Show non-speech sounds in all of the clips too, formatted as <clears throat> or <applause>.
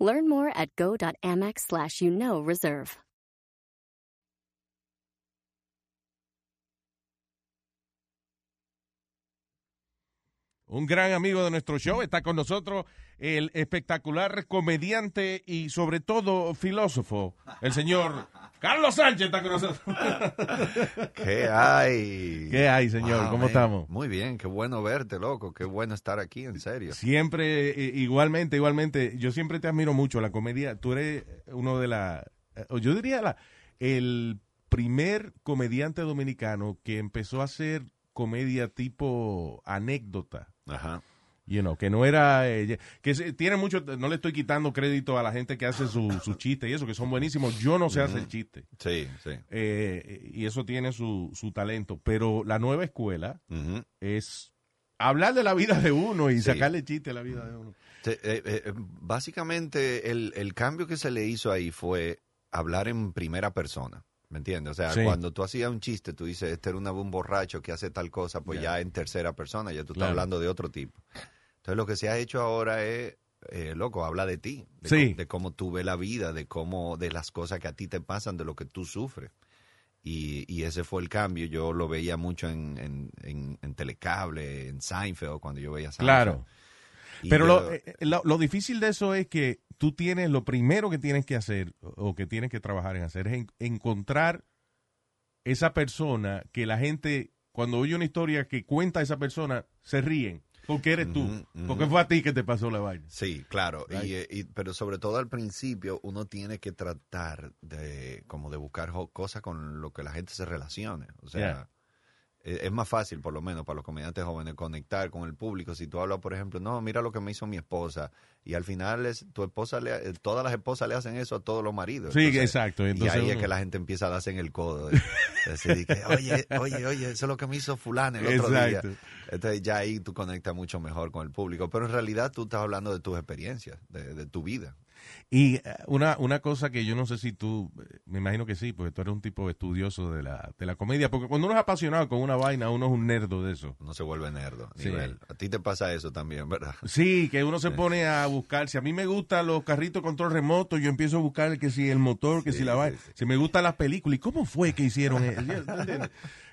Learn more at go.amex slash you know reserve. Un gran amigo de nuestro show está con nosotros, el espectacular comediante y sobre todo filósofo, el señor Carlos Sánchez está con nosotros. <laughs> ¿Qué hay? ¿Qué hay, señor? Wow, ¿Cómo man. estamos? Muy bien, qué bueno verte, loco. Qué bueno estar aquí, en serio. Siempre, eh, igualmente, igualmente, yo siempre te admiro mucho la comedia. Tú eres uno de la, eh, yo diría la, el primer comediante dominicano que empezó a hacer comedia tipo anécdota. Ajá. You know, que no era, eh, que tiene mucho, no le estoy quitando crédito a la gente que hace su, su chiste y eso, que son buenísimos. Yo no sé hacer chiste. Sí, sí. Eh, y eso tiene su, su talento. Pero la nueva escuela es hablar de la vida de uno y Sí. sacarle chiste a la vida de uno. Eh, eh, básicamente, el, el cambio que se le hizo ahí fue hablar en primera persona. ¿Me entiendes? O sea, Sí. cuando tú hacías un chiste, tú dices, este era un borracho que hace tal cosa, pues Ya. ya en tercera persona, ya tú Claro. estás hablando de otro tipo. Entonces, lo que se ha hecho ahora es, eh, loco, habla de ti, de, Sí. cómo, de cómo tú ves la vida, de cómo, de las cosas que a ti te pasan, de lo que tú sufres. Y, y ese fue el cambio. Yo lo veía mucho en, en, en- en Telecable, en Seinfeld, cuando yo veía Seinfeld. Claro. Y Pero lo, eh, lo, lo difícil de eso es que tú tienes, lo primero que tienes que hacer o que tienes que trabajar en hacer es en- encontrar esa persona que la gente, cuando oye una historia que cuenta esa persona, se ríen. Porque eres tú. Porque fue a ti que te pasó la vaina. Sí, claro. Right. Y, eh, y- pero sobre todo al principio uno tiene que tratar de como de buscar cosas con lo que la gente se relacione. O sea, Yeah. E- es más fácil, por lo menos para los comediantes jóvenes, conectar con el público. Si tú hablas, por ejemplo, no, mira lo que me hizo mi esposa. Y al final es, tu esposa, le, eh, todas las esposas le hacen eso a todos los maridos. Sí, Entonces, exacto. y Entonces ahí es que la gente empieza a darse en el codo. que, oye, oye, oye, eso es lo que me hizo fulano el otro Exacto. día. Entonces ya ahí tú conectas mucho mejor con el público. Pero en realidad tú estás hablando de tus experiencias, de, de tu vida. Y eh, una, una cosa que yo no sé si tú, eh, me imagino que sí, porque tú eres un tipo estudioso de la, de la comedia, porque cuando uno es apasionado con una vaina, uno es un nerdo de eso. Uno se vuelve nerdo. Sí. nivel. A ti te pasa eso también, ¿verdad? Sí, que uno se pone a buscar. Si a mí me gustan los carritos control remoto, yo empiezo a buscar que si el motor, que Sí, si la vaina. sí. Si me gustan las películas, ¿y cómo fue que hicieron eso? <laughs>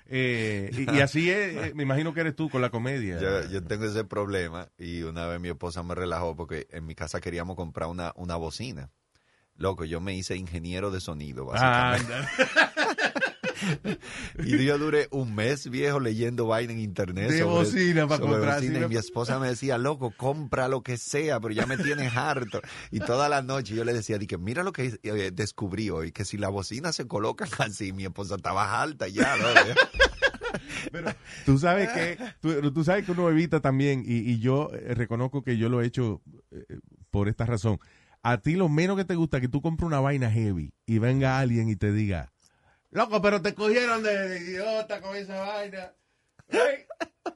Eh, y, y <laughs> así es, eh, me imagino que eres tú con la comedia. Yo, yo tengo ese problema y una vez mi esposa me relajó porque en mi casa queríamos comprar una, una bocina. Loco, yo me hice ingeniero de sonido, Ah, básicamente. <laughs> Y yo duré un mes viejo leyendo vaina en internet. De sobre- bocina para sobre comprar, bocina. Y mi esposa me decía, loco, compra lo que sea, pero ya me tienes harto. Y toda la noche yo le decía, que mira lo que eh, descubrí hoy, que si la bocina se colocan <laughs> así, mi esposa estaba alta ya, ¿no? <laughs> Tú sabes que tú, tú sabes que uno evita también y, y yo eh, reconozco que yo lo he hecho eh, por esta razón. A ti lo menos que te gusta es que tú compres una vaina heavy y venga alguien y te diga, loco, pero te cogieron de, de idiota con esa vaina. Right? <laughs>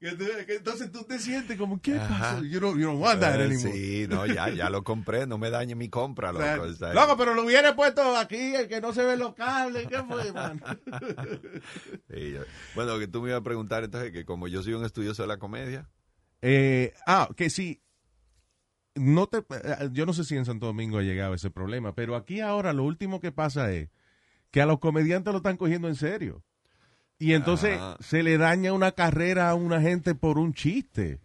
Entonces tú te sientes como, ¿qué pasó? You don't, you don't want that Eh, anymore. Sí, no, ya, ya lo compré, no me dañe mi compra, loco. Loco, o sea, pero lo hubiera puesto aquí, el que no se ve los cables. ¿Qué fue, <laughs> man? sí, bueno, que tú me ibas a preguntar entonces que como yo soy un estudioso de la comedia, Eh, ah, que sí. No te, eh, yo no sé si en Santo Domingo ha llegado ese problema, pero aquí ahora lo último que pasa es que a los comediantes lo están cogiendo en serio. Y entonces Ajá. se le daña una carrera a una gente por un chiste.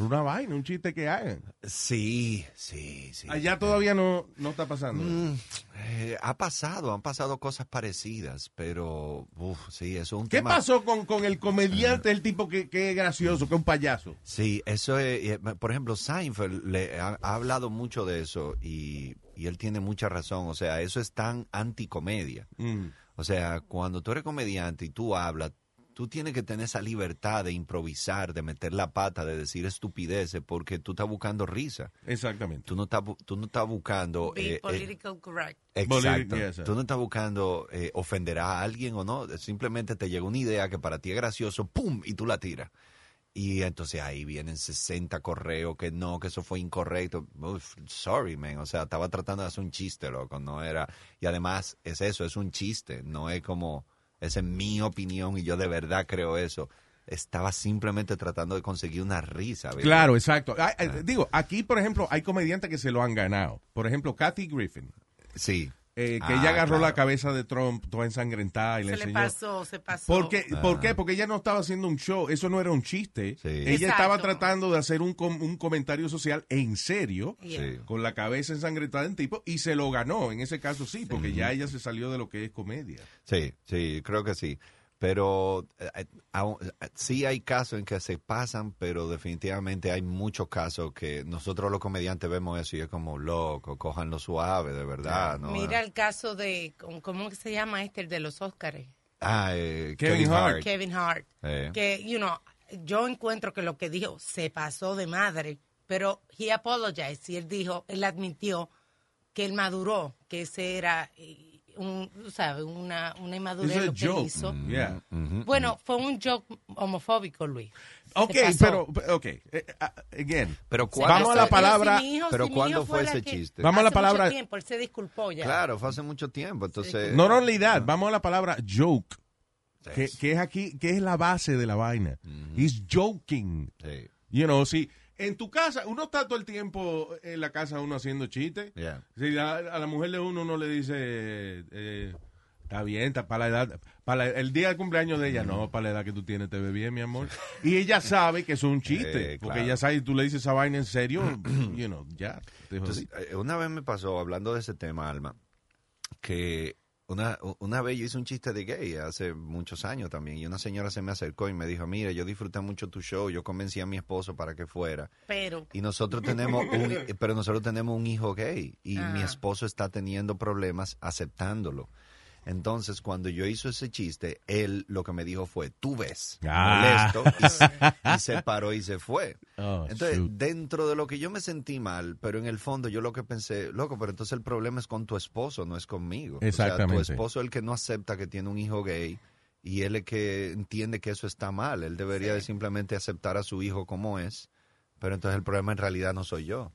Una vaina, un chiste que hagan. sí, sí, sí. Allá todavía no, no está pasando. Mm, eh, ha pasado, han pasado cosas parecidas, pero uf, sí, eso es un ¿Qué tema. pasó con, con el comediante, el tipo que, que es gracioso, que es un payaso? Sí, eso es, eh, por ejemplo, Seinfeld le ha, ha hablado mucho de eso y, y él tiene mucha razón, o sea, eso es tan anticomedia. Mm. O sea, cuando tú eres comediante y tú hablas, tú tienes que tener esa libertad de improvisar, de meter la pata, de decir estupideces, porque tú estás buscando risa. Exactamente. Tú no estás, tú no estás buscando... Be eh, eh, political correct. Exacto. Politi- yes, Tú no estás buscando eh, ofender a alguien o no. Simplemente te llega una idea que para ti es gracioso, ¡pum! y tú la tiras. Y entonces ahí vienen 60 correos que no, que eso fue incorrecto. Uf, sorry, man. O sea, estaba tratando de hacer un chiste, loco. No era. Y además es eso, es un chiste. No es como. Esa es mi opinión y yo de verdad creo eso. Estaba simplemente tratando de conseguir una risa. ¿verdad? Claro, exacto. Ah, Digo, aquí, por ejemplo, hay comediantes que se lo han ganado. Por ejemplo, Kathy Griffin, Sí. Eh, que Ah, ella agarró claro. la cabeza de Trump toda ensangrentada y le Se le enseñó. pasó, se pasó. ¿Por qué? Ah. ¿Por qué? Porque ella no estaba haciendo un show, eso no era un chiste. Sí. Ella Exacto. estaba tratando de hacer un, com- un comentario social en serio, Yeah. Con la cabeza ensangrentada en tipo, y se lo ganó. En ese caso sí, porque ya ella se salió de lo que es comedia. Sí, sí, creo que sí. Pero eh, eh, aún- eh, sí hay casos en que se pasan, pero definitivamente hay muchos casos que nosotros los comediantes vemos eso y es como loco, cojanlo suave, de verdad. ¿no? Mira el caso de, ¿cómo se llama este? El de los Óscares. Ah, eh, Kevin Kevin, Hart. Hart. Kevin Hart. Eh. Que, you know, yo encuentro que lo que dijo se pasó de madre, pero he apologized y él dijo, él admitió que él maduró, que ese era, un, sabes, una, una inmadurez lo que joke. hizo. Yeah. Bueno, fue un joke homofóbico, Luis. Ok, pero, ok, eh, ah, again. Pero Se ¿cuándo Vamos a la palabra- si mi hijo- pero si ¿cuándo fue ese que- chiste? Vamos a la hace mucho palabra- tiempo, él se disculpó ya. Claro, fue hace mucho tiempo, entonces... No, no, realidad, vamos a la palabra joke, Sí. que, que es aquí, que es la base de la vaina. He's joking. Sí, You know, si en tu casa, uno está todo el tiempo en la casa uno haciendo chistes. yeah. Si a, a la mujer de uno uno le dice, eh, está bien, está para la edad, para la- el día de cumpleaños de ella, no, para la edad que tú tienes te ve bien, mi amor. <laughs> Y ella sabe que es un chiste, Eh, porque claro. ella sabe, tú le dices esa vaina en serio, <clears throat> you know, ya. Entonces, eh, una vez me pasó, hablando de ese tema, Alma, que una, una vez yo hice un chiste de gay hace muchos años también, y una señora se me acercó y me dijo, mira, yo disfruté mucho tu show, yo convencí a mi esposo para que fuera, Pero, y nosotros tenemos un, <laughs> pero nosotros tenemos un hijo gay, y mi Ah. esposo está teniendo problemas aceptándolo. Entonces, cuando yo hice ese chiste, él lo que me dijo fue, tú ves, Ah. molesto, y, se- y se <laughs> paró y se fue. Oh, Entonces, shoot. dentro de lo que yo me sentí mal, pero en el fondo yo lo que pensé, loco, pero entonces el problema es con tu esposo, no es conmigo. O Exactamente. sea, tu esposo es el que no acepta que tiene un hijo gay y él es el que entiende que eso está mal. Él debería de simplemente aceptar a su hijo como es, pero entonces el problema en realidad no soy yo.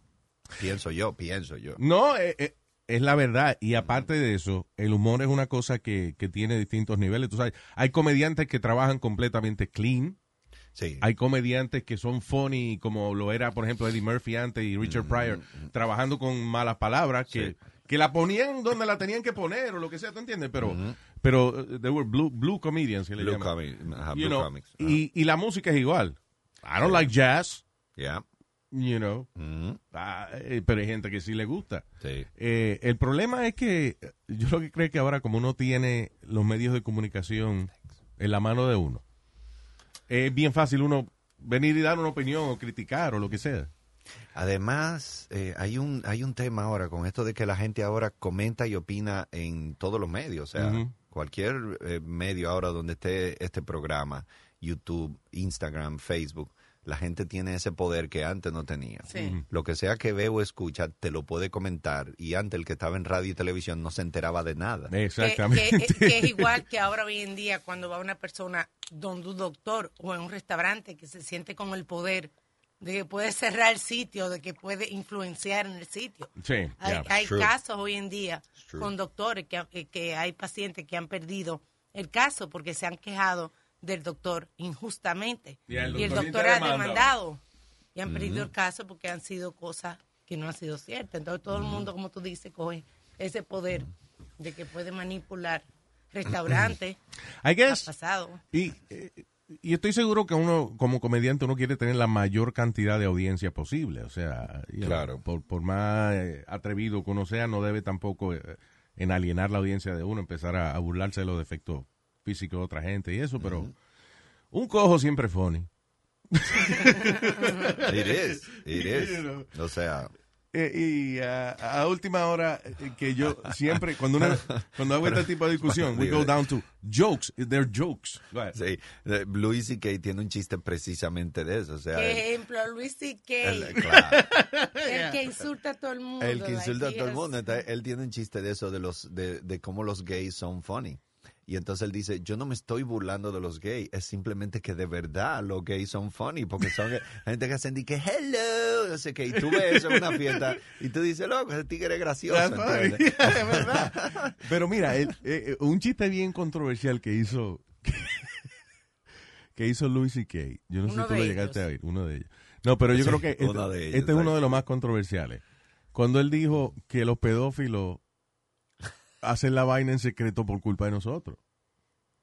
Pienso yo, pienso yo. No, eh, eh, es la verdad. Y aparte de eso, el humor es una cosa que, que tiene distintos niveles. Tú sabes, hay comediantes que trabajan completamente clean. Sí. Hay comediantes que son funny, como lo era, por ejemplo, Eddie Murphy antes y Richard Pryor, trabajando con malas palabras que, Sí. que la ponían donde la tenían que poner o lo que sea, ¿tú entiendes? Pero, pero uh, they were blue, blue comedians, que le Blue, llaman. know, Comics. ajá. y, y la música es igual. I don't like jazz, Yeah. You know, ah, eh, pero hay gente que sí le gusta. Sí. Eh, el problema es que eh, yo lo que creo que ahora como uno tiene los medios de comunicación en la mano de uno, es bien fácil uno venir y dar una opinión o criticar o lo que sea. Además, eh, hay un hay un tema ahora con esto de que la gente ahora comenta y opina en todos los medios, o sea, cualquier medio ahora donde esté este programa, YouTube, Instagram, Facebook, la gente tiene ese poder que antes no tenía. Sí. Lo que sea que ve o escucha, te lo puede comentar y antes el que estaba en radio y televisión no se enteraba de nada. que, Exactamente. que- que es igual que ahora hoy en día cuando va una persona donde un doctor o en un restaurante que se siente con el poder de que puede cerrar el sitio, de que puede influenciar en el sitio. sí, Hay, hay casos hoy en día con doctores que, que hay pacientes que han perdido el caso porque se han quejado del doctor injustamente. Y el y el doctor ha demanda. demandado. Y han perdido el caso porque han sido cosas que no han sido ciertas. Entonces todo el mundo, como tú dices, coge ese poder de que puede manipular restaurantes. I ha guess, pasado. y, eh, y estoy seguro que uno, como comediante, uno quiere tener la mayor cantidad de audiencia posible. O sea, Claro. por, por más eh, atrevido que uno sea, no debe tampoco eh, en alienar la audiencia de uno, empezar a, a burlarse de los defectos físicos de otra gente y eso, pero un cojo siempre es funny. <laughs> It is, it is. O sea, Eh, y ah, a última hora, eh, que yo siempre, cuando, una, cuando hago este tipo de discusión, we go down to jokes. They're jokes. Sí, eh, Louis C.K. tiene un chiste precisamente de eso. O sea, Qué ejemplo, Luis C.K. él- claro, El que insulta a todo el mundo. el que like, insulta a todo el mundo. Entonces, él tiene un chiste de eso, de los de, de cómo los gays son funny. Y entonces él dice, yo no me estoy burlando de los gays, es simplemente que de verdad los gays son funny, porque son <laughs> gente que hacen que hello, no sé qué, y tú ves eso en una fiesta y tú dices, loco, ese tigre es gracioso. <laughs> Es verdad. Pero mira, eh, eh, un chiste bien controversial que hizo <laughs> que hizo Louis C.K. Yo no sé si tú lo llegaste ellos. a oír, uno de ellos. No, pero yo Sí, creo que este, ellos, este es uno de los más controversiales. Cuando él dijo que los pedófilos hacen la vaina en secreto por culpa de nosotros.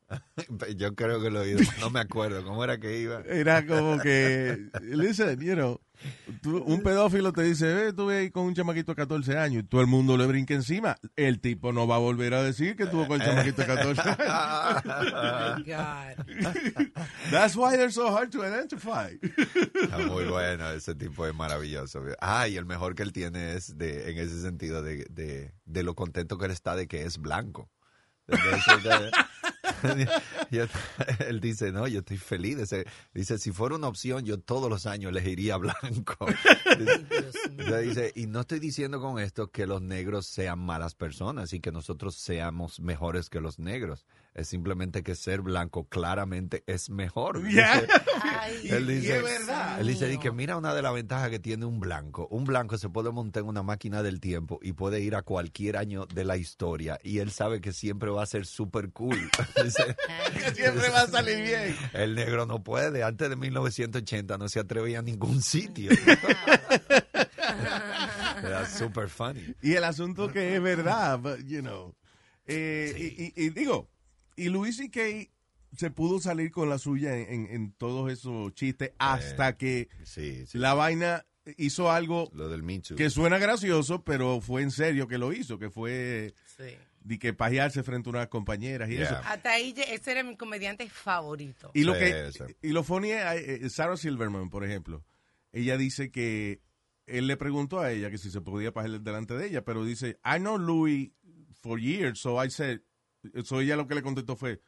<laughs> Yo creo que lo he oído, no me acuerdo, ¿cómo era que iba? Era como que, listen, you know, tú- un pedófilo te dice, eh, estuve ahí con un chamaquito de 14 años y todo el mundo le brinca encima. El tipo no va a volver a decir que estuvo con el chamaquito de 14 <laughs> años. Oh, God. That's why they're so hard to identify. Está muy bueno, ese tipo es maravilloso. Ah, y el mejor que él tiene es de, en ese sentido de, de, de lo contento que él está de que es blanco. <laughs> él dice, no, yo estoy feliz. Dice, dice, si fuera una opción, yo todos los años elegiría blanco. <laughs> <laughs> Dice, y no estoy diciendo con esto que los negros sean malas personas y que nosotros seamos mejores que los negros. Es simplemente que ser blanco claramente es mejor. Yeah. Dice, Ay, él Y dice, es verdad. él dice di mío. que mira una de las ventajas que tiene un blanco. Un blanco se puede montar en una máquina del tiempo y puede ir a cualquier año de la historia y él sabe que siempre va a ser súper cool. <laughs> Dice, Que siempre va a salir bien. el negro no puede. Antes de 1980 no se atrevía a ningún sitio. <laughs> Era súper funny. Y el asunto que es verdad, but, you know. Eh, y, y- y digo, y Louis C.K. se pudo salir con la suya en, en- en todos esos chistes hasta que Sí, sí. la vaina hizo algo Lo del que suena gracioso, pero fue en serio que lo hizo, que fue Sí. de que pajearse frente a unas compañeras y Yeah. eso. Hasta ahí, ese era mi comediante favorito. Y lo Sí, que sí. y lo funny es, eh, Sarah Silverman, por ejemplo, ella dice que él le preguntó a ella que si se podía pajear delante de ella, pero dice, I know Louis for years, so I said, so ella lo que le contestó fue,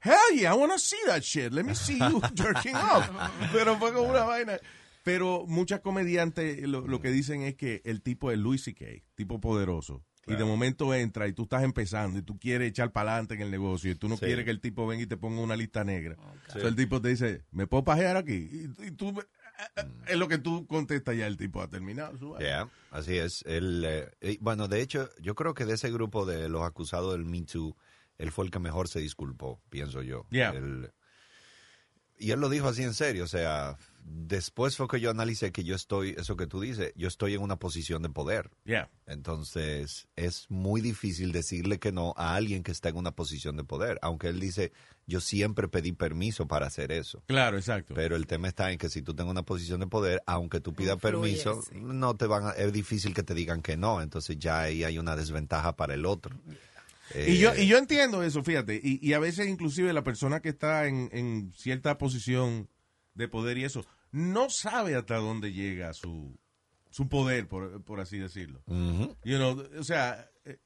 Hell yeah, I want to see that shit. Let me see you <laughs> jerking off. Pero fue como una vaina. Pero muchas comediantes lo, lo que dicen es que el tipo es Louis C.K., tipo poderoso. Y de momento entra y tú estás empezando y tú quieres echar para adelante en el negocio y tú no Sí. quieres que el tipo venga y te ponga una lista negra. Entonces el tipo te dice, ¿me puedo pajear aquí? Y, y tú, es lo que tú contestas ya, el tipo ha terminado. Yeah, así es. Eh, eh, bueno, de hecho, yo creo que de ese grupo de los acusados del Me Too, él fue el que mejor se disculpó, pienso yo. Yeah. Él- y él lo dijo así en serio, o sea, después fue que yo analicé que yo estoy, eso que tú dices, yo estoy en una posición de poder. Yeah. Entonces, es muy difícil decirle que no a alguien que está en una posición de poder, aunque él dice, yo siempre pedí permiso para hacer eso. Claro, exacto. Pero el tema está en que si tú tengas una posición de poder, aunque tú pidas permiso, sí. no te van a, es difícil que te digan que no. Entonces ya ahí hay una desventaja para el otro. Y yo, Eh, y yo entiendo eso, fíjate. Y, y a veces inclusive la persona que está en, en cierta posición de poder y eso, no sabe hasta dónde llega su, su poder, por, por así decirlo. You know, o sea, eh,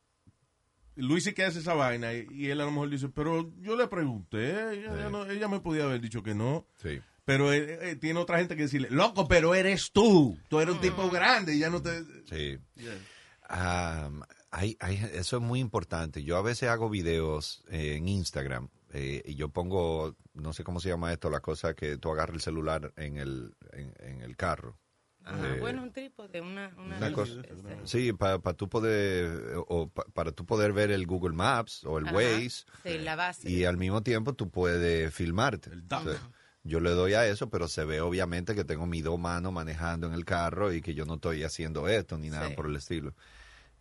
Luis sí que hace esa vaina y, y él a lo mejor dice, pero yo le pregunté, ella, ella no- ella me podía haber dicho que no. sí. Pero él, eh, tiene otra gente que decirle, loco, pero eres tú. Tú eres un tipo grande y ya no te... Sí. Ah, hay- hay- eso es muy importante. Yo a veces hago videos eh, en Instagram eh, y yo pongo, no sé cómo se llama esto, la cosa que tú agarras el celular en el, en, en el carro. Ajá, Eh, bueno, un trípode, una... una, una cosa- este, Sí, para tú poder, o pa- para tú poder ver el Google Maps o el ajá. Waze. Sí, la base. Y al mismo tiempo tú puedes filmarte. El dump. O sea, yo le doy a eso, pero se ve obviamente que tengo mis dos manos manejando en el carro y que yo no estoy haciendo esto ni nada Sí. por el estilo.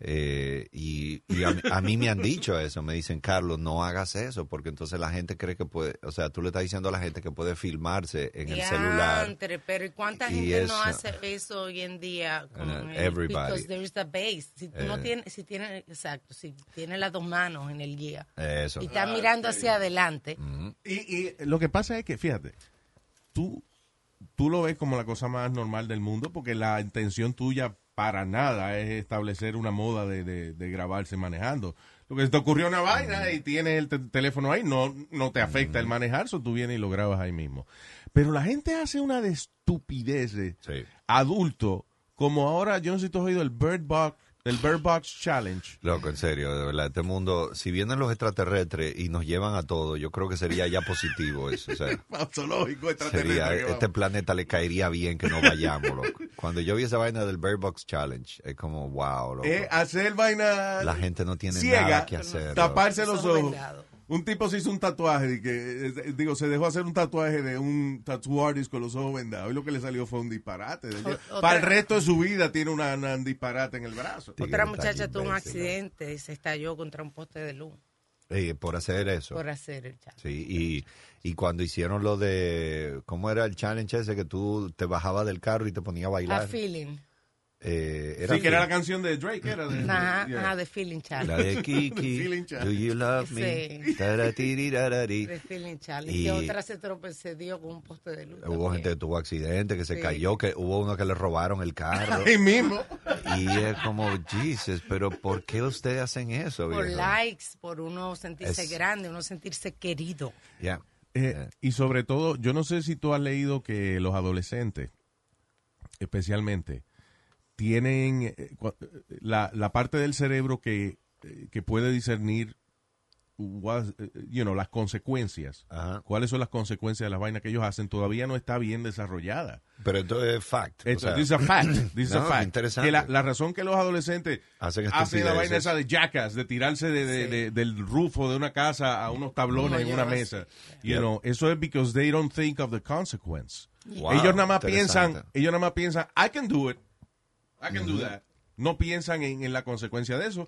Eh, y y a, mí- a mí me han dicho eso, me dicen, Carlos, no hagas eso, porque entonces la gente cree que puede, o sea, tú le estás diciendo a la gente que puede filmarse en el celular. Pero ¿y cuánta Y gente eso- no hace eso hoy en día? Con Uh, everybody. Because there is the base. Si tú no Eh. tienes, si tienes, exacto, si tienes las dos manos en el guía Eso. y estás mirando hacia adelante, Ujú. Y, y lo que pasa es que, fíjate, tú, tú lo ves como la cosa más normal del mundo porque la intención tuya para nada es establecer una moda de, de- de grabarse manejando. Lo que se te ocurrió una vaina y tienes el te- teléfono ahí, no, no te afecta el manejar, so tú vienes y lo grabas ahí mismo. Pero la gente hace una de estupideces Sí. adulto, como ahora, yo no sé si tú has oído el Bird Box, el Bird Box Challenge. Loco, en serio, de verdad, este mundo, si vienen los extraterrestres y nos llevan a todo, yo creo que sería ya positivo eso. O sea, <laughs> Zoológico sería, este planeta le caería bien que no vayamos, loco. Cuando yo vi esa vaina del Bird Box Challenge, es como, wow, loco. Es hacer vaina La gente no tiene ciega, nada que hacer. loco. taparse los Ojos ojos. Un tipo se hizo un tatuaje, de que, eh, digo, se dejó hacer un tatuaje de un tattoo artist con los ojos vendados y lo que le salió fue un disparate. Decía, O- otra- Para el resto de su vida tiene una, una- un disparate en el brazo. Otra muchacha tuvo un accidente y se estalló contra un poste de luz Eh, por hacer eso. por hacer el chat. Sí, y, y cuando hicieron lo de, ¿cómo era el challenge ese? Que tú te bajabas del carro y te ponías a A bailar. feeling. Eh, era Sí, que era la canción de Drake, era de, Ajá, yeah. ajá, de feeling La challenge. de Kiki, <laughs> do you love me? Sí. De feeling challenge. Y- otra se tropezó con un poste de luz. Hubo también. gente que tuvo accidente, que se Sí. cayó, que hubo uno que le robaron el carro. <laughs> Ahí mismo. y es como, Jesus, pero ¿por qué ustedes hacen eso, Por viejo? likes, por uno sentirse Es- grande, uno sentirse querido. Ya. Eh, y sobre todo, yo no sé si tú has leído que los adolescentes, especialmente, tienen eh, cua- la, la parte del cerebro que, eh, que puede discernir what- eh, you know, las consecuencias. Ajá. ¿Cuáles son las consecuencias de las vainas que ellos hacen? Todavía no está bien desarrollada. Pero esto es fact. o Esto, sea, this is a fact. This is a No, fact. interesante. Que la, la razón que los adolescentes Hacen hacen la vaina esa de jackass, de tirarse de, de- Sí. de- del rufo de una casa a unos tablones No, en una mesa. You Yeah. know, eso es because they don't think of the consequence. Wow, ellos nada más piensan, ellos nada más piensan, I can do it. I can do that. No piensan en, en la consecuencia de eso.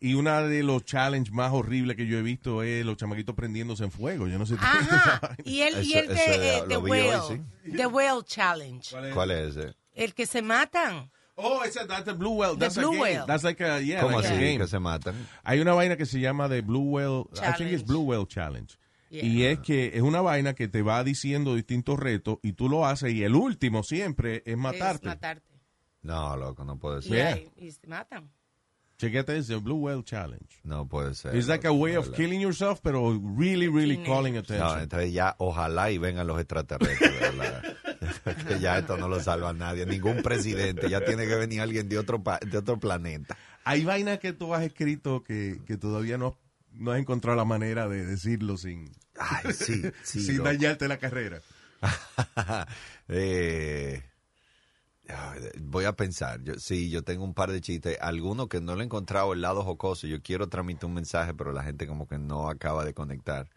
Y una de los challenges más horribles que yo he visto es los chamaquitos prendiéndose en fuego. Yo no sé. Ajá. Y el, y el de eh, The hoy, Whale. The Whale Challenge. ¿Cuál es ese? El que se matan. Oh, esa, that's the Blue Whale. The That's a Blue game. Whale. That's like a, yeah, ¿Cómo like a así game. que se matan? Hay una vaina que se llama The Blue Whale, I think Challenge. it's Blue Whale Challenge. Yeah. Y es que es una vaina que te va diciendo distintos retos y tú lo haces y el último siempre es matarte. Es matarte. No, loco, no puede ser. Yeah. y se matan. Chequete ese Blue Whale Challenge. No puede ser. It's like a way de of killing yourself, pero really, really calling No, attention. entonces ya ojalá y vengan los extraterrestres, de ¿verdad? <laughs> <laughs> que ya esto no lo salva a nadie, ningún presidente, ya tiene que venir alguien de otro pa- de otro planeta. Hay vainas que tú has escrito que, que todavía no, no has encontrado la manera de decirlo sin, Ay, sí, <laughs> sí. sin loco. dañarte la carrera. Eh, voy a pensar. Yo, sí, yo tengo un par de chistes. Algunos que no le he encontrado el lado jocoso. Yo quiero transmitir un mensaje, pero la gente como que no acaba de conectar.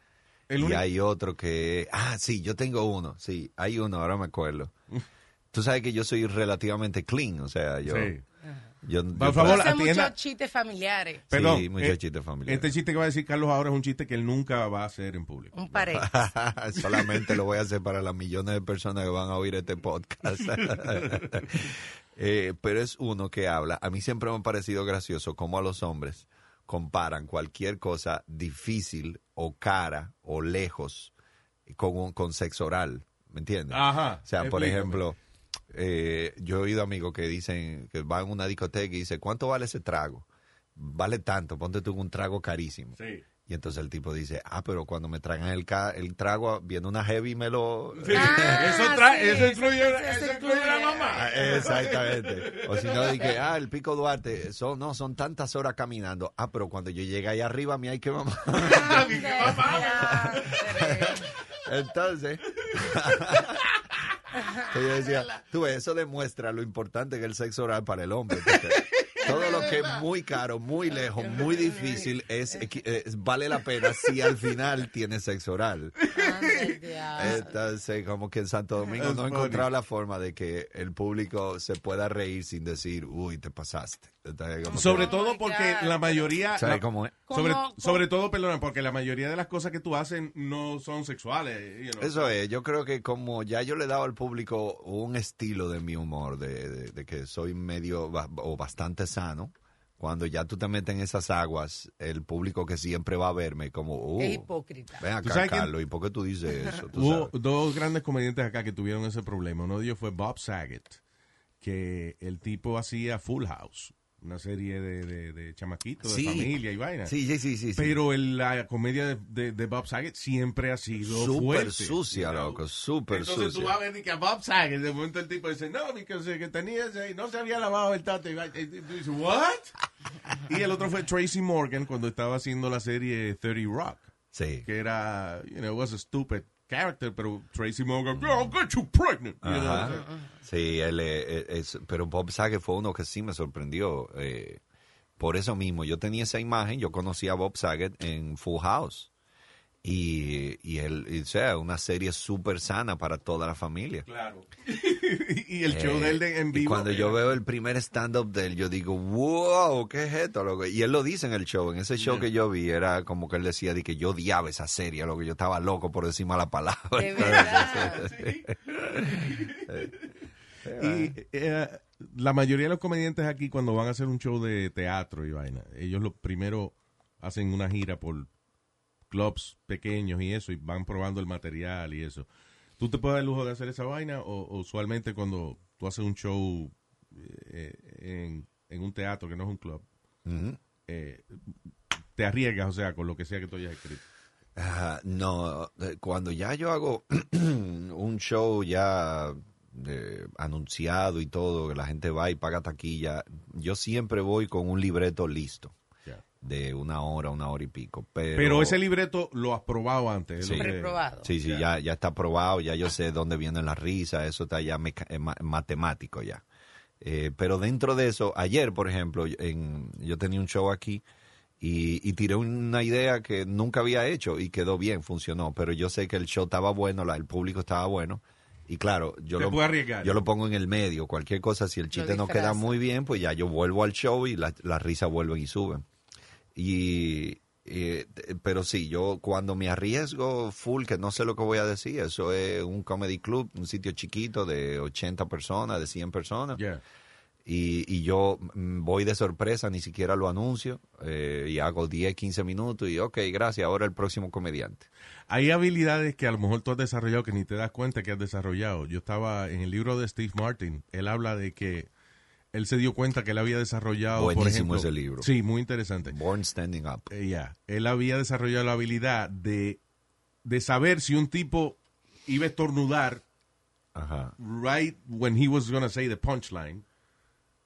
El y único- hay otro que... Ah, sí, yo tengo uno. Sí, hay uno, ahora me acuerdo. <laughs> Tú sabes que yo soy relativamente clean, o sea, yo... Sí. Yo- Por yo- favor, Hace muchos chistes familiares. Perdón, muchos eh, chistes familiares. Este chiste que va a decir Carlos ahora es un chiste que él nunca va a hacer en público. Un pared. <laughs> Solamente lo voy a hacer para las millones de personas que van a oír este podcast. <laughs> Eh, pero es uno que habla. A mí siempre me ha parecido gracioso cómo a los hombres comparan cualquier cosa difícil o cara o lejos con, un- con sexo oral. ¿Me entiendes? Ajá, O sea, por ejemplo, eh, yo he oído amigos que dicen que van a una discoteca y dicen, ¿cuánto vale ese trago? Vale tanto, ponte tú un trago carísimo. Sí. Y entonces el tipo dice, ah, pero cuando me traigan el, ca- el trago, viene una heavy y me lo... <laughs> <laughs> Ah, eso, tra- sí, eso incluye, eso eso incluye. incluye la mamá. Ah, Exactamente. O si no, dije, ah, el Pico Duarte, son, no, son tantas horas caminando. Ah, pero cuando yo llegue ahí arriba, a mí hay que mamar. <laughs> Entonces, que yo decía, <laughs> tú ves, eso demuestra lo importante que es el sexo oral para el hombre. porque <laughs> todo lo que es muy caro, muy lejos, muy difícil, es, es- vale la pena si al final tiene sexo oral. Entonces, como que en Santo Domingo no he encontrado la forma de que el público se pueda reír sin decir, uy, te pasaste. Entonces, que- Sobre Oh todo my porque God. la mayoría... ¿Sabes la- cómo es? Sobre, ¿Cómo- sobre todo, perdona, porque la mayoría de las cosas que tú haces no son sexuales. you know. Eso es, yo creo que como ya yo le he dado al público un estilo de mi humor, de, de- de que soy medio o bastante sano, cuando ya tú te metes en esas aguas, el público que siempre va a verme como, uh, Es hipócrita. ven ¿Tú acá, Carlos, ¿y por qué tú dices <laughs> eso? Tú Hubo sabes. dos grandes comediantes acá que tuvieron ese problema. Uno de ellos fue Bob Saget, que el tipo hacía Full House, una serie de, de, de chamaquitos, Sí. de familia y vaina. Sí, sí, sí, sí. Pero el- la comedia de, de- Bob Saget siempre ha sido Súper sucia, know. loco, súper Entonces sucia. tú vas a ver que a Bob Saget, de momento el tipo dice, no, porque que tenía ese, no se había lavado el tato. Y tú dices, what? <laughs> y el otro fue Tracy Morgan cuando estaba haciendo la serie 30 Rock, Sí. que era, you know, was a stupid character, pero Tracy Morgan, I'll get you pregnant. you know, Sí, él, eh, eh, es, pero Bob Saget fue uno que sí me sorprendió. eh, por eso mismo, yo tenía esa imagen, yo conocí a Bob Saget en Full House. Y, y él, y, o sea, una serie súper sana para toda la familia. Claro. <laughs> y el show Eh, de él de- en y vivo. cuando yo veo el primer stand-up de él, yo digo, wow, ¿qué es esto? loco?" Y él lo dice en el show. En ese show Yeah. que yo vi, era como que él decía de que yo odiaba esa serie, lo que yo estaba loco por decir mala palabra. De <laughs> verdad. <laughs> Y eh, la mayoría de los comediantes aquí, cuando van a hacer un show de teatro y vaina, ellos lo primero hacen una gira por clubs pequeños y eso, y van probando el material y eso. ¿Tú te puedes dar el lujo de hacer esa vaina? O, o usualmente cuando tú haces un show eh, en, en un teatro que no es un club, eh, te arriesgas, o sea, con lo que sea que tú hayas escrito. Ah, no, eh, cuando ya yo hago <clears throat> un show ya eh, anunciado y todo, que la gente va y paga taquilla, yo siempre voy con un libreto listo. De una hora, una hora y pico. Pero, Pero ese libreto lo has probado antes. es Sí. lo que- Preprobado. Sí, sí, ya, ya está probado, ya yo sé dónde vienen las risas, eso está ya meca- eh, ma- matemático ya. Eh, pero dentro de eso, ayer, por ejemplo, en, yo tenía un show aquí y, y tiré una idea que nunca había hecho y quedó bien, funcionó, pero yo sé que el show estaba bueno, la- el público estaba bueno. Y claro, yo lo, yo lo pongo en el medio, cualquier cosa, si el chiste no queda muy bien, pues ya yo vuelvo al show y la- las risas vuelven y suben. Y, eh, pero sí, yo cuando me arriesgo full, que no sé lo que voy a decir, eso es un comedy club, un sitio chiquito de 80 personas, de 100 personas, y, y yo voy de sorpresa, ni siquiera lo anuncio, eh, y hago 10, 15 minutos, y ok, gracias, ahora el próximo comediante. Hay habilidades que a lo mejor tú has desarrollado que ni te das cuenta que has desarrollado. Yo estaba en el libro de Steve Martin, él habla de que él se dio cuenta que él había desarrollado, por Buenísimo ejemplo, ese libro. Sí, muy interesante. Born Standing Up. Eh, ya, él había desarrollado la habilidad de, de saber si un tipo iba a estornudar Ajá. right when he was going to say the punchline.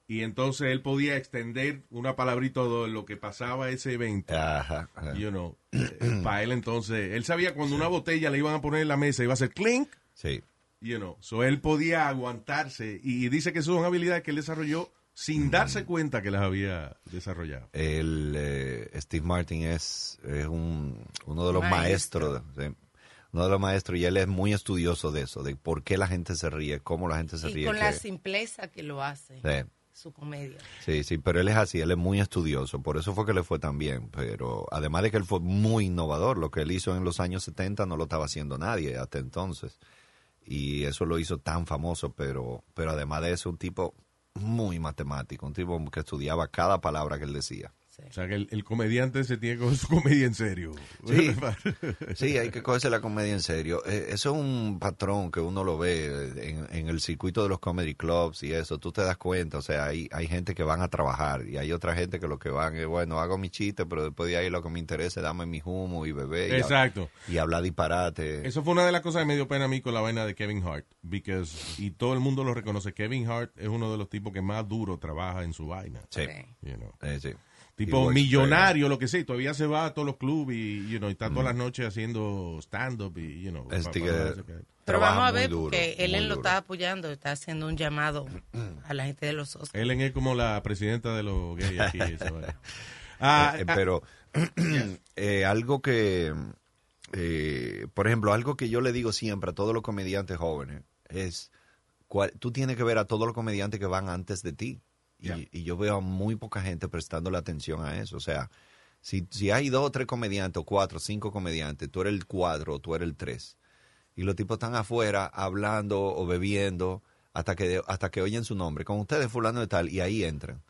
Y entonces él podía extender una palabrita de lo que pasaba ese evento. Ajá. ajá. You know, para él entonces, él sabía cuando una botella le iban a poner en la mesa iba a ser clink, Sí. You know, so él podía aguantarse y, y dice que son habilidades que él desarrolló sin darse cuenta que las había desarrollado. El eh, Steve Martin es, es un, uno de los Maestro. maestros, sí, uno de los maestros y él es muy estudioso de eso, de por qué la gente se ríe, cómo la gente se Y ríe. con que- la simpleza que lo hace, sí, su comedia. sí, sí, pero él es así, él es muy estudioso, por eso fue que le fue tan bien, pero además de que él fue muy innovador, lo que él hizo en los años 70 no lo estaba haciendo nadie hasta entonces, y eso lo hizo tan famoso, pero, pero además de eso un tipo muy matemático, un tipo que estudiaba cada palabra que él decía. Sí. O sea que el, el comediante se tiene con su comedia en serio. Sí. <laughs> Sí, hay que cogerse la comedia en serio. Eh, eso es un patrón que uno lo ve en, en el circuito de los comedy clubs y eso. Tú te das cuenta, o sea, hay, hay gente que van a trabajar y hay otra gente que lo que van es, bueno, hago mi chiste, pero después de ahí lo que me interesa es darme mi humo y beber y, Exacto. y hablar disparate. Eso fue una de las cosas que me dio pena a mí con la vaina de Kevin Hart. Because, y todo el mundo lo reconoce. Kevin Hart es uno de los tipos que más duro trabaja en su vaina. Sí, Sí. You know. eh, sí. Tipo millonario, lo que sea. y Todavía se va a todos los clubes y, you know, y está todas las noches haciendo stand-up y, you know. Este que- Pero vamos a ver, duro, porque él muy lo está apoyando, está haciendo un llamado a la gente de los Oscars. Ellen es como la presidenta de los gays aquí. <laughs> vaina. Ah, Eh, ah, pero <clears throat> eh, algo que, eh, por ejemplo, algo que yo le digo siempre a todos los comediantes jóvenes es, cuál- tú tienes que ver a todos los comediantes que van antes de ti. Y, yo veo a muy poca gente prestando la atención a eso. O sea, si, si hay dos o tres comediantes, o cuatro, o cinco comediantes, tú eres el cuatro o tú eres el tres. Y los tipos están afuera hablando o bebiendo hasta que, hasta que oyen su nombre. Con ustedes fulano de tal y ahí entran.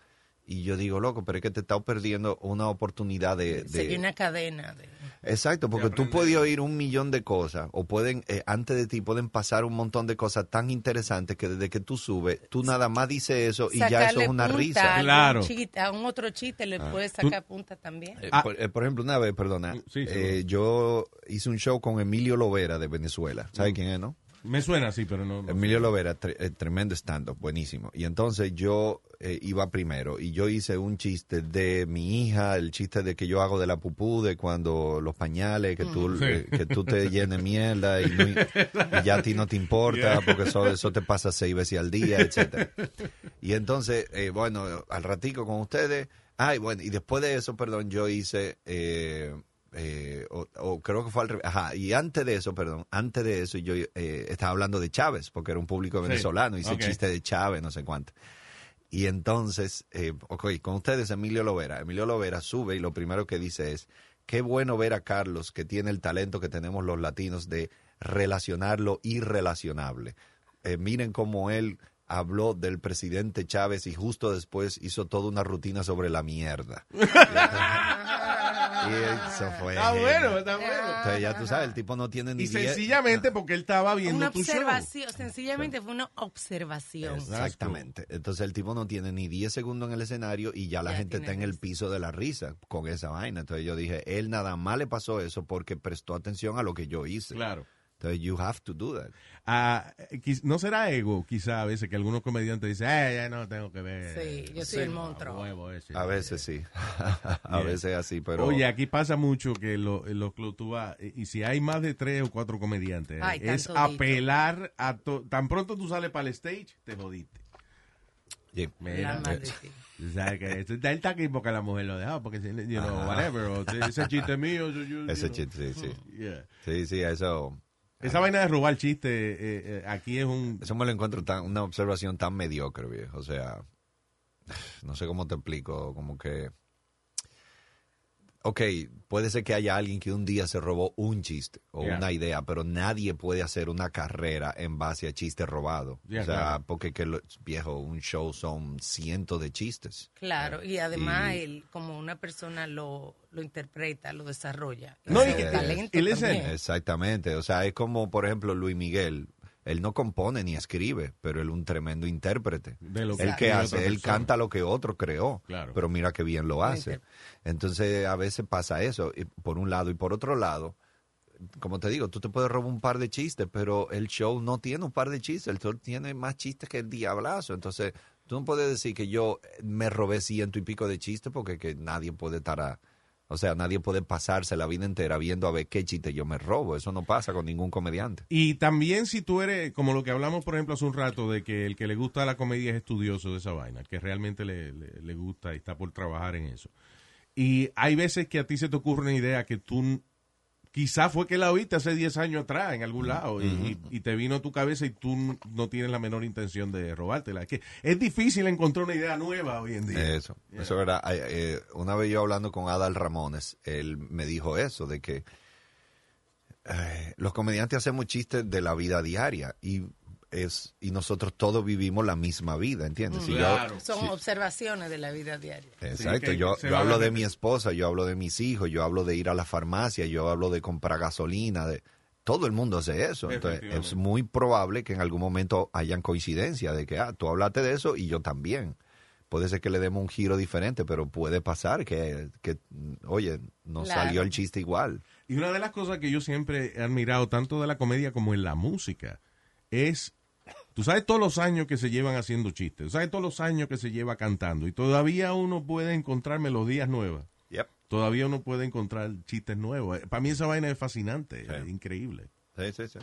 Y yo digo, loco, pero es que te estás perdiendo una oportunidad de... de- Sería una cadena. De... Exacto, porque tú puedes oír un millón de cosas, o pueden, eh, antes de ti, pueden pasar un montón de cosas tan interesantes que desde que tú subes, tú nada más dices eso y ya eso es una punta risa. Claro. chiste- a un otro chiste le puedes sacar punta también. Eh, Ah. por, eh, por ejemplo, una vez, perdona, Sí, sí, eh, yo hice un show con Emilio Lovera de Venezuela. ¿Sabes quién es, no? Me suena así, pero no. no sé. Emilio Lovera, tre- eh, tremendo stand-up, buenísimo. Y entonces yo eh, iba primero y yo hice un chiste de mi hija, el chiste de que yo hago de la pupú, de cuando los pañales, que tú, Sí. eh, que tú te <laughs> llenes mierda y, no- y ya a ti no te importa porque eso, eso te pasa seis veces al día, <laughs> etcétera. Y entonces, eh, bueno, al ratico con ustedes, ay, bueno, y después de eso, perdón, yo hice... eh, o, o creo que fue al revés. Ajá, y antes de eso, perdón, antes de eso yo eh, estaba hablando de Chávez, porque era un público Sí, venezolano, hice ok. chiste de Chávez, no sé cuánto. Y entonces, eh, ok, con ustedes Emilio Lovera. Emilio Lovera sube y lo primero que dice es, qué bueno ver a Carlos que tiene el talento que tenemos los latinos de relacionar lo irrelacionable. Eh, miren cómo él habló del presidente Chávez y justo después hizo toda una rutina sobre la mierda. <laughs> y eso fue... Está bueno, está bueno. Entonces ya tú sabes, el tipo no tiene ni Y diez- sencillamente porque él estaba viendo Una tu show. observación, sencillamente fue una observación. Exactamente. Entonces el tipo no tiene ni 10 segundos en el escenario y ya la Ya gente está en el piso de la risa con esa vaina. Entonces yo dije, él nada más le pasó eso porque prestó atención a lo que yo hice. Claro. Entonces you have to do that. Ah, quiz- no será ego, quizá a veces, que algunos comediantes dicen, eh, ya no tengo que ver. Sí, yo soy el monstruo. huevo ese". A veces sí. <laughs> a Yeah. veces así, pero... Oye, aquí pasa mucho que lo- en los clubes tú vas, eh, y si hay más de tres o cuatro comediantes, Ay, eh, es apelar a to- Tan pronto tú sales para el stage, te jodiste. Yeah. Mira, La maldición. o sea, que esto está el aquí porque la mujer lo dejó, porque, si- you know, whatever, o ese chiste mío. yo- yo- <laughs> Ese you know. chiste, sí, sí. <laughs> Yeah. Sí, sí, eso... Esa vaina de robar chiste, eh, eh, aquí es un... Eso me lo encuentro tan, una observación tan mediocre, viejo. O sea, no sé cómo te explico, como que... Ok, puede ser que haya alguien que un día se robó un chiste o Yeah. una idea, pero nadie puede hacer una carrera en base a chistes robados. Yeah, o sea, claro. porque que lo- viejo, un show son cientos de chistes. Claro, y además Y- él, como una persona lo, lo interpreta, lo desarrolla. No, y Ese que- talento y listen, también. Exactamente. O sea, es como, por ejemplo, Luis Miguel. Él no compone ni escribe, pero él es un tremendo intérprete. De lo que Él que hace, él canta lo que otro creó, Claro. pero mira qué bien lo hace. Entonces a veces pasa eso, y por un lado y por otro lado, como te digo, tú te puedes robar un par de chistes, pero el show no tiene un par de chistes, el show tiene más chistes que el diablazo. Entonces tú no puedes decir que yo me robé ciento y pico de chistes porque que nadie puede estar a... O sea, nadie puede pasarse la vida entera viendo a ver qué chiste yo me robo. Eso no pasa con ningún comediante. Y también si tú eres, como lo que hablamos, por ejemplo, hace un rato, de que el que le gusta la comedia es estudioso de esa vaina, que realmente le, le- le gusta y está por trabajar en eso. Y hay veces que a ti se te ocurre una idea que tú quizá fue que la oíste hace 10 años atrás en algún lado y, y- y te vino a tu cabeza y tú no tienes la menor intención de robártela. Es que es difícil encontrar una idea nueva hoy en día. Eso, eso era. eh, una vez yo hablando con Adal Ramones, él me dijo eso, de que eh, los comediantes hacemos chistes de la vida diaria y es y nosotros todos vivimos la misma vida, ¿entiendes? Si yo- Claro. Son si- observaciones de la vida diaria. Exacto, yo, hablo de mi esposa, yo hablo de mis hijos, yo hablo de ir a la farmacia, yo hablo de comprar gasolina, de todo el mundo hace eso. Entonces, es muy probable que en algún momento hayan coincidencia de que, ah, tú hablaste de eso y yo también. Puede ser que le demos un giro diferente, pero puede pasar que, que oye, nos Claro. salió el chiste igual. Y una de las cosas que yo siempre he admirado, tanto de la comedia como en la música, es, tú sabes todos los años que se llevan haciendo chistes, tú sabes todos los años que se lleva cantando, y todavía uno puede encontrar melodías nuevas, Yep. todavía uno puede encontrar chistes nuevos. Para mí esa vaina es fascinante, Sí. es increíble. Sí, sí, sí.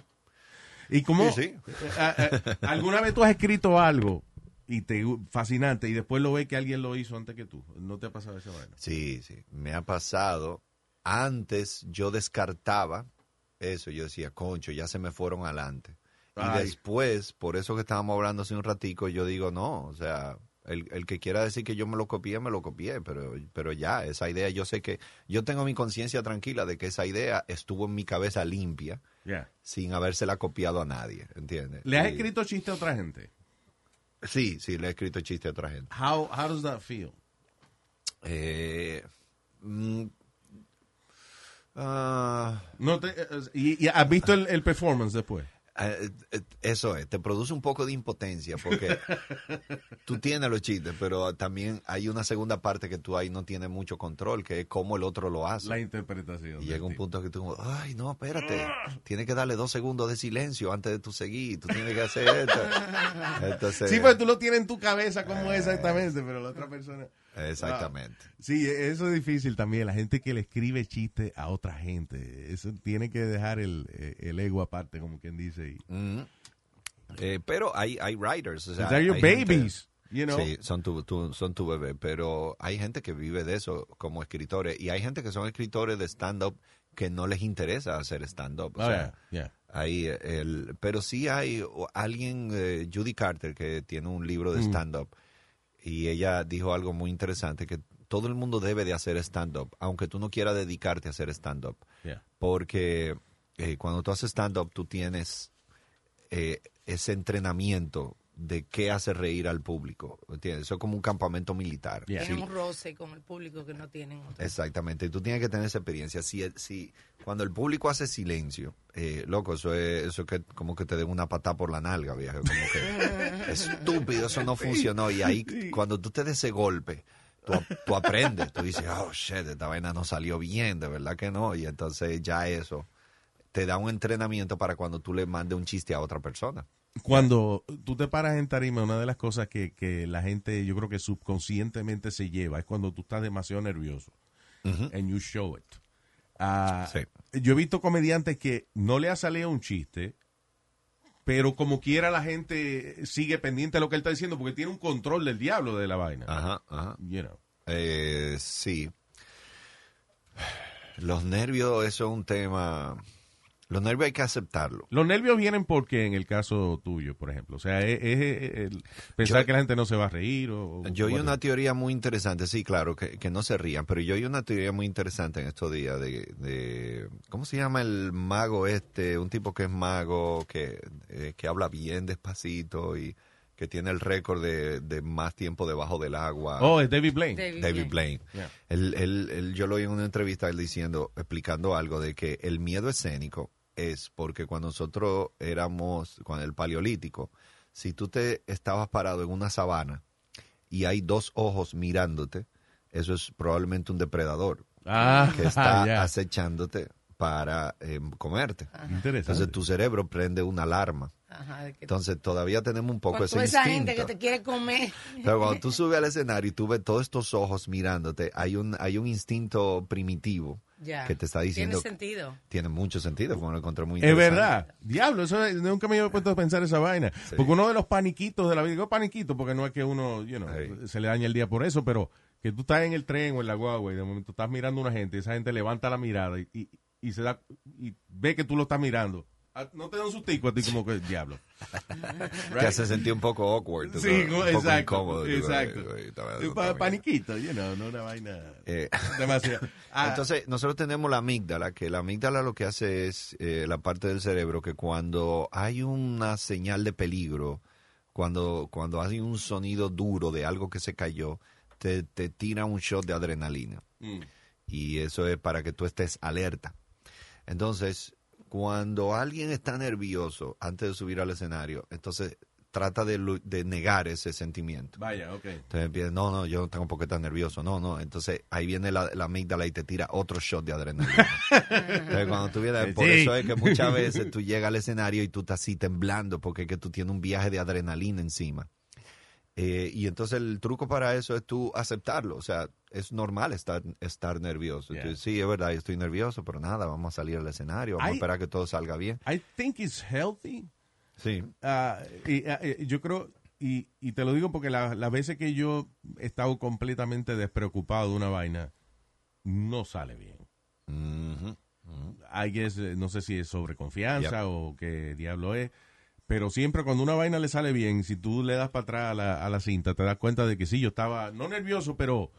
Y como, Sí, sí. a- a- ¿alguna vez tú has escrito algo y te fascinante y después lo ves que alguien lo hizo antes que tú? ¿No te ha pasado esa vaina? Sí, sí, me ha pasado. Antes yo descartaba eso, yo decía, concho, ya se me fueron adelante. Y después, por eso que estábamos hablando hace un ratico, yo digo, no, o sea, el, el que quiera decir que yo me lo copié, me lo copié, pero, pero ya, esa idea, yo sé que, yo tengo mi conciencia tranquila de que esa idea estuvo en mi cabeza limpia, Yeah. sin habérsela copiado a nadie, ¿entiendes? ¿Le has Y- escrito chistes a otra gente? Sí, sí, le he escrito chiste a otra gente. How, how does that feel? Eh, mm, Ah, No te- eh, y, y has visto el, el performance después. Eh, eh, eso es, te produce un poco de impotencia porque <laughs> tú tienes los chistes, pero también hay una segunda parte que tú ahí no tienes mucho control, que es cómo el otro lo hace. La interpretación. Y llega un tipo. punto que tú, ay, no, espérate, <laughs> tienes que darle dos segundos de silencio antes de tú seguir, tú tienes que hacer esto. <laughs> Entonces, Sí, pues tú lo tienes en tu cabeza como es exactamente, pero la otra persona... exactamente. Sí, eso es difícil también. La gente que le escribe chistes a otra gente. Eso tiene que dejar el, el ego aparte, como quien dice. Mm. Eh, pero hay, hay writers, o sea, your hay gente- babies, you know. Sí, son tu, tu- son tu bebé, pero hay gente que vive de eso como escritores y hay gente que son escritores de stand-up que no les interesa hacer stand-up. Oh, yeah, yeah. hay el, pero sí hay alguien, eh, Judy Carter, que tiene un libro de Mm. Y ella dijo algo muy interesante, que todo el mundo debe de hacer stand-up, aunque tú no quieras dedicarte a hacer stand-up, Yeah. porque eh, cuando tú haces stand-up tú tienes eh, ese entrenamiento de qué hace reír al público, ¿entiendes? Eso es como un campamento militar. Yeah. Tienen Sí, un roce con el público que no tienen. otros. Exactamente, y tú tienes que tener esa experiencia. Si, si cuando el público hace silencio, eh, loco, eso es eso es que como que te den una patada por la nalga, viejo. Como que <laughs> estúpido, eso no funcionó. Y ahí, cuando tú te des ese golpe, tú, tú aprendes, tú dices, oh shit, esta vaina no salió bien, de verdad que no. Y entonces ya eso te da un entrenamiento para cuando tú le mandes un chiste a otra persona. Cuando tú te paras en tarima, una de las cosas que, que la gente, yo creo que subconscientemente se lleva, es cuando tú estás demasiado nervioso. And you show it. Ah, Sí. Yo he visto comediantes que no le ha salido un chiste, pero como quiera la gente sigue pendiente de lo que él está diciendo porque tiene un control del diablo de la vaina. Ajá, ajá. You know. Eh, sí. Los nervios, eso es un tema. Los nervios hay que aceptarlo. Los nervios vienen porque en el caso tuyo, por ejemplo. O sea, es, es- es el pensar Yo- que la gente no se va a reír. O, o- Yo oí una teoría muy interesante, sí, claro, que, que no se rían, pero yo oí una teoría muy interesante en estos días de, de ¿cómo se llama el mago este? Un tipo que es mago, que, eh, que habla bien despacito y que tiene el récord de, de más tiempo debajo del agua. Oh, es David Blaine. David David Blaine. Blaine. Yeah. Él- él- él- yo lo oí en una entrevista él diciendo, explicando algo de que el miedo escénico es porque cuando nosotros éramos, con el paleolítico, si tú te estabas parado en una sabana y hay dos ojos mirándote, eso es probablemente un depredador Ah, que está <laughs> acechándote para eh, comerte. Interesante. Entonces tu cerebro prende una alarma. Ajá, de que- Entonces todavía tenemos un poco ese toda esa instinto. gente que te quiere comer. Pero cuando <laughs> tú subes al escenario y tú ves todos estos ojos mirándote, hay un, hay un instinto primitivo Ya. que te está diciendo. Tiene sentido. Tiene mucho sentido, como lo encontré muy Es verdad. Diablo, eso es- nunca me había puesto a pensar esa vaina. Sí. Porque uno de los paniquitos de la vida, digo paniquito porque no es que uno, you know, Sí. se le daña el día por eso, pero que tú estás en el tren o en la guagua y de momento estás mirando a una gente y esa gente levanta la mirada y, y, y se da y ve que tú lo estás mirando. Ah, No te da un sustico a ti como que diablo. <laughs> Te hace sentir un poco awkward. Sí, sabes, un poco exacto. incómodo. exacto. Pa- bien. paniquito, you know, no una vaina Eh, demasiado. Ah, <laughs> Entonces, nosotros tenemos la amígdala, que la amígdala lo que hace es eh, la parte del cerebro que cuando hay una señal de peligro, cuando, cuando hay un sonido duro de algo que se cayó, te, te tira un shot de adrenalina. mm, Y eso es para que tú estés alerta. Entonces, cuando alguien está nervioso antes de subir al escenario, entonces trata de, negar ese sentimiento. vaya, ok. Entonces empieza, no, no, yo no tengo por qué estar nervioso, no, no. Entonces ahí viene la, la amígdala y te tira otro shot de adrenalina. <laughs> Entonces cuando tú vienes, por eso es que muchas veces tú llegas al escenario y tú estás así temblando porque es que tú tienes un viaje de adrenalina encima. Eh, y entonces el truco para eso es tú aceptarlo, o sea, es normal estar, estar nervioso. Yeah. Tú, sí, es verdad, yo estoy nervioso, pero nada, vamos a salir al escenario, vamos a Hay- esperar que todo salga bien. I think it's healthy Sí, Ah, y, eh, yo creo, y, y te lo digo porque la- las veces que yo he estado completamente despreocupado de una vaina, no sale bien. Ujú, ujú. I guess, eh, no sé si es sobreconfianza Yep. o qué diablo es, pero siempre cuando una vaina le sale bien, si tú le das para atrás a la, a la cinta, te das cuenta de que sí, yo estaba, no nervioso, pero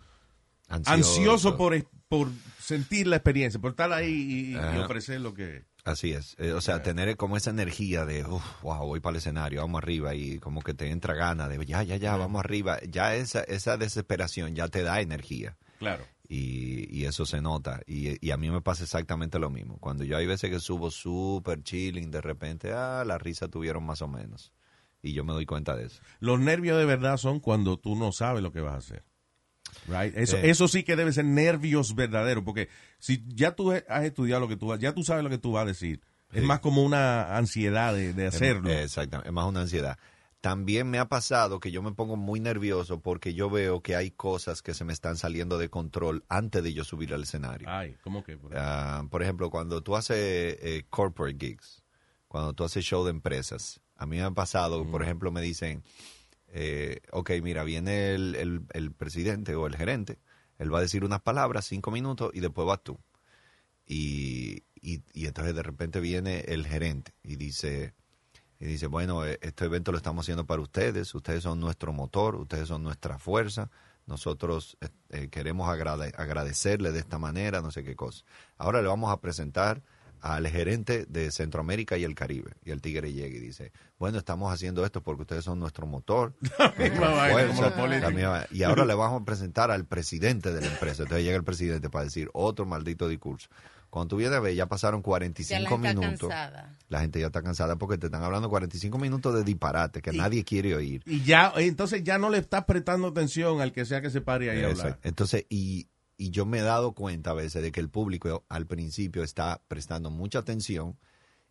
ansioso, por, por sentir la experiencia, por estar ahí y, ofrecer lo que... Así es, Eh, o sea, tener como esa energía de, "Uf, wow, voy para el escenario, vamos arriba, y como que te entra gana de, ya, ya, ya, vamos arriba, ya esa, esa desesperación ya te da energía. Claro. Y, y eso se nota. Y, y a mí me pasa exactamente lo mismo. Cuando yo hay veces que subo súper chilling, de repente, ah, la risa tuvieron más o menos. Y yo me doy cuenta de eso. Los nervios de verdad son cuando tú no sabes lo que vas a hacer. Right? Eso, Eh. eso sí que debe ser nervios verdaderos, porque si ya tú has estudiado lo que tú vas, ya tú sabes lo que tú vas a decir. Es más como una ansiedad de, de hacerlo. Exactamente, es más una ansiedad. También me ha pasado que yo me pongo muy nervioso porque yo veo que hay cosas que se me están saliendo de control antes de yo subir al escenario. Ay, ¿cómo que? Por Ah, por ejemplo, cuando tú haces eh, corporate gigs, cuando tú haces show de empresas, a mí me ha pasado, por ejemplo, me dicen, eh, ok, mira, viene el, el- el presidente o el gerente, él va a decir unas palabras, cinco minutos, y después vas tú. Y, y, y entonces de repente viene el gerente y dice, y dice, bueno, eh, este evento lo estamos haciendo para ustedes, ustedes son nuestro motor, ustedes son nuestra fuerza, nosotros eh, eh, queremos agrade- agradecerle de esta manera, no sé qué cosa. Ahora le vamos a presentar al gerente de Centroamérica y el Caribe. Y el tigre llega y dice, bueno, estamos haciendo esto porque ustedes son nuestro motor, <laughs> fuerza, misma- y ahora le vamos a presentar al presidente de la empresa. Entonces llega el presidente para decir otro maldito discurso. Cuando tú vienes a ver, ya pasaron 45 Ya la gente está minutos. cansada. La gente ya está cansada porque te están hablando 45 minutos de disparate que nadie quiere oír. Y ya, entonces ya no le estás prestando atención al que sea que se pare ahí a hablar. Entonces, y, y yo me he dado cuenta a veces de que el público al principio está prestando mucha atención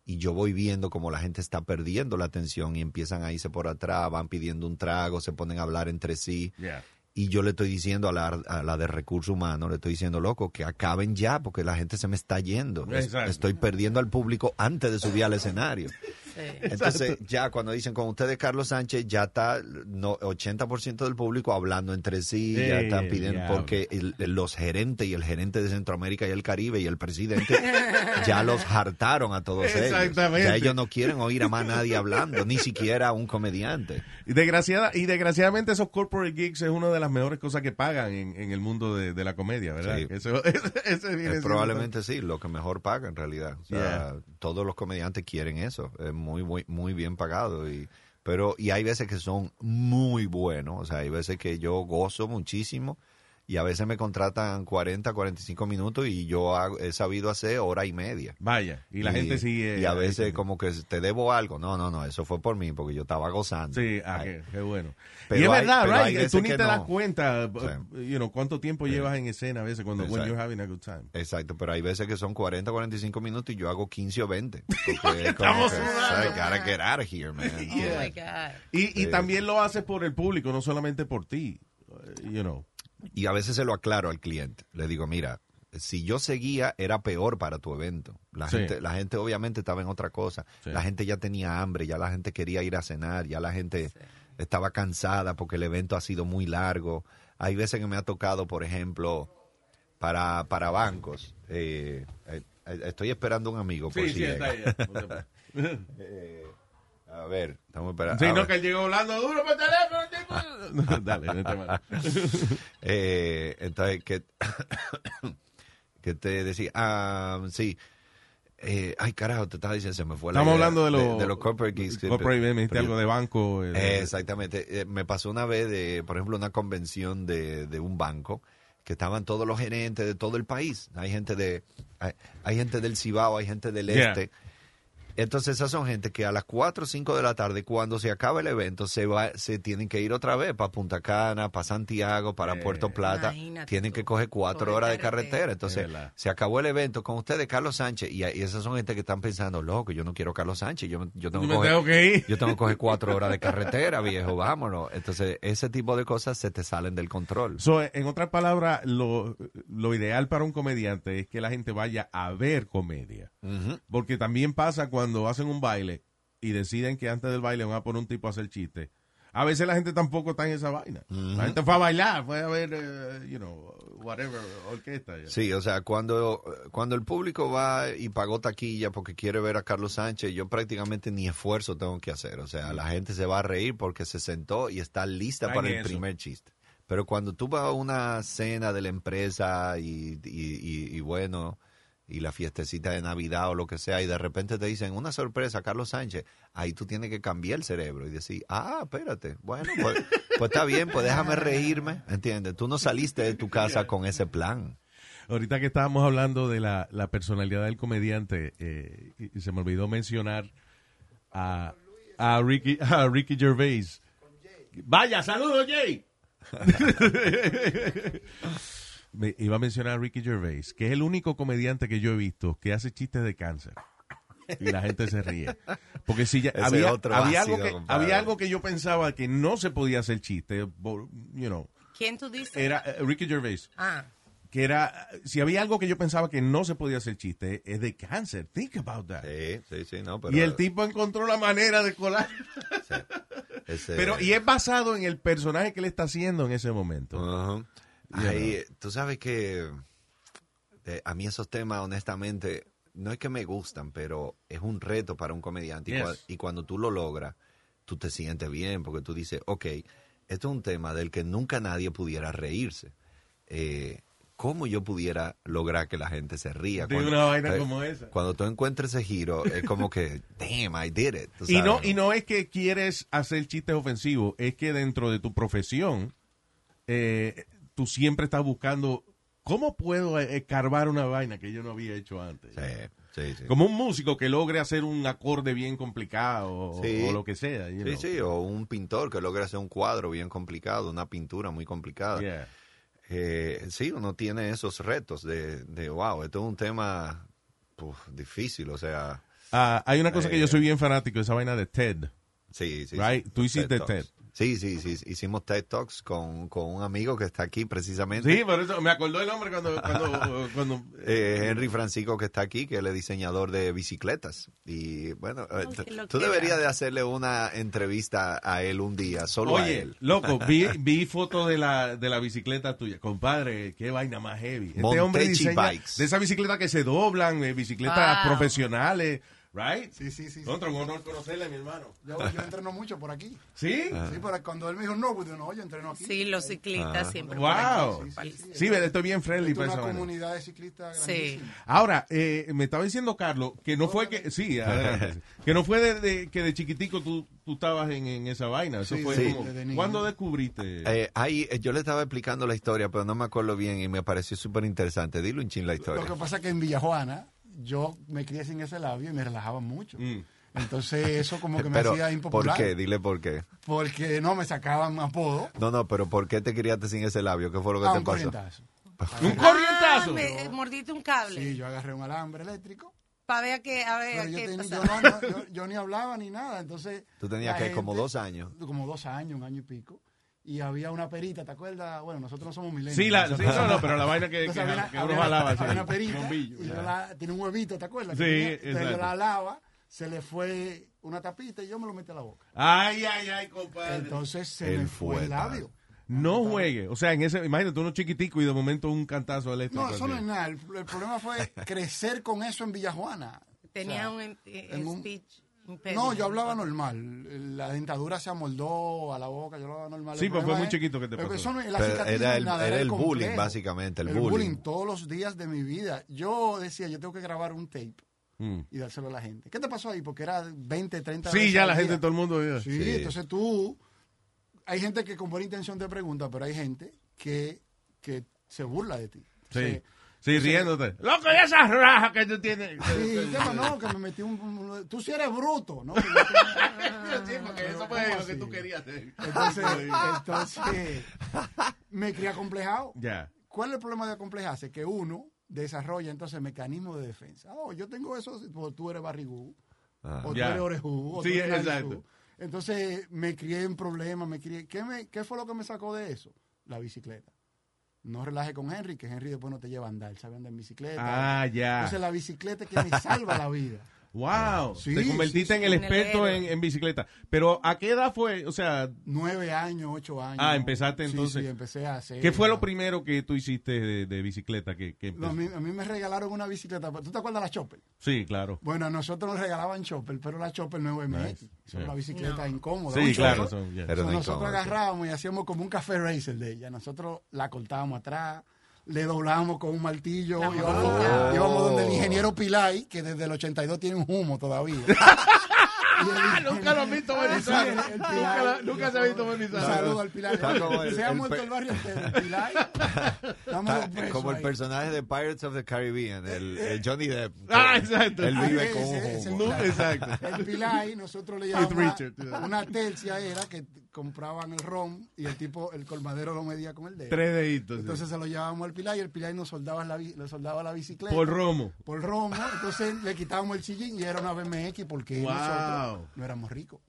y yo voy viendo como la gente está perdiendo la atención y empiezan a irse por atrás, van pidiendo un trago, se ponen a hablar entre sí. Yeah. Y yo le estoy diciendo a la, a la de recursos humanos, le estoy diciendo, loco, que acaben ya porque la gente se me está yendo. Exacto. Estoy perdiendo al público antes de subir al escenario. Sí. Entonces, ya cuando dicen con ustedes Carlos Sánchez, ya está no, 80% del público hablando entre sí, ya están pidiendo, porque el- los gerentes y el gerente de Centroamérica y el Caribe y el presidente <laughs> ya los hartaron a todos ellos. Exactamente. Ya ellos no quieren oír a más nadie hablando, ni siquiera a un comediante. Y, desgraciada, y desgraciadamente esos corporate gigs es una de las mejores cosas que pagan en, en el mundo de, de la comedia, ¿verdad? Sí. Eso, <laughs> viene siendo- probablemente sí, lo que mejor paga en realidad. O sea, Yeah. todos los comediantes quieren eso, es muy, muy, muy bien pagado. Y, pero, y hay veces que son muy buenos, o sea, hay veces que yo gozo muchísimo y a veces me contratan 40, 45 minutos y yo hago- he sabido hacer hora y media. Vaya, y la gente sigue. Y a ahí veces también. como que te debo algo. No, no, no, eso fue por mí, porque yo estaba gozando. Sí, ah, qué, qué bueno. Pero y es hay- verdad, pero right? Tú ni te das no. cuenta, Sí. you know, cuánto tiempo llevas en escena a veces cuando when Exacto. you're having a good time. Exacto, pero hay veces que son 40, 45 minutos y yo hago 15 o 20. <laughs> Porque es como Estamos que, gotta get out of here, man. Oh Yeah. my God. Y, y Sí. también lo haces por el público, no solamente por ti. Uh, You know. Y a veces se lo aclaro al cliente. Le digo, mira, si yo seguía era peor para tu evento. La, Sí. gente, la gente obviamente estaba en otra cosa. Sí. La gente ya tenía hambre, ya la gente quería ir a cenar, ya la gente estaba cansada porque el evento ha sido muy largo. Hay veces que me ha tocado, por ejemplo, para, para bancos. eh, eh, eh, estoy esperando un amigo por si llega. <laughs> Eh, a ver, estamos esperando. Sí, no, que él llegó hablando duro por teléfono. <laughs> Dale, vete mal. <laughs> Eh, entonces, ¿qué, <coughs> qué te decía? Ah, sí. Eh, ay, carajo, te estaba diciendo, se me fue la Estamos idea hablando de los de, los corporate Corporate, me dijiste algo de banco. eh, Eh, exactamente. Eh, me pasó una vez, de, por ejemplo, una convención de, de un banco que estaban todos los gerentes de todo el país. Hay gente de hay, hay gente del Cibao, hay gente del Yeah. Este. Entonces esas son gente que a las 4 o 5 de la tarde, cuando se acaba el evento, se va, se tienen que ir otra vez para Punta Cana, para Santiago, para Eh, Puerto Plata. Tienen tú, que coger cuatro horas de carretera. Entonces, se acabó el evento con ustedes, Carlos Sánchez. Y, y esas son gente que están pensando, loco, yo no quiero Carlos Sánchez. Yo, yo tengo, Yo que me coger- tengo que ir. yo tengo que coger cuatro horas de <laughs> carretera, viejo, vámonos. Entonces, ese tipo de cosas se te salen del control. So, en otras palabras, lo, lo ideal para un comediante es que la gente vaya a ver comedia. Porque también pasa cuando hacen un baile y deciden que antes del baile van a poner un tipo a hacer chiste. A veces la gente tampoco está en esa vaina. La gente fue a bailar, fue a ver, eh, you know, whatever, orquesta. ya. Sí, o sea, cuando, cuando el público va y pagó taquilla porque quiere ver a Carlos Sánchez, yo prácticamente ni esfuerzo tengo que hacer. O sea, la gente se va a reír porque se sentó y está lista para el eso. primer chiste. Pero cuando tú vas a una cena de la empresa y, y, y- y bueno, y la fiestecita de Navidad o lo que sea, y de repente te dicen una sorpresa, Carlos Sánchez, ahí tú tienes que cambiar el cerebro y decir, ah, espérate, bueno, pues, pues está bien, pues déjame reírme, ¿entiendes? Tú no saliste de tu casa con ese plan. Ahorita que estábamos hablando de la, la personalidad del comediante, eh, y, se me olvidó mencionar a, a, Ricky, a Ricky Gervais. Vaya, saludos, Jay. <laughs> Me iba a mencionar a Ricky Gervais, que es el único comediante que yo he visto que hace chistes de cáncer. Y la gente se ríe. Porque si ya, había, otro había ácido, algo que, había algo que yo pensaba que no se podía hacer chiste, you know, ¿Quién tú dices? era eh, Ricky Gervais Ah, que era, si había algo que yo pensaba que no se podía hacer chiste, es de cáncer. Think about that. Sí, sí, sí, no, pero... y el tipo encontró la manera de colar. ese- Pero, y es basado en el personaje que le está haciendo en ese momento. You Ahí, tú sabes que eh, a mí esos temas, honestamente, no es que me gustan, pero es un reto para un comediante. Y, Yes. cua- y cuando tú lo logras, tú te sientes bien, porque tú dices, ok, esto es un tema del que nunca nadie pudiera reírse. Eh, ¿Cómo yo pudiera lograr que la gente se ría? De una vaina como esa. Cuando tú encuentres ese giro, es como que, <laughs> damn, I did it. Y no, y no es que quieres hacer chistes ofensivos, es que dentro de tu profesión, eh, tú siempre estás buscando, ¿cómo puedo eh, escarbar una vaina que yo no había hecho antes? Sí, sí, sí. Como un músico que logre hacer un acorde bien complicado o, lo que sea. Sí, know. sí, o un pintor que logra hacer un cuadro bien complicado, una pintura muy complicada. Yeah. Eh, sí, uno tiene esos retos de, de wow, esto es un tema puf, difícil, o sea, Ah, hay una cosa que Eh, yo soy bien fanático, esa vaina de TED. sí, sí. Right, sí. tú hiciste. TED. Sí, sí, sí, hicimos TED Talks con, con un amigo que está aquí precisamente. Sí, por eso me acordó el hombre cuando... cuando, <laughs> cuando Eh, Henry Francisco que está aquí, que él es diseñador de bicicletas. Y bueno, eh, tú deberías de hacerle una entrevista a él un día, solo a Oye, él. loco, vi, <laughs> vi fotos de la, de la bicicleta tuya. Compadre, qué vaina más heavy. Este Montechi hombre diseña Bikes. de esas bicicletas que se doblan, eh, bicicletas Wow. profesionales, right? Sí, sí, sí. sí. Contra, un honor conocerle, mi hermano. Yo, yo entreno mucho por aquí. ¿Sí? Ah. Sí, pero cuando él me dijo no, pues yo no, yo entreno aquí. sí, los ciclistas Ah. siempre. Wow. Sí, sí, Sí, ve, estoy bien friendly para una comunidad de ciclistas Sí. Ahora, eh, me estaba diciendo Carlos que no fue que, sí, <laughs> adelante, que no fue de, de- que de chiquitico tú, tú estabas en, en esa vaina. Eso Sí, fue sí. como, desde niño. ¿cuándo descubriste? Eh, ahí, eh, yo le estaba explicando la historia, pero no me acuerdo bien y me pareció súper interesante. Dilo un chin la historia. Lo que pasa es que en Villajuana yo me crié sin ese labio y me relajaba mucho. Mm. Entonces eso como que <laughs> me pero, hacía ¿por impopular. qué? Dile por qué. Porque no me sacaban apodo. No, no, pero ¿por qué te criaste sin ese labio? ¿Qué fue lo que Ah, te un pasó? corrientazo. <laughs> ¿Un Ah, corrientazo? me, mordiste un cable. Sí, yo agarré un alambre eléctrico. Para ver qué, a ver, Pero yo, qué tenía- yo pasaba. no, no, yo- yo <laughs> ni hablaba ni nada. Entonces. Tú tenías que como dos años. Como dos años, un año y pico. Y había una perita, ¿te acuerdas? Bueno, nosotros no somos milenios. Sí, la, sí, no, no, pero la vaina que, que, Entonces había una- que uno había- jalaba así, había una perita bombillo. y yo la, tiene un huevito, ¿te acuerdas? Sí, tenía- Entonces yo la lava, se le fue una tapita y yo me lo metí a la boca. Ay, ay, ay, compadre. Entonces se El me fue el labio. no juegue. O sea, en ese, imagínate uno chiquitico y de momento un cantazo eléctrico. No, eso no es nada. El, el problema fue <laughs> crecer con eso en Villajuana. Tenía O sea, un eh, en un- speech. No, yo hablaba normal. La dentadura se amoldó a la boca, yo hablaba normal. Sí, pues fue muy es- chiquito que te pero pasó. eso no- la Pero cicatriz era el- nada, era el complejo. bullying, básicamente, el el bullying. bullying todos los días de mi vida. Yo decía, yo tengo que grabar un tape Mm. y dárselo a la gente. ¿Qué te pasó ahí? Porque era 20, 30 Sí, veces ya la gente, día. todo el mundo. ya. Sí, Sí. entonces tú... Hay gente que con buena intención te pregunta, pero hay gente que, que se burla de ti. Entonces, sí, riéndote. Loco, y esas rajas que tú tienes. Sí, ¿qué más? no, que me metí un, un- Tú sí eres bruto, ¿no? <laughs> Sí, porque eso fue ¿Cómo lo que tú querías hacer. Entonces, entonces me crié acomplejado. Ya. ¿Cuál es el problema de acomplejarse? Que uno desarrolla entonces mecanismos de defensa. Oh, yo tengo eso, o tú eres barrigú, Ah. o Ya. tú eres orejú, o Sí, tú eres narizú. exacto. Entonces me crié en problemas, me crié. ¿Qué, me, ¿Qué fue lo que me sacó de eso? La bicicleta. No relaje con Henry, que Henry después no te lleva a andar, sabe andar en bicicleta. Ah, ya. Entonces la bicicleta es que me salva la vida. <laughs> Wow. Sí, Te convertiste sí, en el sí. En el experto en, en bicicleta. Pero, ¿a qué edad fue? O sea, Nueve años, ocho años. Ah, empezaste entonces. Sí, empecé a hacer. ¿qué fue lo primero que tú hiciste de, de bicicleta? Que, que No, a, mí, a mí me regalaron una bicicleta. ¿Tú te acuerdas de la Chopper? Sí, claro. Bueno, a nosotros nos regalaban Chopper, pero la Chopper no es MX. Es Yeah. una bicicleta incómoda. Sí, claro. son-. Pero So, no nosotros agarrábamos y hacíamos como un café racer de ella. Nosotros la cortábamos atrás, le doblamos con un martillo. La Íbamos, donde el ingeniero Pilay, que desde el 82 tiene un humo todavía. Y el- Nunca lo han visto el Nunca, se ha visto Un bonizar. saludo al el- Se ha muerto el barrio entero. Está besos como el personaje de Pirates of the Caribbean, el, Johnny Depp. Ah, exacto. Él vive Ah, con ese- un ese- humo. No, exacto. El Pilay, nosotros le llamamos una tercia era que compraban el ron y el tipo, el colmadero lo medía con el dedo. Tres deditos. sí. Entonces se lo llevábamos al Pilay y el Pilay nos soldaba la, le soldaba la bicicleta. Por romo. Por romo. Entonces le quitábamos el sillín y era una BMX porque Wow. nosotros no éramos ricos.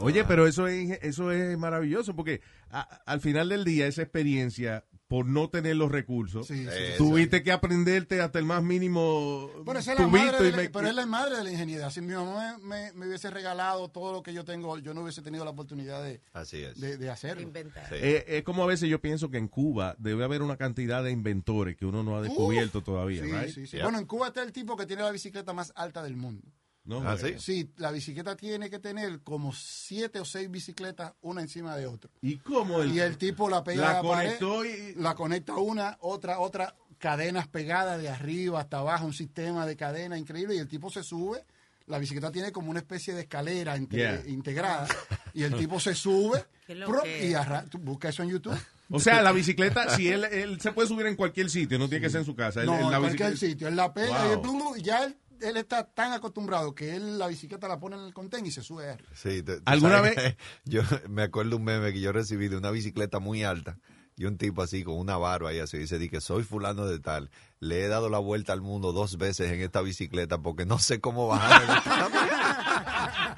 Oye, pero eso es, eso es maravilloso porque a- al final del día esa experiencia, por no tener los recursos, Sí, sí. Eh, tuviste que aprenderte hasta el más mínimo Bueno, esa es la tubito madre de la, me- pero es la madre de la ingeniería. Si mi mamá me, me hubiese regalado todo lo que yo tengo, yo no hubiese tenido la oportunidad de, Así es. de, de hacerlo. Inventar. Sí. Eh, es como a veces yo pienso que en Cuba debe haber una cantidad de inventores que uno no ha descubierto todavía, Sí, right? sí, sí. Yeah. Bueno, en Cuba está el tipo que tiene la bicicleta más alta del mundo. No, Ah, bueno. ¿sí? Sí, la bicicleta tiene que tener como siete o seis bicicletas una encima de otra. ¿Y cómo el, Y el tipo la pega la pared, conectó y... la conecta una, otra, otra, cadenas pegadas de arriba hasta abajo, un sistema de cadena increíble y el tipo se sube. La bicicleta tiene como una especie de escalera Yeah. integrada y el tipo se sube <laughs> que- y busca eso en YouTube. O sea, la bicicleta, si él, él se puede subir en cualquier sitio, no tiene que ser en su casa. Él- no, él en la cualquier bicicleta- sitio. Él la pega Wow. y ya él, él está tan acostumbrado que él la bicicleta la pone en el contén y se sube. Sí, te- ¿Alguna sabes vez- <laughs> Yo me acuerdo un meme que yo recibí de una bicicleta muy alta y un tipo así con una barba y así dice di que soy fulano de tal. Le he dado la vuelta al mundo dos veces en esta bicicleta porque no sé cómo bajar. <laughs>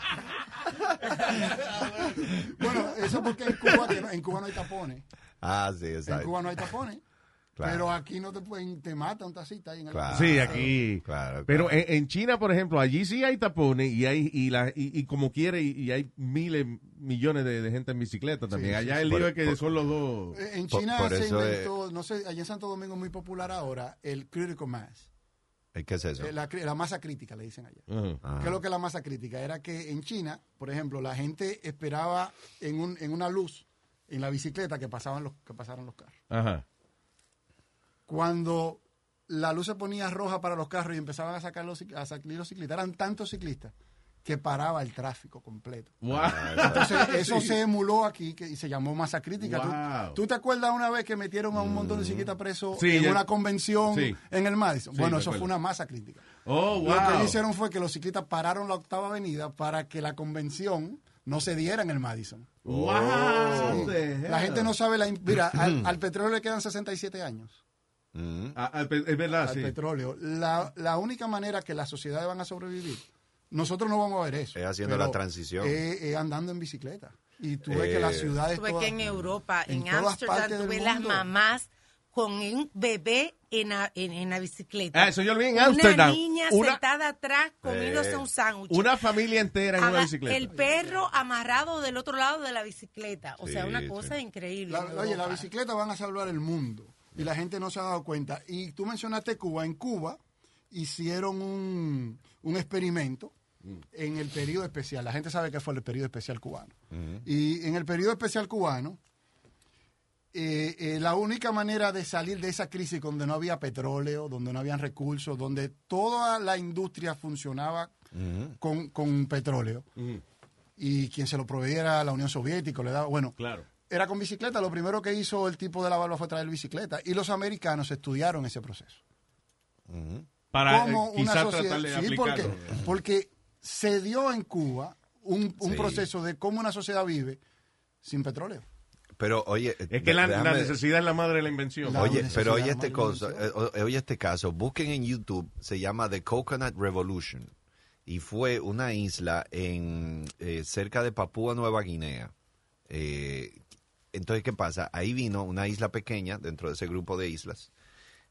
Bueno, eso porque en Cuba, en Cuba no hay tapones. ah, sí, En exacto. Cuba no hay tapones. Claro. Pero aquí no te pueden, te mata un tacita ahí en el Claro. Sí, aquí. Claro, Pero en, en China, por ejemplo, allí sí hay tapones y hay y, la, y, y como quiere y, y hay miles, millones de, de gente en bicicleta también. sí, Allá sí. el lío es que por- son los dos. Eh, En China por se inventó, no sé, allá en Santo Domingo es muy popular ahora, el critical mass. ¿Qué es eso? Eh, La, masa crítica, le dicen allá. Ah. ¿Qué es lo que es la masa crítica? Era que en China, por ejemplo, la gente esperaba en, un, en una luz en la bicicleta que pasaban los, que pasaran los carros. Ajá. Cuando la luz se ponía roja para los carros y empezaban a sacar los, a salir los ciclistas, eran tantos ciclistas que paraba el tráfico completo. Wow. Entonces, <laughs> eso se emuló aquí que, y se llamó masa crítica. ¿Tú- Wow. ¿Tú, te acuerdas una vez que metieron a un montón de ciclistas presos Sí, en ya- una convención sí. en el Madison? Bueno, eso fue una masa crítica. Oh, wow. Lo que hicieron fue que los ciclistas pararon la octava avenida para que la convención no se diera en el Madison. La gente no sabe la... Mira, al, al petróleo le quedan 67 años. Mm. Ah, pe- es verdad, al sí. petróleo. La, la única manera que las sociedades van a sobrevivir, nosotros no vamos a ver eso. Es haciendo la transición. Es, es andando en bicicleta. Y tú ves que Eh, las ciudades... Tú ves todas- que en Europa, en, en partes tú las mamás con un bebé en la, en, en la bicicleta. Ah, eso yo lo vi en Ámsterdam. Una niña Una- sentada atrás comiéndose Eh, un sándwich. Una familia entera en una Haga- bicicleta. El perro amarrado del otro lado de la bicicleta. O sea, una sí. cosa increíble. La- oye, la bicicleta van a salvar el mundo y la gente no se ha dado cuenta. Y tú mencionaste Cuba. En Cuba hicieron un, un experimento en el periodo especial. La gente sabe que fue el periodo especial cubano. Y en el periodo especial cubano, eh, eh, la única manera de salir de esa crisis donde no había petróleo, donde no habían recursos, donde toda la industria funcionaba con, con petróleo, Ujú, y quien se lo proveía era la Unión Soviética, le daba, bueno, Claro. Era con bicicleta. Lo primero que hizo el tipo de la barba fue traer bicicleta. Y los americanos estudiaron ese proceso. Para Como eh, una sociedad. de Sí, porque, porque se dio en Cuba un, un Sí. proceso de cómo una sociedad vive sin petróleo. Pero oye, Es que la, la déjame- necesidad es la madre de la invención. La- Oye, pero oye este la cosa, eh, oye este caso, busquen en YouTube, se llama The Coconut Revolution y fue una isla en eh, cerca de Papúa Nueva Guinea. Eh, entonces, ¿qué pasa? Ahí vino una isla pequeña dentro de ese grupo de islas.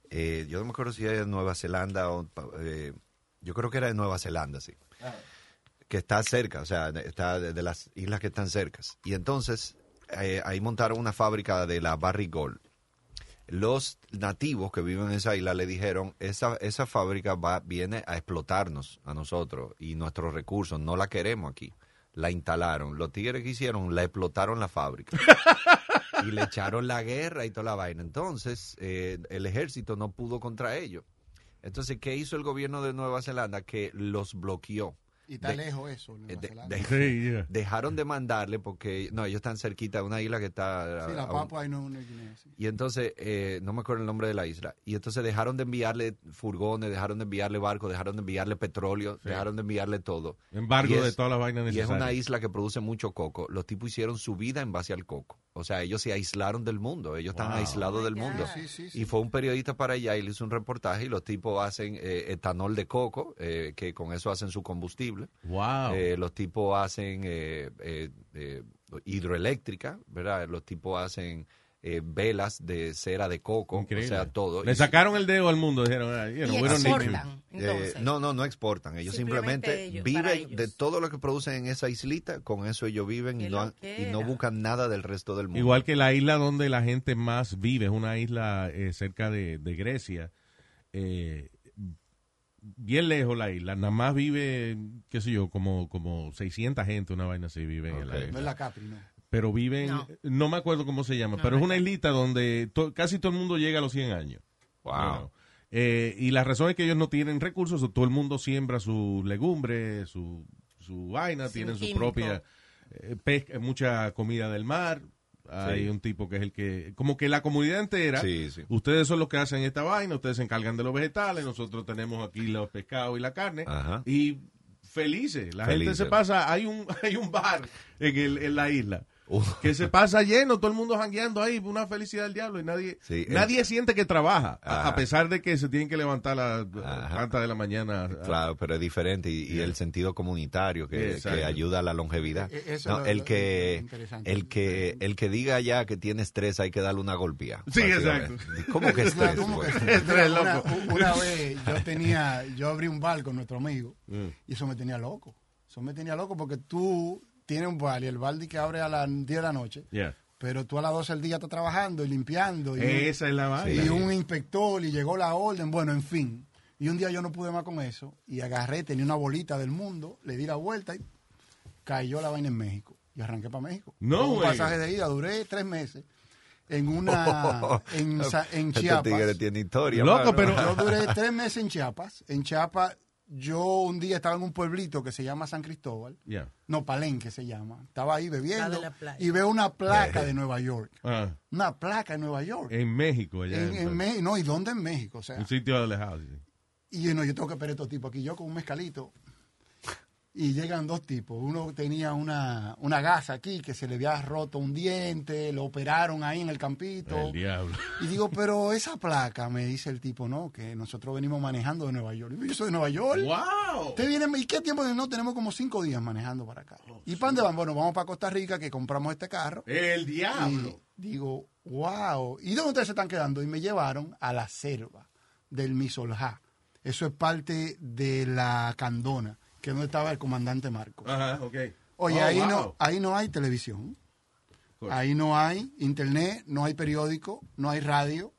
Eh, yo no me acuerdo si era de Nueva Zelanda o eh, yo creo que era de Nueva Zelanda, sí. Que está cerca, o sea, está de, de las islas que están cercas. Y entonces eh, ahí montaron una fábrica de la Barry Gold los nativos que viven en esa isla le dijeron, esa, esa fábrica va, viene a explotarnos a nosotros y nuestros recursos, no la queremos aquí. La instalaron. Los tigres que hicieron, la explotaron la fábrica. <laughs> y le echaron la guerra y toda la vaina. Entonces, eh, el ejército no pudo contra ellos. Entonces, ¿qué hizo el gobierno de Nueva Zelanda? Que los bloqueó. Y está De- lejos eso. Nueva Eh, de- Zelanda. de- Sí, yeah. dejaron de mandarle porque, no, ellos están cerquita de una isla que está... Sí, a- la Papua y no una Guinea. sí. y entonces, eh, no me acuerdo el nombre de la isla. Y entonces dejaron de enviarle furgones, dejaron de enviarle barcos, dejaron de enviarle petróleo, dejaron de enviarle todo. Embargo Y de es- todas las vainas Y es necesarias. una isla que produce mucho coco. Los tipos hicieron su vida en base al coco. O sea, ellos se aislaron del mundo. Ellos están Wow. aislados Oh del mundo. God. Sí, sí, sí. Y fue un periodista para allá y le hizo un reportaje y los tipos hacen eh, etanol de coco, eh, que con eso hacen su combustible. Wow. Eh, los tipos hacen eh, eh, eh, hidroeléctrica, ¿verdad? Los tipos hacen eh, velas de cera de coco, Increíble. o sea, todo. Le Y- sacaron el dedo al mundo. Dijeron, ah, you know, y exportan. eh, Entonces, no, no, no exportan. Ellos Simplemente simplemente, ellos, para viven ellos. de todo lo que producen en esa islita, con eso ellos viven y no, y buscan nada del resto del mundo. Igual que la isla donde la gente más vive, es una isla eh, cerca de, de Grecia. Eh, bien lejos la isla, nada más vive, qué sé yo, como, como 600 gente, una vaina así vive en la Ok. No isla. es la Capri, no. Pero viven, no. No. me acuerdo cómo se llama, No, pero es una islita donde to- casi todo el mundo llega a los 100 años. Wow. Eh, y la razón es que ellos no tienen recursos, todo el mundo siembra sus legumbres, su, su vaina, Sin tienen su propia eh, pesca, mucha comida del mar. Hay Sí. un tipo que es el que, como que la comunidad entera, Sí, sí. ustedes son los que hacen esta vaina, ustedes se encargan de los vegetales, nosotros tenemos aquí los pescados y la carne, Ajá. y felices. La gente se pasa, hay un, <laughs> hay un bar en, el, en la isla. Que se pasa lleno, todo el mundo jangueando ahí, una felicidad del diablo y nadie, Sí, el- nadie siente que trabaja, a, Ajá. a pesar de que se tienen que levantar a las tantas de la mañana. Claro, pero es diferente y, y el sentido comunitario que, Exacto. que ayuda a la longevidad. E- eso No, es lo- el que el que el que diga ya que tiene estrés hay que darle una golpea. Sí, básicamente. ¿Cómo que estrés? ¿cómo que? Estrés, una, loco. una vez yo tenía, yo abrí un bar con nuestro amigo Mm. y eso me tenía loco. Eso me tenía loco porque tú tienes un bar y el bar di que abre a las 10 de la noche, Yeah. pero tú a las 12 del día estás trabajando y limpiando y, Esa es la vaina. y un inspector y llegó la orden, bueno, en fin. Y un día yo no pude más con eso y agarré, tenía una bolita del mundo, le di la vuelta y cayó la vaina en México. Y arranqué para México. No, un pasaje de ida, duré tres meses en una, <laughs> en, en Este Chiapas. tigre tiene historia. Loco, mano. pero- Yo duré tres meses en Chiapas. En Chiapas, yo un día estaba en un pueblito que se llama San Cristóbal. Yeah. No, Palenque se llama. Estaba ahí bebiendo. Y veo una placa de Nueva York. <laughs> Ah, Una placa de Nueva York. en México, allá. En, en Me- no, ¿y dónde en México? O sea, un sitio alejado. sí. y yo, no, yo tengo que esperar a estos tipos aquí. Yo con un mezcalito. Y llegan dos tipos. Uno tenía una, una gasa aquí que se le había roto un diente, lo operaron ahí en el campito. El diablo. Y digo, pero esa placa, me dice el tipo, no, que nosotros venimos manejando de Nueva York. Yo soy de Nueva York. ¡Wow! ¿Usted viene, ¿Y qué tiempo? No, tenemos como cinco días manejando para acá. ¿Y para dónde van? Bueno, vamos para Costa Rica, que compramos este carro. El Y diablo. digo, wow. ¿Y dónde ustedes se están quedando? Y me llevaron a la selva del Misoljá. Eso es parte de la Candona, que donde estaba el comandante Marcos. Ajá, ok. Oye, Oh, ahí, wow. no, ahí no hay televisión. Ahí no hay internet, no hay periódico, no hay radio,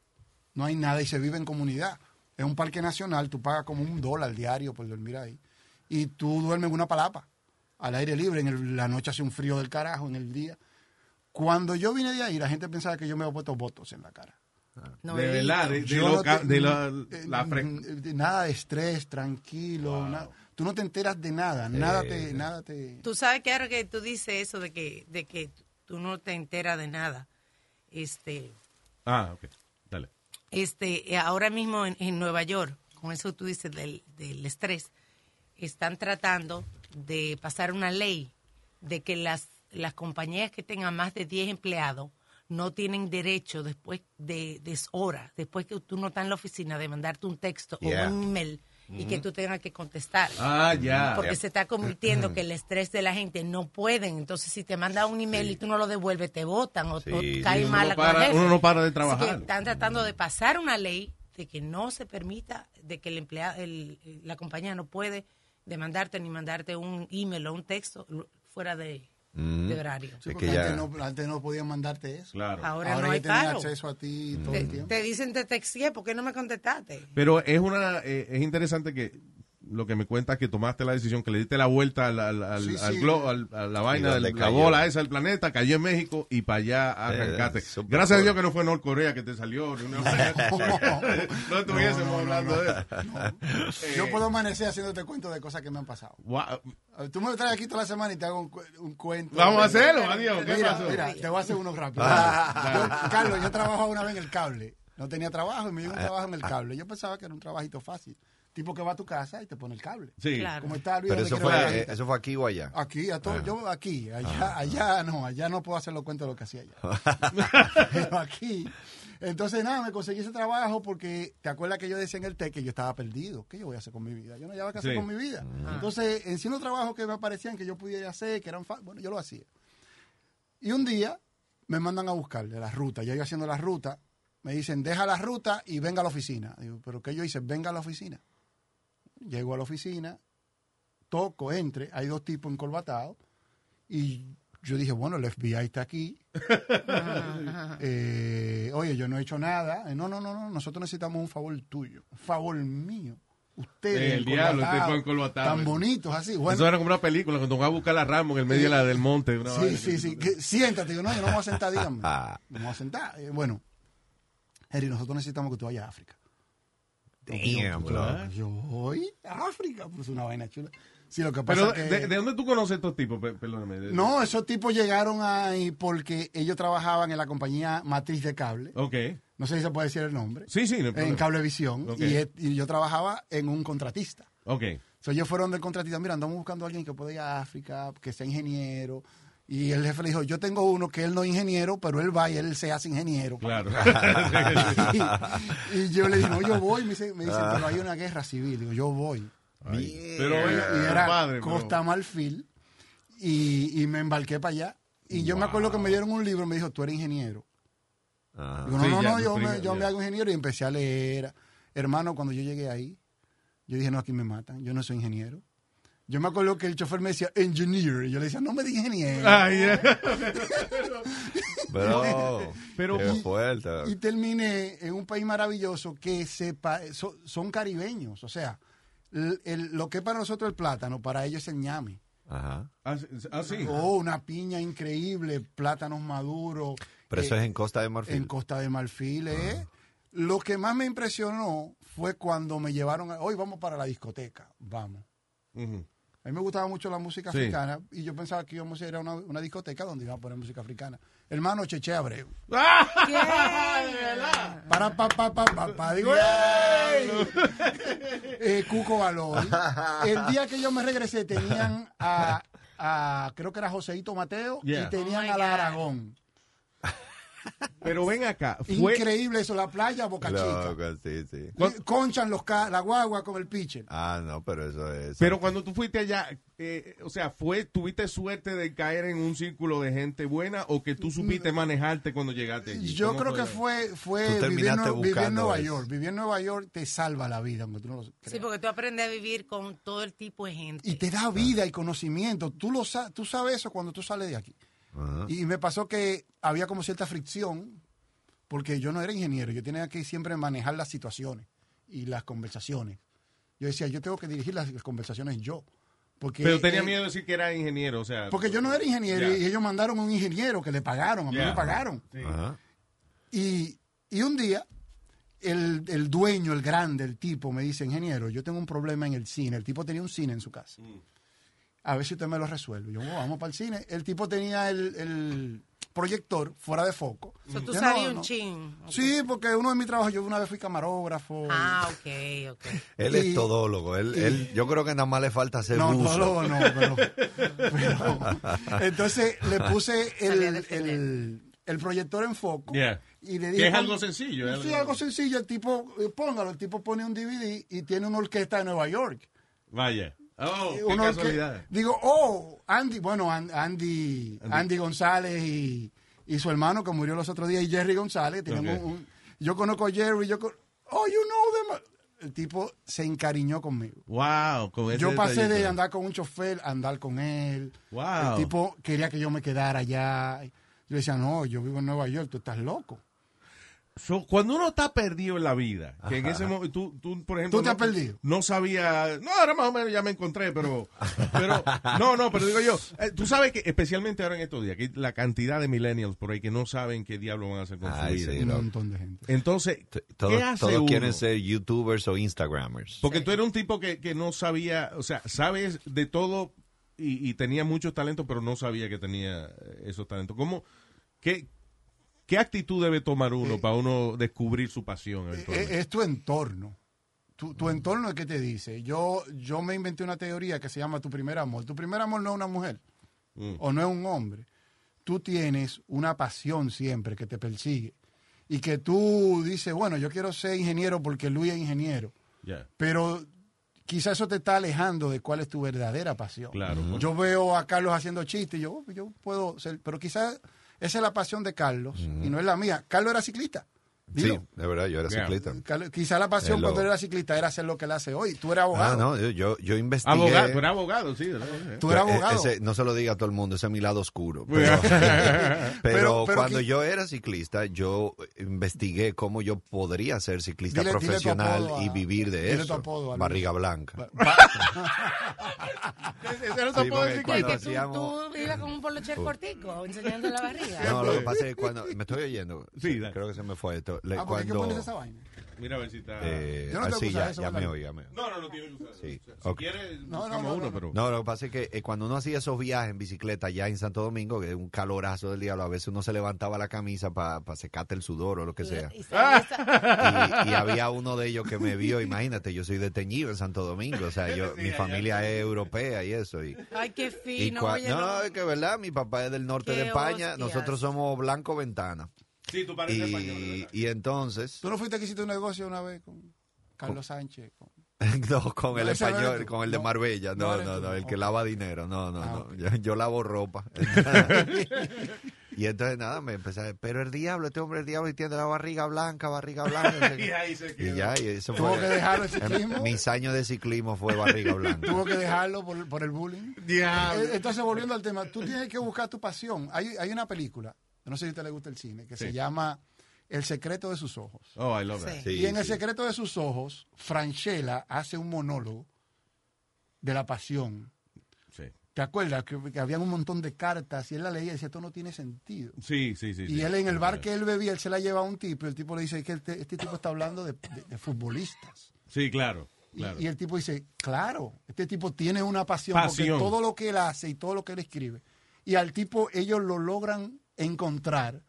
no hay nada y se vive en comunidad. Es un parque nacional, tú pagas como un dólar diario por dormir ahí. Y tú duermes en una palapa, al aire libre, en el- la noche hace un frío del carajo, en el día. Cuando yo vine de ahí, la gente pensaba que yo me había puesto votos en la cara. no de verdad, de, lo no ca- te- de la, eh, la mm, nada de estrés, tranquilo. nada. Tú no te enteras de nada, nada te... Nada te Tú sabes que ahora que tú dices eso de que, de que tú no te enteras de nada, este, Ah, ok. Dale. este, eh, ahora mismo en, en Nueva York, con eso tú dices del, del estrés, están tratando de pasar una ley de que las, las compañías que tengan más de 10 empleados no tienen derecho después de, de horas, después que tú no estás en la oficina, de mandarte un texto Yeah. o un email y que tú tengas que contestar. Ah, ya. Porque se está convirtiendo que el estrés de la gente no pueden. Entonces, si te manda un email y tú no lo devuelves, te votan o, Sí, o cae Uno mal no para- uno no para de trabajar. están tratando de pasar una ley de que no se permita, de que el empleado, el, la compañía no puede demandarte ni mandarte un email o un texto fuera de, Mm. de horario. Sí, porque ya- antes, no, antes no podían mandarte eso. Claro. Ahora, Ahora no hay paro. acceso a ti todo Te, el tiempo. te dicen te texté, ¿por qué no me contestaste? Pero es una, eh, es interesante que lo que me cuentas que tomaste la decisión, que le diste la vuelta al, al, al, Sí, al sí. glo- al- a la vaina, de la bola esa del planeta, cayó en México y para allá arrancaste. Eh, súper Gracias a. Dios que no fue Norcorea que te salió. <laughs> no estuviésemos No, no, hablando de eso. Yo puedo amanecer haciéndote cuento de cosas que me han pasado. Wow. Tú me traes aquí toda la semana y te hago un, cu- un cuento. Vamos a hacerlo, adiós. ¿Qué Mira, pasó? mira, te voy a hacer uno rápido. Yo- Carlos, yo trabajaba una vez en el cable. No tenía trabajo y me dio un trabajo en el cable. Yo pensaba que era un trabajito fácil. Tipo que va a tu casa y te pone el cable. Sí. Claro. Como está Luis, Pero ¿dónde eso fue, eh, eso fue aquí o allá. Aquí, a todo, Ah. yo aquí, allá, allá no, allá no puedo hacer los cuentos de lo que hacía allá. <laughs> Pero aquí. Entonces, nada, me conseguí ese trabajo porque te acuerdas que yo decía en el TEC que yo estaba perdido. ¿Qué yo voy a hacer con mi vida? Yo no sabía qué hacer Sí. con mi vida. Entonces, encima trabajos que me aparecían que yo pudiera hacer, que eran bueno, yo lo hacía. Y un día me mandan a buscar de la ruta. Ya yo haciendo la ruta, me dicen, deja la ruta y venga a la oficina. Digo, ¿pero qué yo hice? Venga a la oficina. Llego a la oficina, toco, entre, hay dos tipos encorbatados y yo dije, bueno, el FBI está aquí. Eh, oye, yo no he hecho nada. Eh, No, no, no, no, nosotros necesitamos un favor tuyo, un favor mío. Ustedes, El diablo, este tipo tan bonitos así. Bueno, Eso era como una película, cuando van a buscar a Ramos en el medio de la, del monte. una Sí, sí, sí. que- siéntate. Digo, no, yo no me voy a sentar, dígame. Ah. <laughs> No me voy a sentar. Eh, bueno, Harry, nosotros necesitamos que tú vayas a África. Damn, bro. Yo voy a África, pues es una vaina chula. Sí, lo que pasa Pero, que... ¿de, de dónde tú conoces estos tipos? Pe- Perdóname. De- No, esos tipos llegaron ahí porque ellos trabajaban en la compañía matriz de cable. Ok. No sé si se puede decir el nombre. Sí, sí, no en. Cablevisión. Y, y yo trabajaba en un contratista. Ok. So, ellos fueron del contratista, mira, andamos buscando a alguien que pueda ir a África, que sea ingeniero. Y el jefe le dijo, yo tengo uno que él no es ingeniero, pero él va y él se hace ingeniero. Claro. <laughs> y, y yo le digo, no, yo voy. Me dice, me dice, pero hay una guerra civil. Digo, yo voy. Pero y era padre. Costa Marfil. Y, y me embarqué para allá. Y yo me acuerdo que me dieron un libro y me dijo, tú eres ingeniero. Ajá. Digo, no, Sí, no, ya, no, yo, me hago ingeniero y empecé a leer. Hermano, cuando yo llegué ahí, yo dije, no, aquí me matan, yo no soy ingeniero. Yo me acuerdo que el chofer me decía, engineer, y yo le decía, no me digas ingeniero. Ya. Bro, Pero- qué y- fuerte. Y terminé en un país maravilloso que sepa, so- son caribeños, o sea, el- el- lo que es para nosotros el plátano, para ellos es el ñame. Ajá. Ah, ah, sí. Oh, una piña increíble, plátanos maduros. Pero eso eh, es en Costa de Marfil. en Costa de Marfil. ¿eh? Lo que más me impresionó fue cuando me llevaron, a- hoy vamos para la discoteca, vamos. Ujú. A mí me gustaba mucho la música Sí. africana y yo pensaba que íbamos a ir a una, una discoteca donde iban a poner música africana. Hermano Cheche Abreu. <laughs> Para, pa, pa, pa, pa, pa. Digo, ¡ey! Eh, Cuco Valor. El día que yo me regresé tenían a, a creo que era Joseito Mateo Yeah. y tenían Oh a la God. Aragón. Pero ven acá. Fue, Increíble eso, la playa Boca Chica. Loco, sí, sí. ¿Cuál- Conchan los ca- la guagua con el pitcher. Ah, no, pero eso es. pero cuando tú fuiste allá, eh, o sea, fue, ¿tuviste suerte de caer en un círculo de gente buena o que tú supiste manejarte cuando llegaste allí? Yo ¿Cómo creo que fue? fue, vivir, vivir en Nueva eso. York. Vivir en Nueva York te salva la vida, aunque tú no lo creas. Sí, porque tú aprendes a vivir con todo el tipo de gente. Y te da vida y conocimiento. Tú, lo sa- tú sabes eso cuando tú sales de aquí. Ajá. Y me pasó que había como cierta fricción, porque yo no era ingeniero, yo tenía que siempre manejar las situaciones y las conversaciones. Yo decía, yo tengo que dirigir las, las conversaciones yo. Porque, Pero tenía eh, miedo de decir que era ingeniero, o sea. Porque yo no era ingeniero y ellos mandaron un ingeniero que le pagaron, a mí Ya. me pagaron. Sí. Ajá. Y, y un día, el, el dueño, el grande, el tipo, me dice, ingeniero, yo tengo un problema en el cine. El tipo tenía un cine en su casa. A ver si usted me lo resuelve. Yo, "Oh, vamos para el cine. El tipo tenía el, el proyector fuera de foco. So, tú Yo, sabías "No, un no". chin. Sí, porque uno de mis trabajos, yo una vez fui camarógrafo. Ah, ok, ok. <laughs> Él Y- es todólogo. Él, y- él, yo creo que nada más le falta ser No, buzo. no, no, pero, <laughs> pero- entonces le puse el, defender. el, el proyector en foco Yeah. y le Que dije es algo sencillo, es Sí, algo- algo sencillo. El tipo, eh, póngalo, el tipo pone un DVD y tiene una orquesta de Nueva York. Vaya. Oh, qué casualidad. Digo, oh, Andy, bueno, An- Andy, Andy. Andy, González y, y su hermano que murió los otros días, y Jerry González. tenían Ok. un- yo conozco a Jerry, yo con- oh, you know them. El tipo se encariñó conmigo. Wow. con ese Yo pasé de andar con un chofer a andar con él. Wow. El tipo quería que yo me quedara allá. Yo decía, no, yo vivo en Nueva York, tú estás loco. So, cuando uno está perdido en la vida, que en ese momento, tú, tú, por ejemplo... ¿Tú te has no- perdido? No sabía, no, ahora más o menos ya me encontré, pero, pero, no, no, pero digo yo, eh, tú sabes que, especialmente ahora en estos días, que la cantidad de millennials por ahí que no saben qué diablo van a hacer con Ay, su vida. sí, Un montón de gente. Entonces, ¿qué Todos, hace todos uno? quieren ser youtubers o instagramers. Porque tú eres un tipo que, que no sabía, o sea, sabes de todo y, y tenía muchos talentos, pero no sabía que tenía eh, esos talentos. ¿Cómo, qué, qué actitud debe tomar uno para uno descubrir su pasión Eh, eventualmente? Es tu entorno. Tu, tu entorno es que te dice. Yo, yo me inventé una teoría que se llama tu primer amor. Tu primer amor no es una mujer Mm. o no es un hombre. Tú tienes una pasión siempre que te persigue. Y que tú dices, bueno, yo quiero ser ingeniero porque Luis es ingeniero. Pero quizá eso te está alejando de cuál es tu verdadera pasión. claro. Yo veo a Carlos haciendo chistes y yo, oh, yo puedo ser, pero quizás esa es la pasión de Carlos y no es la mía. Carlos era ciclista. Sí, de verdad, yo era Yeah. ciclista. Quizá la pasión Hello. cuando era ciclista era hacer lo que él hace hoy. Tú eres abogado. Ah, no, yo, yo, investigué. Abogado, tú eres abogado, sí. Tú eres Eh, abogado. ese- no se lo diga a todo el mundo, ese es mi lado oscuro. Pero, <laughs> <laughs> pero Pero- pero cuando que- yo era ciclista, yo investigué cómo yo podría ser ciclista Dile- dile tu profesional apodo y vivir de dile tu eso. apodo. Barriga blanca. <laughs> Ese decir ¿Qué, cuando que tú, hacíamos- tú ibas con un polocher cortico, enseñando la barriga. No, lo que pasa es que cuando... ¿Me estoy oyendo? Sí, dale. Creo que se me fue esto. Le- Ah, porque hay que cuando, ponerse esa vaina. Mira a ver si está... eh, Yo no ah, tengo que sí, usar ya, eso, ya me oí, ya me oí. No, no, no tiene que usar. Sí, Si ok. quieres, No, no, buscamos no, uno, no. pero... No, lo que pasa es que eh, cuando uno hacía esos viajes en bicicleta allá en Santo Domingo, que es un calorazo del diablo, a veces uno se levantaba la camisa para secarte el sudor o lo que sea. Y esa- <laughs> Y, y había uno de ellos que me vio, imagínate, yo soy de Teñido en Santo Domingo, o sea, yo, mi familia es europea y eso. Y, Ay, qué y fino. cua- oye, no, no. es que verdad, mi papá es del norte de España, hostias. nosotros somos blanco ventana. Sí, pareces español, Y, ¿verdad? y entonces, ¿Tú no fuiste que hiciste un negocio una vez con Carlos Sánchez? Con- <laughs> no, con el No, español, con el de Marbella, no no, no, el que lava dinero, no, no, Ah, no, yo, yo lavo ropa. <laughs> y entonces nada, me empecé a decir, pero el diablo, este hombre el diablo y tiene la barriga blanca, barriga blanca. <laughs> Y ahí se y quedó. ya, y eso Tuvo fue. que dejarlo el ciclismo. Mis años de ciclismo fue barriga blanca. Tuvo que dejarlo por, por el bullying. Diablo. Eh, Entonces, volviendo al tema, tú tienes que buscar tu pasión. Hay, hay una película, no sé si a usted le gusta el cine, que se llama El secreto de sus ojos. Oh, I love that. Sí. Sí, y en El secreto de sus ojos, Franchella hace un monólogo de la pasión. Sí. ¿Te acuerdas? Que, que habían un montón de cartas y él la leía y decía, esto no tiene sentido. Sí, sí, sí. Y sí. él en el bar que él bebía, él se la lleva a un tipo y el tipo le dice que este, este tipo está hablando de, de- de futbolistas. Sí, claro, Y- claro. Y, el tipo dice, claro, este tipo tiene una pasión, Pasión. porque todo lo que él hace y todo lo que él escribe. Y al tipo ellos lo logran encontrar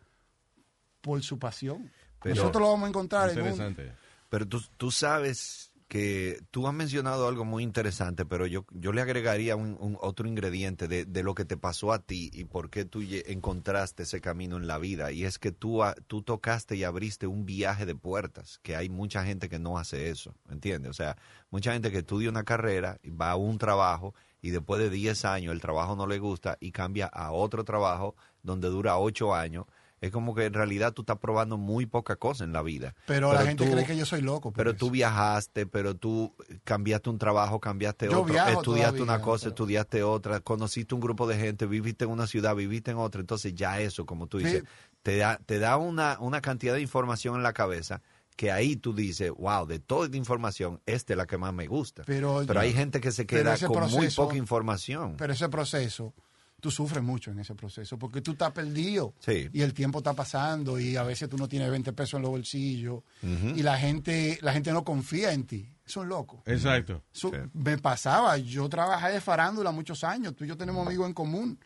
por su pasión. Pero- Nosotros lo vamos a encontrar en un... Interesante. Pero tú, tú sabes que tú has mencionado algo muy interesante, pero yo, yo le agregaría un, un otro ingrediente de, de lo que te pasó a ti y por qué tú encontraste ese camino en la vida. Y es que tú, tú tocaste y abriste un viaje de puertas, que hay mucha gente que no hace eso, ¿entiendes? O sea, mucha gente que estudia una carrera, y va a un trabajo y después de 10 años el trabajo no le gusta y cambia a otro trabajo donde dura 8 años. Es como que en realidad tú estás probando muy poca cosa en la vida. Pero, la gente tú- cree que yo soy loco. pero eso. tú viajaste, pero tú cambiaste un trabajo, cambiaste Yo otro, estudiaste todavía, una cosa, pero- estudiaste otra, conociste un grupo de gente, viviste en una ciudad, viviste en otra, entonces ya eso, como tú Sí. dices, te da, te da una, una cantidad de información en la cabeza que ahí tú dices, wow, de toda esta información, esta es la que más me gusta. Pero- hay gente que se pero queda con muy poca información. Pero ese proceso, tú sufres mucho en ese proceso, porque tú estás perdido Sí. y el tiempo está pasando y a veces tú no tienes 20 pesos en los bolsillos y la gente, la gente no confía en ti. Son locos. Exacto. Sí. Me pasaba, yo trabajé de farándula muchos años, tú y yo tenemos amigos en común.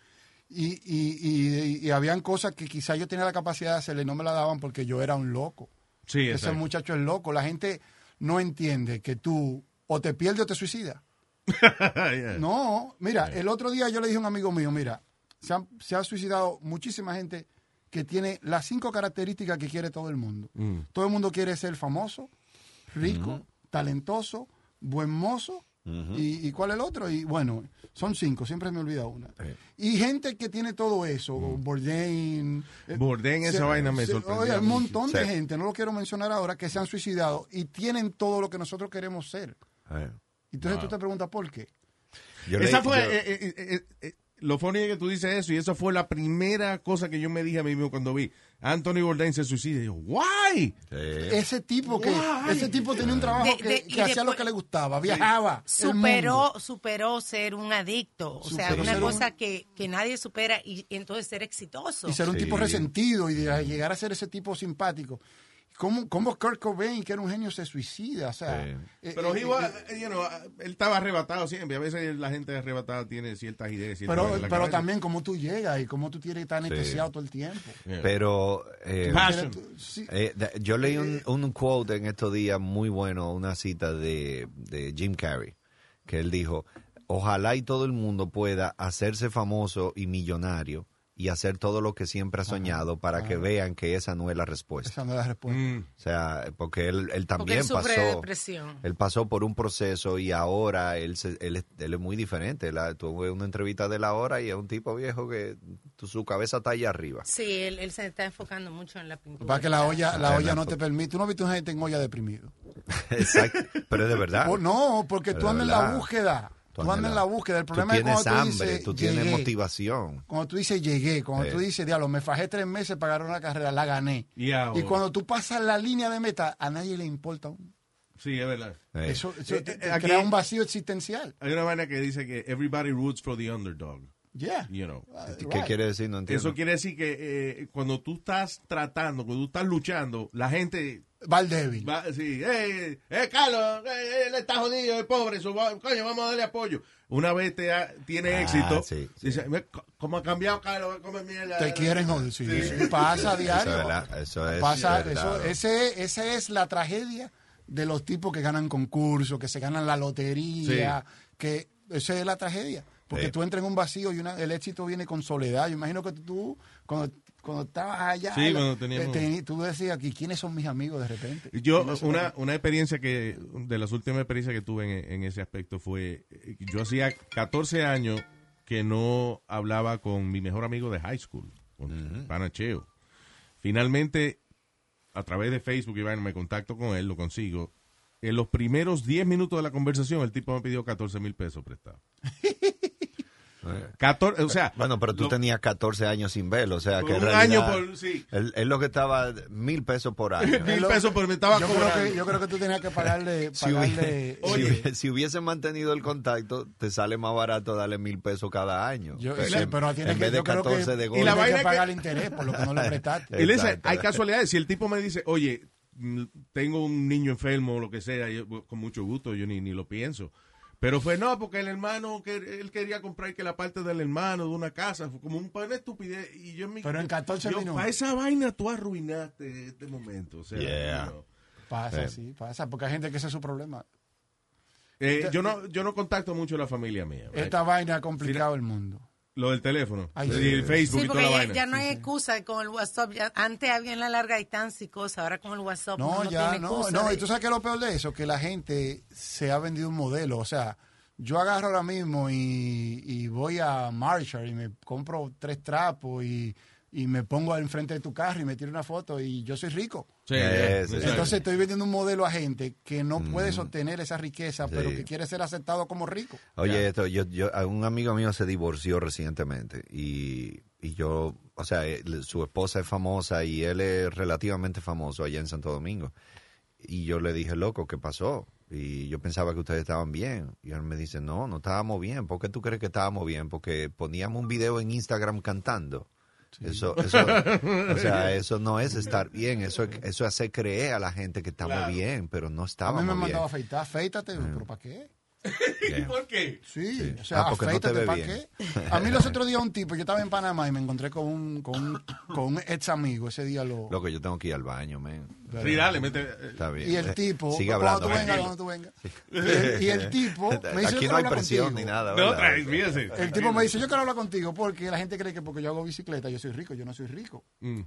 Y, y, y, y habían cosas que quizás yo tenía la capacidad de hacerle y no me la daban porque yo era un loco. Sí, Ese muchacho es loco. La gente no entiende que tú o te pierdes o te suicidas. <laughs> Yeah. No, mira, el otro día yo le dije a un amigo mío, mira, se, han- se ha suicidado muchísima gente que tiene las cinco características que quiere todo el mundo. Mm. Todo el mundo quiere ser famoso, rico, talentoso, buen mozo. y, y cuál es el otro? Y bueno, son cinco, siempre me olvida una. Y gente que tiene todo eso, Bourdain. eh, Bourdain, esa se- vaina me se- sorprendió Oye, un montón de gente, no lo quiero mencionar ahora, que se han suicidado y tienen todo lo que nosotros queremos ser. Eh, Entonces tú te preguntas por qué. yo Esa fue yo- eh, eh, eh, eh, lo funny es que tú dices eso y esa fue la primera cosa que yo me dije a mí mismo cuando vi Anthony Bourdain se suicida. Y yo, why? Sí. Ese tipo que Why? ese tipo tenía un trabajo De- que, de- que y hacía lo que le gustaba, viajaba. superó, superó ser un adicto, o sea, una un- cosa que, que nadie supera y, y entonces ser exitoso. y ser un Sí. tipo resentido y de llegar a ser ese tipo simpático. ¿Cómo, cómo Kurt Cobain, que era un genio, se suicida? O sea, Sí. eh, Pero eh, eh, you know, él estaba arrebatado siempre. A veces la gente arrebatada tiene ciertas ideas. ciertas pero, pero cabeza. también cómo tú llegas y cómo tú tienes tan anestesiado todo el tiempo. Yeah. Pero eh. Sí, eh, da- yo leí un, un quote en estos días muy bueno, una cita de, de Jim Carrey, que él dijo, ojalá y todo el mundo pueda hacerse famoso y millonario y hacer todo lo que siempre ha soñado para que vean que esa no es la respuesta. esa no es la respuesta. Mm. O sea, porque él, él porque también él sufre de pasó... depresión. Él pasó por un proceso y ahora él, se- él, es, él es muy diferente. La, tuve una entrevista de la hora y es un tipo viejo que tu- su cabeza está allá arriba. Sí, él, él se está enfocando mucho en la pintura. Para que la olla, la Ah, olla no te permite. Tú no viste una gente en olla deprimido. <laughs> Exacto. Pero es de verdad. No, porque Pero tú andas en la búsqueda. Tú, andas en la búsqueda. El Tú problema es cuando tú hambre, dices, tú tienes llegué. motivación. Cuando tú dices llegué, cuando tú dices, diablo, me fajé tres meses para ganar una carrera, la gané. Y ahora. Y cuando tú pasas la línea de meta, a nadie le importa. aún. Sí, es verdad. Eh, Eso, eso Eh, te- eh, te aquí- crea un vacío existencial. Hay una vaina que dice que everybody roots for the underdog. Yeah. You know. ¿Qué Right. quiere decir? No entiendo. Eso quiere decir que eh, cuando tú estás tratando, cuando tú estás luchando, la gente Va al débil. va decir, eh, eh, Carlos, eh, él está jodido, es pobre, su- coño, vamos a darle apoyo. Una vez te ha- tiene Ah, éxito, sí, sí. dice, "Ve, ¿cómo ha cambiado Carlos? Come mierda. Te quieren joder. Sí, sí, pasa a diario. Eso es verdad, eso es Pasa, verdad. eso, ese, esa es la tragedia de los tipos que ganan concursos, que se ganan la lotería, que esa es la tragedia. Porque Sí. tú entras en un vacío y una- el éxito viene con soledad. Yo imagino que tú, cuando, cuando estabas allá, Sí, la- cuando teníamos- eh, tú decías, ¿y quiénes son mis amigos de repente? Yo, ¿Quiénes son una, una experiencia que, de las últimas experiencias que tuve en, en ese aspecto fue, eh, yo hacía 14 años que no hablaba con mi mejor amigo de high school, con Panacheo. Finalmente, a través de Facebook, Iván, me contacto con él, lo consigo. En los primeros 10 minutos de la conversación, el tipo me pidió 14 mil pesos prestados. <laughs> 14, o sea, Bueno, pero tú lo- tenías 14 años sin verlo, o sea que un realidad año por, sí, él, él lo que estaba mil pesos por año. <laughs> mil pesos por me estaba yo, creo que, yo creo que tú tenías que pagarle, <laughs> Si, hubiese, pagarle si Oye. hubiese- si hubiese mantenido el contacto, te sale más barato darle mil pesos cada año. Yo, Pero pero tienes en que, vez de yo creo 14 que, de Y golpe. la tienes vaina que pagar que- el interés por lo que no le <laughs> prestaste. Y hay casualidades. Si el tipo me dice, oye, mm, tengo un niño enfermo o lo que sea, yo, pues, con mucho gusto, yo ni, ni lo pienso. Pero fue no, porque el hermano, que él quería comprar que la parte del hermano de una casa, fue como un pan de estupidez. Y yo en mi- Pero en 14 yo, minutos. Para esa vaina tú arruinaste este momento. O sea, Yeah. Pasa, Eh. sí, pasa, porque hay gente que ese es su problema. Eh, yo, no, yo no contacto mucho a la familia mía. Esta vaina ha complicado el mundo. Lo del teléfono. Ay, Sí, sí. el Facebook Sí, y toda porque la ya, vaina. ya no hay excusa con el WhatsApp. Ya, antes había en la larga distancia y cosas, ahora con el WhatsApp No, ya, tiene no, excusa no. de- Y tú sabes que lo peor de eso, que la gente se ha vendido un modelo. O sea, yo agarro ahora mismo y, y voy a Marshall y me compro tres trapos y, y me pongo al frente de tu carro y me tiro una foto y yo soy rico. Sí, Eh. Entonces estoy vendiendo un modelo a gente que no puede sostener esa riqueza, pero que quiere ser aceptado como rico. Oye, esto, yo, yo, un amigo mío se divorció recientemente y, y yo, o sea, él- su esposa es famosa y él es relativamente famoso allá en Santo Domingo. Y yo le dije, loco, ¿qué pasó? Y yo pensaba que ustedes estaban bien. Y él me dice, no, no estábamos bien. ¿Por qué tú crees que estábamos bien? Porque poníamos un video en Instagram cantando. Eso, eso, o sea, <laughs> eso no es estar bien, eso, eso hace creer a la gente que estamos Claro. bien, pero no A mí me estábamos han bien. mandado a afeitar, afeítate, pero ¿para qué? <laughs> ¿Y por qué? Sí, o sea, Ah, porque no te afeítate, ve ¿para bien. qué? A mí los otros días un tipo, yo estaba en Panamá y me encontré con un, con un, con un ex amigo, ese día lo... Loco, yo tengo que ir al baño, man. Sí, dale, mete. eh, Está bien. Y el Eh, tipo, Sigue cuando hablando. tú vengas, cuando tú vengas. Y el, y el tipo <laughs> me dice, Aquí no hay presión contigo. ni nada. No, ¿verdad? traes, fíjese. El tipo me dice, yo quiero hablar contigo porque la gente cree que porque yo hago bicicleta yo soy rico. Yo no soy rico. Mm.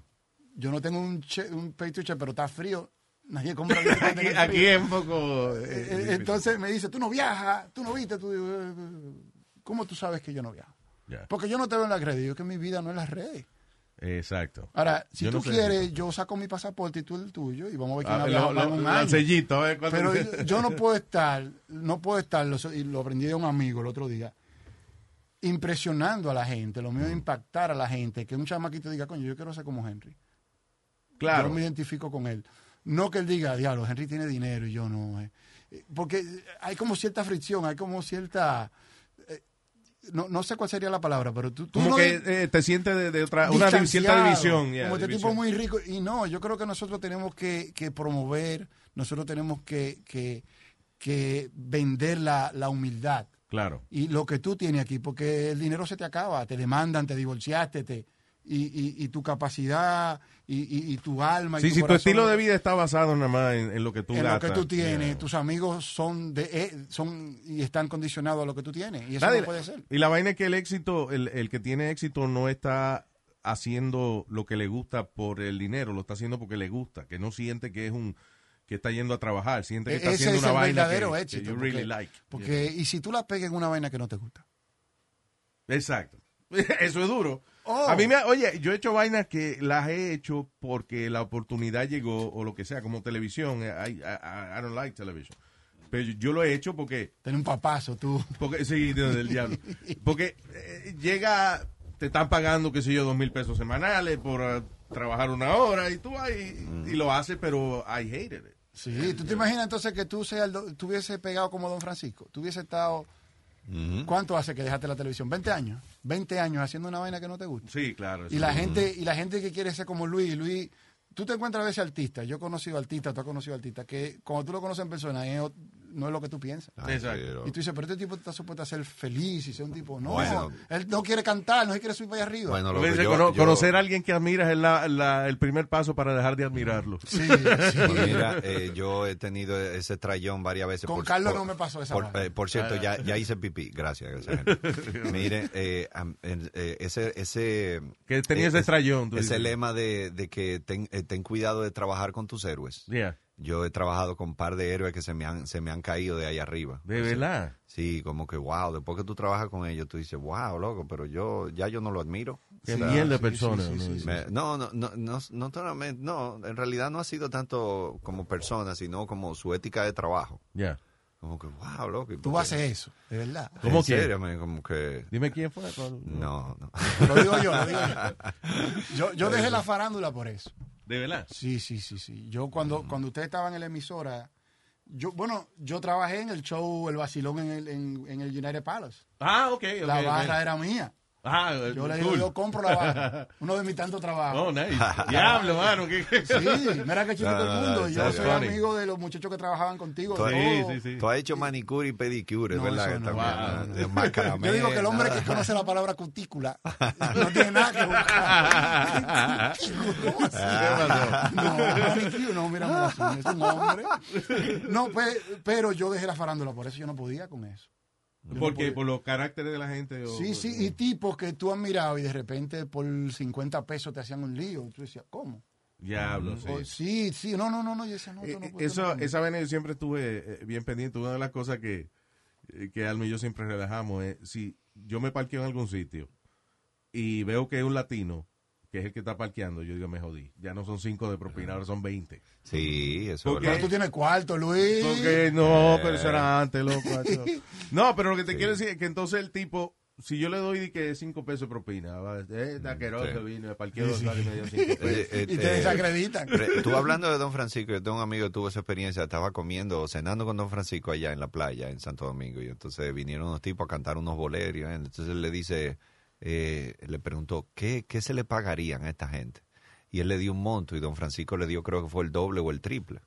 Yo no tengo un, che, un pay to check, pero está frío. Nadie compra <laughs> Aquí, aquí es un poco. Eh, eh, eh. Entonces me dice, tú no viajas, tú no viste, tú... eh, ¿Cómo tú sabes que yo no viajo? Porque yo no te veo en las redes. Yo que mi vida no es las redes. Exacto. Ahora, si Yo tú no sé. quieres, yo saco mi pasaporte y tú el tuyo y vamos a ver quién Ah, ha lo- viajado más lo- en un lo- año. el sellito, cuánto- Pero yo no <laughs> puedo estar, no puedo estar, lo- y lo aprendí de un amigo el otro día. impresionando a la gente, lo mío es impactar a la gente, que un chamaquito diga, coño, yo quiero ser como Henry. Claro. Yo me identifico con él. No que él diga, diablo, Henry tiene dinero y yo no. eh". Eh, Porque hay como cierta fricción, hay como cierta... eh, No, no sé cuál sería la palabra, pero tú... tú Como no que eh, te sientes de, de otra, una cierta división. Como este división. tipo muy rico. Y no, yo creo que nosotros tenemos que, que promover, nosotros tenemos que, que, que vender la, la humildad Claro. y lo que tú tienes aquí, porque el dinero se te acaba, te demandan, te divorciaste, te, y, y, y tu capacidad y, y- y tu alma. y Sí, tu si tu estilo de vida está basado nada más en, en lo que tú en lo que tú tienes, Yeah. tus amigos son de eh, son y están condicionados a lo que tú tienes y eso no puede ser. Y la vaina es que el éxito, el, el que tiene éxito no está haciendo lo que le gusta por el dinero, lo está haciendo porque le gusta, que no siente que es un que está yendo a trabajar, siente que está E-, Ese haciendo es una el vaina verdadero que, éxito. que you porque, really like. porque- y si tú la pegas en una vaina que no te gusta. Exacto. <laughs> Eso es duro. Oh. A mí me, ha- oye, yo he hecho vainas que las he hecho porque la oportunidad llegó o lo que sea, como televisión. I, I- I don't like television. Pero yo, yo lo he hecho porque Tener un papazo, tú. Porque, sí, del diablo. Porque eh, llega, te están pagando, qué sé yo, dos mil pesos semanales por eh, trabajar una hora y tú vas y, y lo haces, pero I hated it. Sí, ¿tú te imaginas entonces que tú seas hubieses pegado como Don Francisco? Tú ¿Cuánto hace que dejaste la televisión? ¿20 años? 20 años haciendo una vaina que no te gusta. Sí, claro. Y la gente y la gente que quiere ser como Luis, Luis, tú te encuentras a veces artistas, yo he conocido artistas, tú has conocido artistas, que cuando tú lo conoces en persona es no es lo que tú piensas. Exacto. Y tú dices, pero este tipo está supuesto a ser feliz y ser un tipo, no, Bueno. él no quiere cantar, no quiere subir para allá arriba. Bueno, lo dice, yo- cono- yo- conocer a alguien que admiras es la- la- el primer paso para dejar de admirarlo. Sí, <laughs> sí. Pues mira, eh, yo he tenido ese trayón varias veces. Con Carlos no me pasó esa Por, eh, por cierto, ya, ya hice pipí. Gracias. gracias. <laughs> Mire, eh, eh, ese... ese Que tenía ese es- trayón, tú Ese dices. lema de, de que ten, eh, ten cuidado de trabajar con tus héroes. Yeah. Yo he trabajado con un par de héroes que se me han, se me han caído de ahí arriba. De verdad. Sí, como que wow, después que tú trabajas con ellos, tú dices, wow, loco, pero yo ya yo no lo admiro. Qué O sea, mierda de sí, persona. sí, sí, ¿no? sí, me- no, no, no, no, no, solamente- no, en realidad no ha sido tanto como persona, sino como su ética de trabajo. Yeah. Como que, wow, loco. ¿y por Tú qué? haces eso, de verdad. ¿Cómo ¿En quién? serio, man? Como que, Dime quién fue. cuál- no, no. Lo digo yo, lo digo yo. <laughs> Yo, yo dejé la farándula por eso. De verdad. Sí, sí, sí, sí. Yo cuando, Mm. cuando ustedes estaban en la emisora, yo, bueno, yo trabajé en el show El Vacilón en el, en, en el United Palace. Ah, ok. ok, La barra era mía. Ah, Yo le digo, cool. yo compro la barra. <laughs> Uno de mis tantos trabajos. Oh, nice. <laughs> Diablo, mano. ¿qué- Sí, mira que chiquito No, no, el mundo. Yo soy Funny. amigo de los muchachos que trabajaban contigo. Tú- Sí, sí, sí. Tú has hecho manicure y pedicure, No, ¿verdad? eso no. También, Wow, ¿no? no. De macramé, Yo digo que el hombre nada. que conoce la palabra cutícula no tiene nada que buscar. <laughs> ¿Cómo así? No, manicure, no, mira, es un hombre. No, pues, pero yo dejé la farándula, por eso yo no podía con eso. No Porque por los caracteres de la gente. o- Sí, sí, y tipos que tú has mirado y de repente por 50 pesos te hacían un lío. Tú decías, ¿cómo? Diablo, sí. O- sí, sí, no, no, no, no, decía, no, Eh, no eh, eso, esa vaina yo siempre estuve eh, bien pendiente. Una de las cosas que, eh, que Alma y yo siempre relajamos es si yo me parqueo en algún sitio y veo que es un latino, que es el que está parqueando, yo digo, me jodí. Ya no son cinco de propina, ahora son 20. Sí, eso Porque- es verdad. tú tienes cuarto, Luis. Porque no, pero eso era antes, loco. <laughs> No, pero lo que te quiero decir es que entonces el tipo, si yo le doy de que cinco pesos de propina, va, eh, taqueroso Sí. vino, me parqueó dos horas y me dio cinco <laughs> pesos. Eh, eh, Y te eh, desacreditan. Tú hablando de Don Francisco, yo tengo un amigo que tuvo esa experiencia, estaba comiendo, cenando con Don Francisco allá en la playa, en Santo Domingo, y entonces vinieron unos tipos a cantar unos boleros, ¿eh? entonces él le dice, eh, le preguntó, ¿qué, ¿qué se le pagarían a esta gente? Y él le dio un monto y Don Francisco le dio, creo que fue el doble o el triple.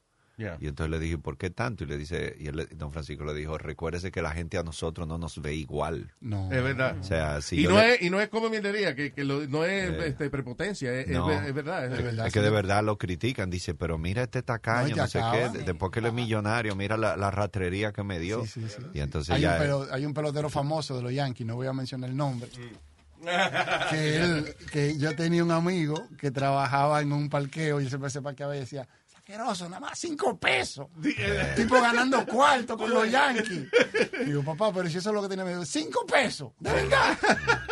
Y entonces le dije, ¿por qué tanto? Y le dice, y él le- Don Francisco le dijo, recuérdese que la gente a nosotros no nos ve igual. No. Es verdad. O sea, si y, no le- es, y no es como mierdería, que, que lo- no es Eh, este, prepotencia, es, no. es verdad. es Es verdad. Es que de verdad lo critican, dice, pero mira este No, tacaño, no, te sé acaba. qué, después que él es millonario, mira la, la ratrería que me dio. Sí, sí, sí. Y entonces Hay ya... un, pelo- hay un pelotero famoso de los Yankees, no voy a mencionar el nombre, Mm. Que, él, que yo tenía un amigo que trabajaba en un parqueo y él siempre se parqueaba y decía, saqueroso, nada más cinco pesos. tipo ganando cuarto con los Yankees. Digo, papá, pero si eso es lo que tiene, me dijo, cinco pesos, de verdad.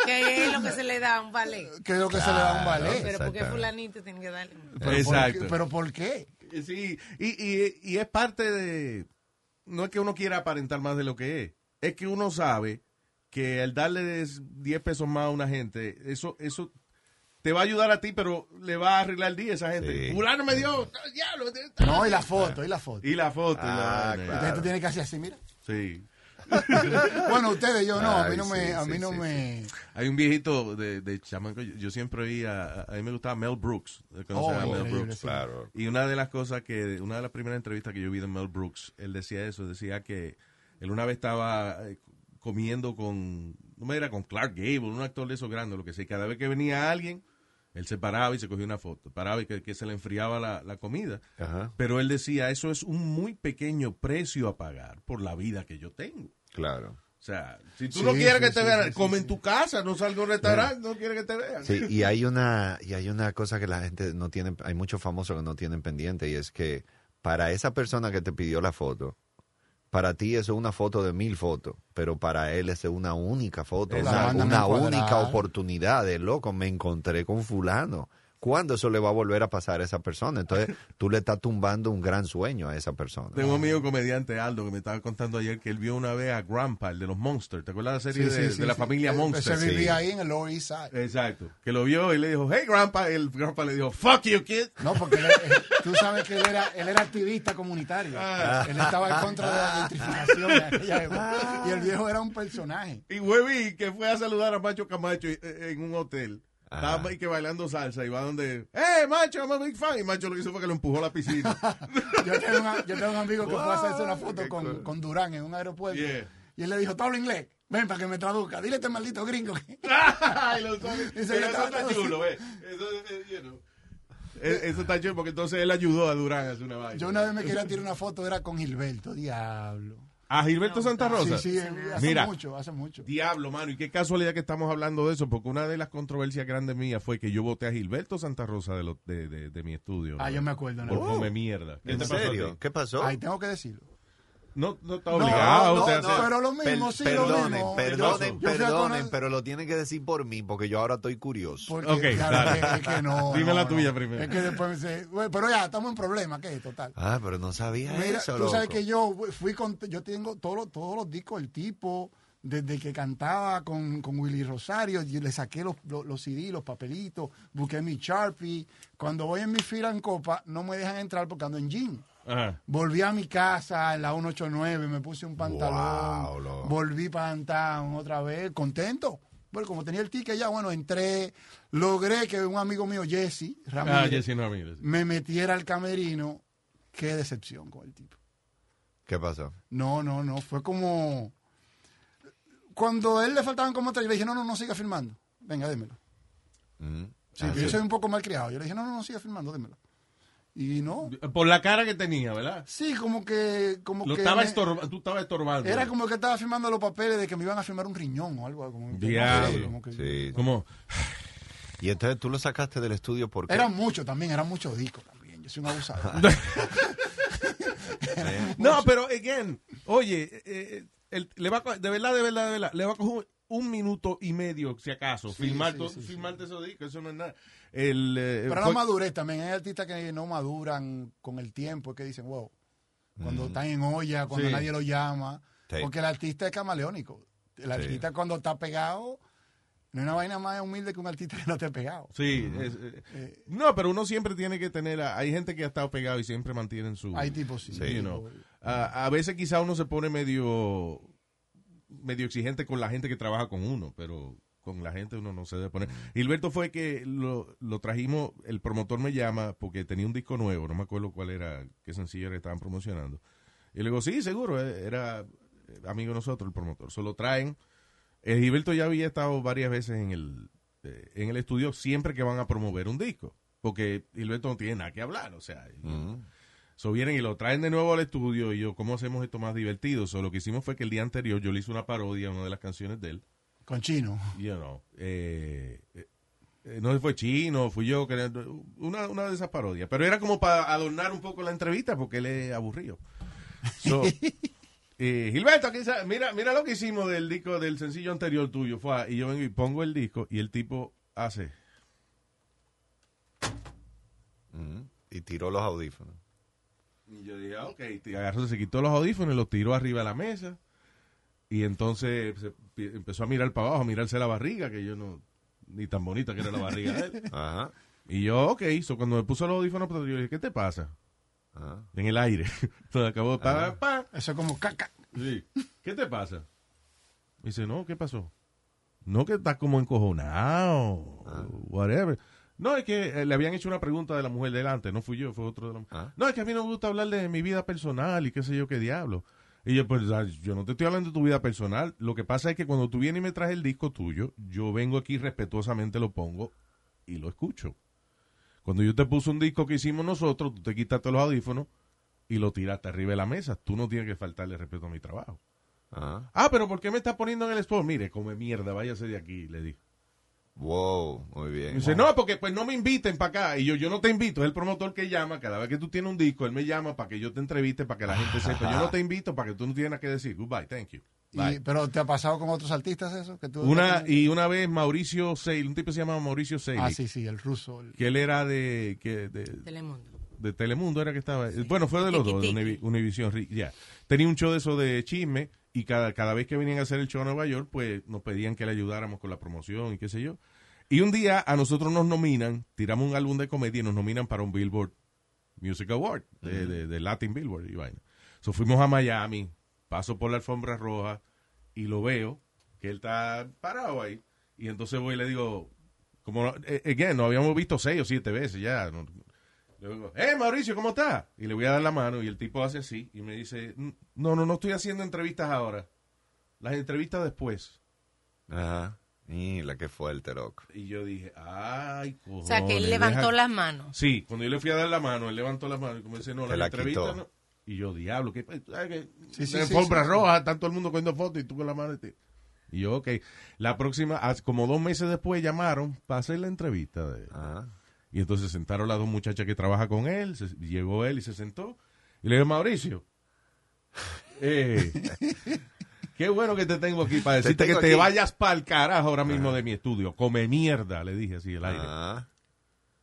Que es lo que se le da a un ballet. que es lo que se le da a un ballet. Pero porque fulanito tiene que darle. Pero ¿por Exacto. qué? pero ¿por qué? Sí, y, y, y es parte de... No es que uno quiera aparentar más de lo que es, es que uno sabe que al darle 10 pesos más a una gente, eso, eso te va a ayudar a ti, pero le va a arreglar el día a esa gente. Sí. Fulano me dio, diablo. No, y la foto, y la foto. Y la foto. y la Ah. Entonces tú tienes que hacer así, mira. Sí. <laughs> Bueno, ustedes, yo no, a mí no me, sí, a mí sí, no sí, me. Hay un viejito de, de chamaco, yo, yo siempre oía, a mí me gustaba Mel Brooks. ¿conoces Oh, a Mel Brooks? sí. Claro. Y una de las cosas que, una de las primeras entrevistas que yo vi de Mel Brooks, él decía eso, decía que él una vez estaba eh, comiendo con, no me era con Clark Gable, un actor de esos grandes, lo que sea, cada vez que venía alguien, él se paraba y se cogía una foto, paraba y que, que se le enfriaba la, la comida. Ajá. Pero él decía, eso es un muy pequeño precio a pagar por la vida que yo tengo. Claro. O sea, si tú Sí, no quieres sí, que te sí, vean, come en tu casa, no salga a un restaurante, no quieres que te vean. Sí, y hay una y hay una cosa que la gente no tiene, hay muchos famosos que no tienen pendiente y es que para esa persona que te pidió la foto, para ti eso es una foto de mil fotos, pero para él es una única foto, una, una un única oportunidad de loco, me encontré con fulano. ¿Cuándo eso le va a volver a pasar a esa persona? Entonces tú le estás tumbando un gran sueño a esa persona. Tengo un amigo comediante, Aldo, que me estaba contando ayer que él vio una vez a Grandpa, el de los Monsters. ¿Te acuerdas de la serie Sí, de, sí, sí, de la sí. familia Él- Monster? Se sí. vivía ahí en el Lower East Side. Exacto. Que lo vio y le dijo, hey, Grandpa. El Grandpa le dijo, fuck you, kid. No, porque él- él- tú sabes que él era, él era activista comunitario. Ah. Él estaba en contra de la gentrificación en aquella época. Y el viejo era un personaje. Y Webby, que fue a saludar a Macho Camacho eh, en un hotel. Estaba que bailando salsa y va donde, hey, Macho, I'm a big fan. Y Macho lo que hizo fue que lo empujó a la piscina. <laughs> Yo tengo, una- yo tengo un amigo que fue a hacerse una foto con, cool. con Durán en un aeropuerto. Yeah. Y él le dijo, ¿tú inglés? Ven para que me traduzca. Dile a este maldito gringo que... <laughs> Ay, lo sabe. <laughs> Pero eso está chulo, eh. Eso, eh, you know. Eh, Eso está chulo porque entonces él ayudó a Durán a hacer una vaina. Yo una vez me quería tirar una foto, era con Gilberto, diablo. ¿A Gilberto Santa Rosa? Sí, sí, hace Mira. mucho, hace mucho. Diablo, mano, y qué casualidad que estamos hablando de eso, porque una de las controversias grandes mías fue que yo voté a Gilberto Santa Rosa de, lo- de, de- de mi estudio. Ah, ¿no? yo me acuerdo. Por ¿no? come mierda. ¿Qué ¿En te pasó serio? ¿Qué pasó? Ahí tengo que decirlo. No, no está No, obligado no, no, hacer- pero lo mismo, Per- sí, lo perdonen, mismo. perdonen, Yo- yo perdonen, pero lo tienen que decir por mí, porque yo ahora estoy curioso. Porque, Ok, claro, dale. es que- es que no. <laughs> Dime no, la no. tuya primero. Es que después me dice, "Güey, pero ya, estamos en problema, ¿qué es total? Ah, pero no sabía Mira, eso, tú sabes que yo fui con, yo tengo todos los, todos los discos del tipo, desde que cantaba con, con Willy Rosario, y le saqué los, los, los CD, los papelitos, busqué mi Sharpie. Cuando voy en mi fila en Copa, no me dejan entrar porque ando en jean. Ajá. Volví a mi casa en la 189, me puse un pantalón, Wow, volví para downtown otra vez, contento. Bueno, como tenía el ticket ya, bueno, entré, logré que un amigo mío, Jesse Ramírez, Ah, Jesse Ramírez. me metiera al camerino. Qué decepción con el tipo. ¿Qué pasó? No, no, no, fue como... Cuando a él le faltaban como tres, yo le dije, no, no, no siga filmando. Venga, démelo. Mm. Ah, sí. yo soy un poco mal criado. Yo le dije, no, no, no siga filmando, démelo. Y no. Por la cara que tenía, ¿verdad? Sí, como que... Como Lo que estaba me- estorba- tú estabas estorbando. Era como que estaba firmando los papeles de que me iban a firmar un riñón o algo. Como, Diablo. como que- Sí. Como, Y entonces tú lo sacaste del estudio porque... Eran muchos también, eran muchos discos también. Yo soy un abusador. <laughs> No, pero, again, oye, eh, eh, el- le va a de verdad, de verdad, de verdad, le va a coger un minuto y medio, si acaso, Sí, filmar sí, filmarte esos discos, eso no es nada. El, eh, Pero fue- la madurez también. Hay artistas que no maduran con el tiempo, que dicen, wow, cuando están en olla, cuando Sí. nadie lo llama. Sí. Porque el artista es camaleónico. El artista cuando está pegado, no hay una vaina más humilde que un artista que no esté pegado. Sí, es, eh, Eh, no, pero uno siempre tiene que tener, a- hay gente que ha estado pegado y siempre mantienen su... hay tipos sí. tipo- know. a, a veces quizá uno se pone medio medio exigente con la gente que trabaja con uno, pero con la gente uno no se debe poner. Gilberto fue que lo, lo trajimos, el promotor me llama porque tenía un disco nuevo, no me acuerdo cuál era, qué sencillo era que estaban promocionando. Y le digo, sí, seguro, eh, era eh, amigo de nosotros el promotor. Solo traen. Eh, Gilberto ya había estado varias veces en el, en el estudio siempre que van a promover un disco, porque Gilberto no tiene nada que hablar, o sea. So vienen y lo traen de nuevo al estudio y yo, ¿cómo hacemos esto más divertido? So lo que hicimos fue que el día anterior yo le hice una parodia a una de las canciones de él. Con chino. You know, eh, eh, no sé si fue chino, fui yo, que- una, una de esas parodias. Pero era como para adornar un poco la entrevista porque él es aburrido. So, <laughs> eh, Gilberto, aquí está, mira, mira lo que hicimos del disco, del sencillo anterior tuyo. Fue, a- y yo vengo y pongo el disco y el tipo hace. Mm. Y tiró los audífonos. Y yo dije, ah, ok, te agarró, se quitó los audífonos y los tiró arriba de la mesa. Y entonces empezó a mirar para abajo, a mirarse la barriga, que yo no, ni tan bonita que era la barriga de él. <laughs> Ajá. Y yo, ok, so cuando me puso los audífonos, pues, yo le dije, ¿qué te pasa? Ajá. En el aire. <laughs> Entonces acabó, pa, pa. Eso es como caca. Sí. <laughs> ¿Qué te pasa? Me dice, no, ¿qué pasó? No, que estás como encojonado, whatever. No, es que eh, le habían hecho una pregunta de la mujer delante, no fui yo, fue otro de la Ah. No, es que a mí no me gusta hablar de mi vida personal y qué sé yo qué diablo. Y yo, pues, ah, yo no te estoy hablando de tu vida personal. Lo que pasa es que cuando tú vienes y me traes el disco tuyo, yo vengo aquí respetuosamente, lo pongo y lo escucho. Cuando yo te puse un disco que hicimos nosotros, tú te quitaste los audífonos y lo tiraste arriba de la mesa. Tú no tienes que faltarle respeto a mi trabajo. Ajá. Ah, pero ¿por qué me está poniendo en el spot? Mire, come mierda, váyase de aquí, le dije. Wow, muy bien. Dice, no, porque pues no me inviten para acá. Y yo, yo no te invito, es el promotor que llama. Cada vez que tú tienes un disco, él me llama para que yo te entreviste, para que la gente sepa. Yo no te invito para que tú no tienes nada que decir. Goodbye, thank you. Y- pero ¿te ha pasado con otros artistas eso? Que tú, Una, y una vez Mauricio Seil, un tipo se llama Mauricio Seil, Ah, sí, sí, el ruso. el- que él era de, que, de, Telemundo. de Telemundo era que estaba. Bueno, fue de los dos, de. Univision. Ya. Tenía un show de eso de chisme y cada, cada vez que venían a hacer el show a Nueva York, pues nos pedían que le ayudáramos con la promoción y qué sé yo. Y un día a nosotros nos nominan, tiramos un álbum de comedia y nos nominan para un Billboard Music Award, de, de- de Latin Billboard y vaina. So fuimos a Miami, paso por la alfombra roja y lo veo, que él está parado ahí. Y entonces voy y le digo, como, eh, again, nos habíamos visto seis o siete veces ya. Le digo, eh, Mauricio, ¿cómo estás? Y le voy a dar la mano y el tipo hace así y me dice, no, no, no estoy haciendo entrevistas ahora. Las entrevistas después. Ajá. Y la que fuerte, loco. Y yo dije, ay, cojones. O sea, que él levantó deja- las manos. Sí, cuando yo le fui a dar la mano, él levantó la mano y como dice, no, la, la entrevista no. Y yo, diablo, que ¿sabes qué? Sí, sí, sí, roja, está todo el mundo cogiendo fotos y tú con la mano. Y, te- y yo, ok. La próxima, hace como dos meses después llamaron para hacer la entrevista. De, Ajá. Y entonces sentaron las dos muchachas que trabajan con él, se- llegó él y se sentó. Y le digo, Mauricio, <laughs> eh, qué bueno que te tengo aquí para decirte que te aquí. vayas para el carajo ahora mismo de mi estudio. Come mierda, le dije así el aire. Ajá.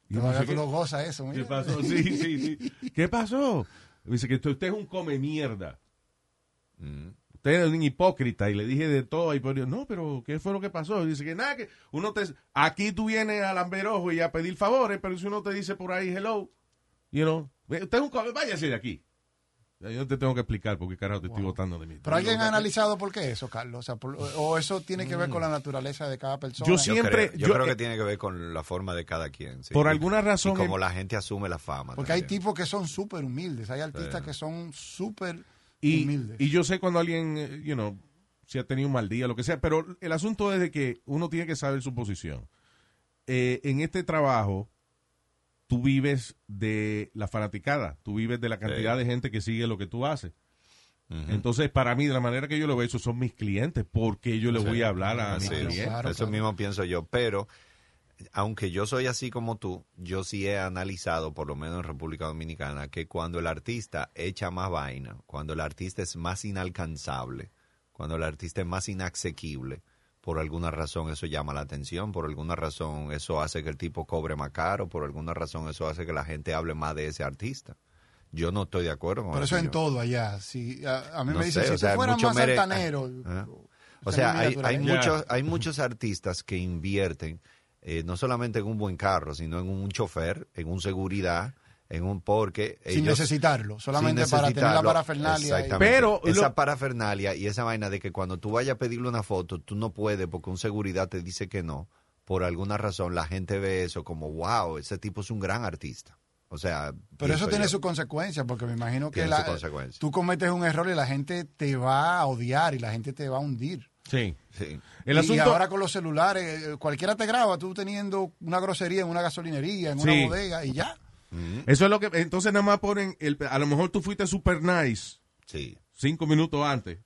Y yo no sé qué- lo gozas eso. ¿Qué mira. pasó? Sí, sí, sí. ¿Qué pasó? Me dice que usted es un come mierda. Mm. Usted es un hipócrita. Y le dije de todo. Y pues, yo, no, pero ¿qué fue lo que pasó? Y dice que nada, que uno te... Aquí tú vienes al amberojo y a pedir favores, pero si uno te dice por ahí hello, you know, usted es un. Váyase de aquí. Yo te tengo que explicar por qué carajo te estoy votando de mí. Pero alguien ha analizado por qué eso, Carlos. O, sea, por- o eso tiene que ver con la naturaleza de cada persona. Yo Yo, Siempre- creo, yo yo- creo eh, que tiene que ver con la forma de cada quien. sí. Por alguna razón... Y como la gente asume la fama. Porque hay tipos que son súper humildes. Hay artistas que son súper y, y yo sé cuando alguien, eh, you know, si ha tenido un mal día, lo que sea, pero el asunto es de que uno tiene que saber su posición. Eh, en este trabajo, tú vives de la fanaticada, tú vives de la cantidad Sí. de gente que sigue lo que tú haces. Entonces, para mí, de la manera que yo lo veo, esos son mis clientes, porque yo le Sí. voy a hablar a mis es. clientes. Claro, Eso claro. mismo pienso yo, pero aunque yo soy así como tú, yo sí he analizado, por lo menos en República Dominicana, que cuando el artista echa más vaina, cuando el artista es más inalcanzable, cuando el artista es más inasequible, por alguna razón eso llama la atención, por alguna razón eso hace que el tipo cobre más caro, por alguna razón eso hace que la gente hable más de ese artista. Yo no estoy de acuerdo con Pero eso en todo allá. Si, a, a mí No me dicen, sé, si o sea, tú fueras mucho más mere- altanero. Ah. o sea, hay, muchos, hay muchos artistas que invierten eh, no solamente en un buen carro, sino en un chofer, en un seguridad, en un porque Sin ellos- necesitarlo, solamente sin para tener la necesitarlo. parafernalia. y-. Pero esa lo- parafernalia y esa vaina de que cuando tú vayas a pedirle una foto, tú no puedes porque un seguridad te dice que no. Por alguna razón la gente ve eso como, wow, ese tipo es un gran artista. O sea, Pero eso tiene yo. sus consecuencias, porque me imagino que la- tú cometes un error y la gente te va a odiar y la gente te va a hundir. Sí. Sí. El y asunto... ahora con los celulares, eh, cualquiera te graba, tú teniendo una grosería en una gasolinería, en una bodega y ya. Eso es lo que... Entonces nada más ponen... El, a lo mejor tú fuiste super nice Sí. cinco minutos antes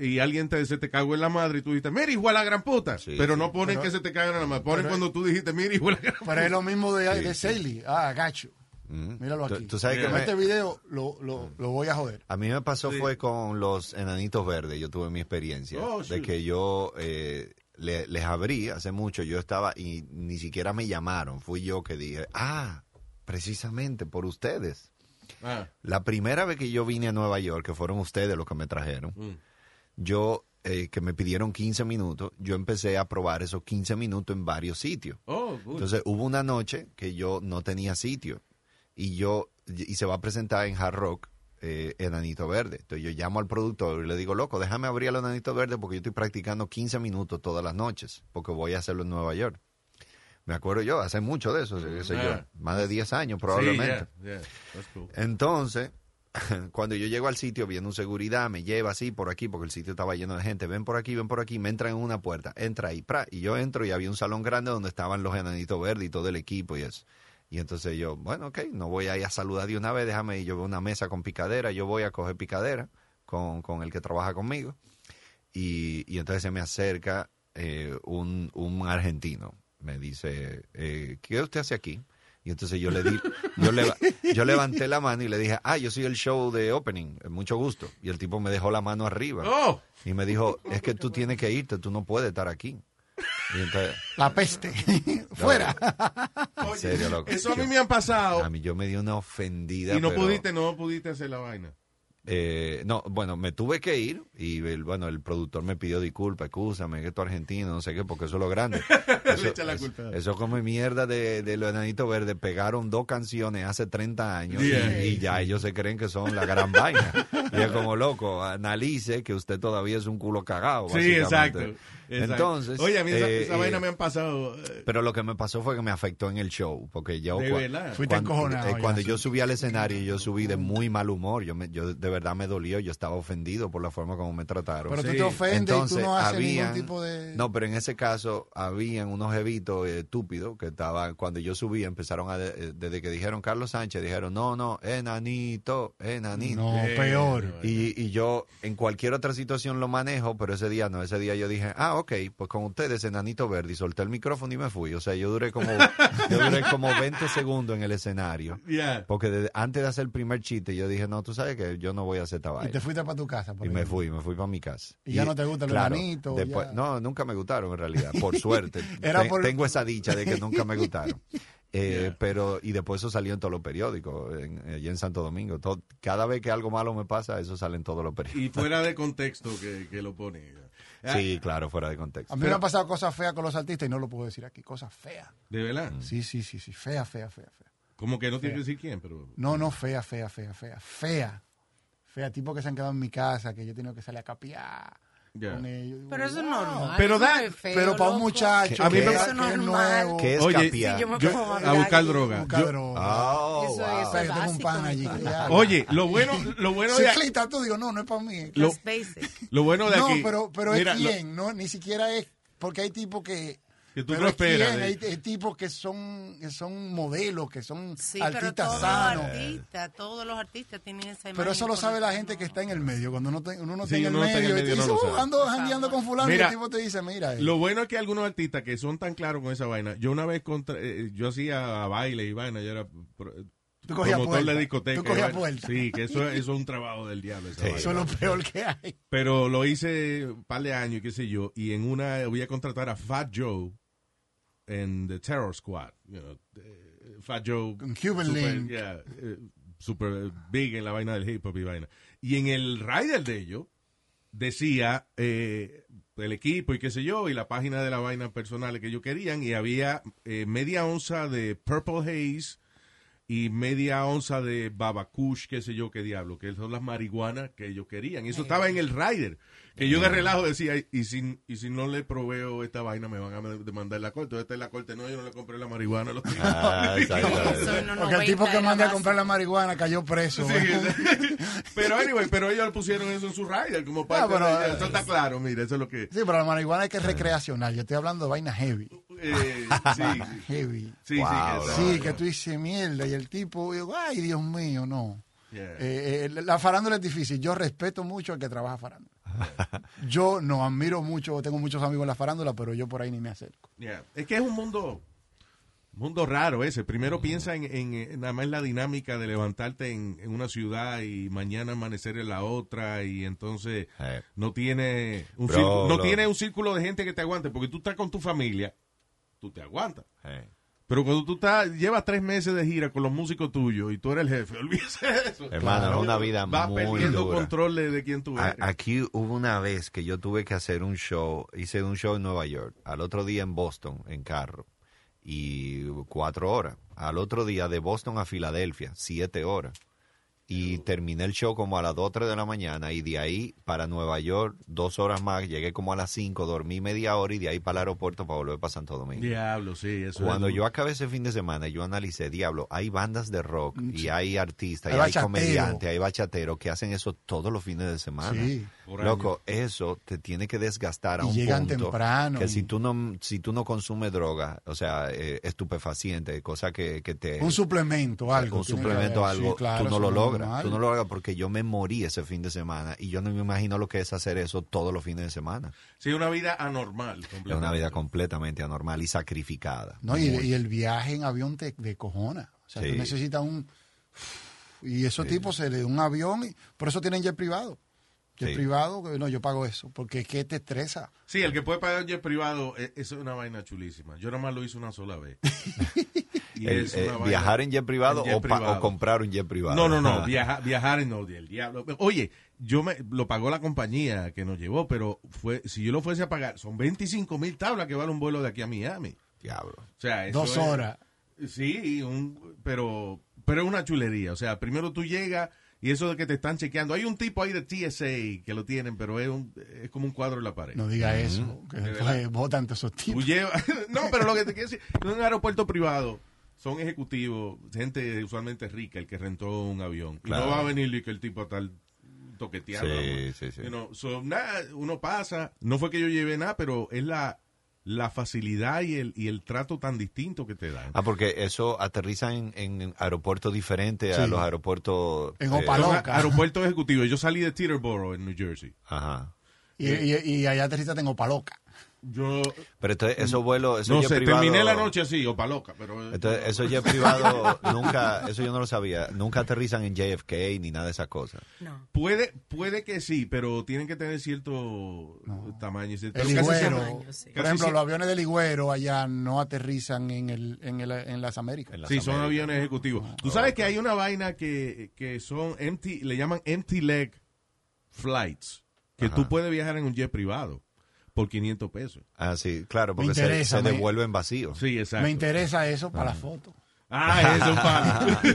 y alguien te, se te cagó en la madre y tú dijiste, mira, hijo de la gran puta. Sí, pero no ponen Pero- que se te caigan en la madre. Ponen cuando tú dijiste, mira, hijo de la gran Pero es lo mismo de, de sí. Saley. Ah, gacho. Mm. Míralo aquí. tú sabes que Con me- este video lo, lo, lo voy a joder. A mí me pasó fue con los enanitos verdes, yo tuve mi experiencia, Oh, de que yo eh, le- les abrí hace mucho, yo estaba y ni siquiera me llamaron, fui yo que dije, ah, precisamente por ustedes. Ah, La primera vez que yo vine a Nueva York, que fueron ustedes los que me trajeron, mm. yo, eh, que me pidieron 15 minutos, yo empecé a probar esos 15 minutos en varios sitios. Oh. Entonces hubo una noche que yo no tenía sitio y yo y se va a presentar en Hard Rock eh, Enanito Verde. Entonces yo llamo al productor y le digo, loco, déjame abrir el Enanito Verde porque yo estoy practicando 15 minutos todas las noches porque voy a hacerlo en Nueva York. Me acuerdo yo, hace mucho de eso, yo, Ah. más de 10 años Sí, probablemente. yeah, yeah, that's cool. Entonces, <laughs> cuando yo llego al sitio, viene un seguridad, me lleva así por aquí, porque el sitio estaba lleno de gente. Ven por aquí, ven por aquí, me entra en una puerta, entra ahí, pra, y yo entro y había un salón grande donde estaban los enanitos verdes y todo el equipo y eso. Y entonces yo, bueno, ok, no voy a ir a saludar de una vez, déjame ir. Yo veo una mesa con picadera, yo voy a coger picadera con, con el que trabaja conmigo. Y, y entonces se me acerca eh, un, un argentino. Me dice, eh, ¿qué usted hace aquí? Y entonces yo le di, <laughs> yo, leva- yo levanté la mano y le dije, ah, yo soy el show de opening, eh, mucho gusto. Y el tipo me dejó la mano arriba Oh, y me dijo, es que tú tienes que irte, tú no puedes estar aquí. Y entonces, La peste. <laughs> <laughs> Fuera. en serio, loco. eso a mí me han pasado. a mí yo me di una ofendida. Y no pero- pudiste, no pudiste hacer la vaina. Eh, no, bueno, me tuve que ir y el, bueno, el productor me pidió disculpas, excúsame, que tú argentino, no sé qué, porque eso es lo grande. <laughs> Eso, echa la eso- culpa. eso come mierda de, de los enanitos verdes. Pegaron dos canciones hace 30 años y- Yeah. y, ya ellos se creen que son la gran vaina. <laughs> Y es como loco, analice que usted todavía es un culo cagado. Sí, exacto. exacto. Entonces, Oye, a mí esa, eh, esa eh, vaina me han pasado. eh, pero lo que me pasó fue que me afectó en el show, porque yo De cuando, cuando yo subí al escenario, yo subí de muy mal humor, yo, me, yo de verdad me dolió, yo estaba ofendido por la forma como me trataron. Pero tú te ofendes y Entonces, tú no haces habían- ningún tipo de... No, pero en ese caso habían unos jevitos eh, estúpidos que estaban, cuando yo subí, empezaron a, de- eh, desde que dijeron Carlos Sánchez, dijeron, no, no, enanito, enanito. No, Eh, peor. no, Y, y yo en cualquier otra situación lo manejo, pero ese día no, ese día yo dije, ah, ok, pues con ustedes, enanito verde, y solté el micrófono y me fui. O sea, yo duré como, <laughs> yo duré como 20 segundos en el escenario. yeah. Porque antes de hacer el primer chiste, yo dije, no, tú sabes que yo no voy a hacer esta Y vaina. te fuiste para tu casa. por Y me fui, me fui para mi casa. ¿Y ya no te gustan los claro, después- ya? No, nunca me gustaron en realidad, por <laughs> suerte. Era Te- por- Tengo esa dicha de que <laughs> nunca me gustaron. Eh, Yeah. Pero, y después eso salió en todos los periódicos, en, allí en Santo Domingo. Todo- cada vez que algo malo me pasa, eso sale en todos los periódicos. Y fuera de <laughs> contexto que, que lo pone. Ah, Sí, claro, fuera de contexto. A mí me han pasado cosas feas con los artistas y no lo puedo decir aquí. Cosas feas. De verdad. Sí, sí, sí, sí. Fea, fea, fea, fea. Como que no tiene que decir quién, pero. No, no, fea, fea, fea, fea. Fea. Fea. Tipo que se han quedado en mi casa, que yo he tenido que salir a capiar con ellos. Pero eso es normal. Pero da- no feo, Pero para un muchacho A mí que, me- que Eso no es es normal. nuevo. ¿Qué es Oye, capiar? Sí, yo me Yo- pongo a buscar droga. Buscar Yo- droga. Oh, Eso wow. O sea, yo tengo un básico, pan allí. mi que pana. ya- Oye, lo bueno, lo bueno de, tú digo, no, no es para mí. Lo- lo bueno de No, aquí. pero, pero mira, es lo- quién, no, ni siquiera es, porque hay tipos que... Que tú pero no es esperas quién, de- hay, hay tipos que son, que son modelos, que son Sí, pero artistas todos sanos. los artistas, todos los artistas tienen esa imagen. Pero eso lo sabe la gente no. que está en el medio. Cuando uno, te- uno no Sí, está en el uno no está en el medio, y te medio, dice, no "Oh, sabe". ando jangueando con fulano, Mira, y el tipo te dice, mira. eh, Lo bueno es que algunos artistas que son tan claros con esa vaina. Yo una vez contra, eh, yo hacía baile y vaina, yo era Tú cogías puerta. de discoteca. Tú cogías puerta. Sí, que eso, <laughs> eso es un trabajo del diablo. esa vaina. eso es lo peor que hay. Pero lo hice un par de años, qué sé yo, y en una voy a contratar a Fat Joe en The Terror Squad. You know, eh, Fat Joe. Con Cuban super, Link. yeah, eh, super big en la vaina del hip hop y vaina. Y en el rider de ellos decía eh, el equipo y qué sé yo, y la página de la vaina personal que ellos querían, y había eh, media onza de Purple Haze y media onza de Babacush, qué sé yo, qué diablo, que son las marihuanas que ellos querían. Y eso estaba en el rider. Que yo de relajo decía, y si, y si no le proveo esta vaina, me van a demandar la corte. Esta es la corte, no, yo no le compré la marihuana a los tipos. Ah, <laughs> en Porque el tipo 90 que manda a comprar la marihuana cayó preso. Sí, <laughs> pero anyway, pero ellos pusieron eso en su rider como parte pero, de- eh, eso está claro, mira, eso es lo que Sí, pero la marihuana es que es recreacional. Yo estoy hablando de vaina heavy. eh, sí, sí, <laughs> Heavy. sí, Wow, sí, bro. Sí, que tú dices mierda y el tipo, digo, ay, Dios mío, no. Yeah. Eh, eh, la farándula es difícil. Yo respeto mucho al que trabaja farándula. <laughs> Yo no admiro mucho, tengo muchos amigos en la farándula, pero yo por ahí ni me acerco. Yeah. Es que es un mundo mundo raro ese. Primero piensa en, en, en nada más la dinámica de levantarte en, en una ciudad y mañana amanecer en la otra y entonces Eh. no tiene un Bro, círculo, no tiene un círculo de gente que te aguante porque tú estás con tu familia, tú te aguantas. Eh. Pero cuando tú estás, llevas tres meses de gira con los músicos tuyos y tú eres el jefe, <laughs> olvídese de eso. Hermano, una vida Vas muy perdiendo dura. control de, de quién tú A- eres. Aquí hubo una vez que yo tuve que hacer un show, hice un show en Nueva York, al otro día en Boston, en carro, y cuatro horas. Al otro día de Boston a Filadelfia, siete horas. Y terminé el show como a las 2 3 de la mañana y de ahí para Nueva York dos horas más, llegué como a las 5, dormí media hora y de ahí para el aeropuerto para volver para Santo Domingo. Diablo, sí, eso Cuando es- yo acabé ese fin de semana, yo analicé, diablo, hay bandas de rock y hay artistas Hay y hay comediantes, hay bachateros que hacen eso todos los fines de semana. Sí. Por Loco, eso te tiene que desgastar a Y un llegan punto temprano que y- si tú no si tú no consumes droga, o sea, eh, estupefaciente, cosa que, que te Un suplemento, algo. un suplemento algo, Sí, claro, tú no eso lo es logras, tú no lo logras porque yo me morí ese fin de semana y yo no me imagino lo que es hacer eso todos los fines de semana. Sí, una vida anormal. Es una vida completamente. anormal y sacrificada. No, y, y el viaje en avión te de cojona. O sea, Sí. tú necesitas un... Y esos tipos se le un avión, y por eso tienen jet privado. Jet Sí. privado, no, yo pago eso, porque es que te estresa. Sí, el que puede pagar un jet privado, eh, eso es una vaina chulísima. Yo nomás lo hice una sola vez. <laughs> Y El- es eh, viajar en jet privado, en jet o, pa- privado. o comprar un jet privado. No, no, no, <laughs> Ajá. viajar, viajar en no, del diablo. Oye, yo me lo pagó la compañía que nos llevó, pero fue si yo lo fuese a pagar, son 25 mil tablas que vale un vuelo de aquí a Miami. Diablo. O sea, eso Dos es- horas. Sí, un, pero, pero es una chulería. O sea, primero tú llegas y eso de que te están chequeando. Hay un tipo ahí de TSA que lo tienen, pero es, un, es como un cuadro en la pared. No diga eso, que votan todos esos Tú tipos. llevas- <laughs> no, pero lo que te quiero decir, en un aeropuerto privado son ejecutivos, gente usualmente rica, el que rentó un avión. Y no va a venir y que el tipo está toqueteando. Sí, sí, sí. You know, so, nada, uno pasa. No fue que yo llevé nada, pero es la, la facilidad y el, y el trato tan distinto que te dan. Ah, porque eso aterriza en, en aeropuertos diferentes a los aeropuertos... En eh, aeropuertos ejecutivos. Yo salí de Teterboro en New Jersey. Ajá. Y, y, y allá aterriza tengo paloca. Yo Pero entonces esos vuelos... esos no sé, privado- terminé la noche así, o pa' loca, pero Entonces, esos jet privados nunca, eso yo no lo sabía, nunca aterrizan en JFK ni nada de esas cosas. No. puede puede que sí, pero tienen que tener cierto tamaño. y cierto- El Ligüero, tamaño, sí. por ejemplo, los aviones de Ligüero allá no aterrizan en, el, en, el, en las Américas. En las Sí, son aviones ejecutivos. Tú sabes que hay una vaina que, que son empty, le llaman empty leg flights, que tú puedes viajar en un jet privado por 500 pesos. Ah, sí, claro, porque se, interesa, se devuelven vacíos. Sí, exacto. Me interesa eso para la foto. Ah, eso <laughs> es fácil.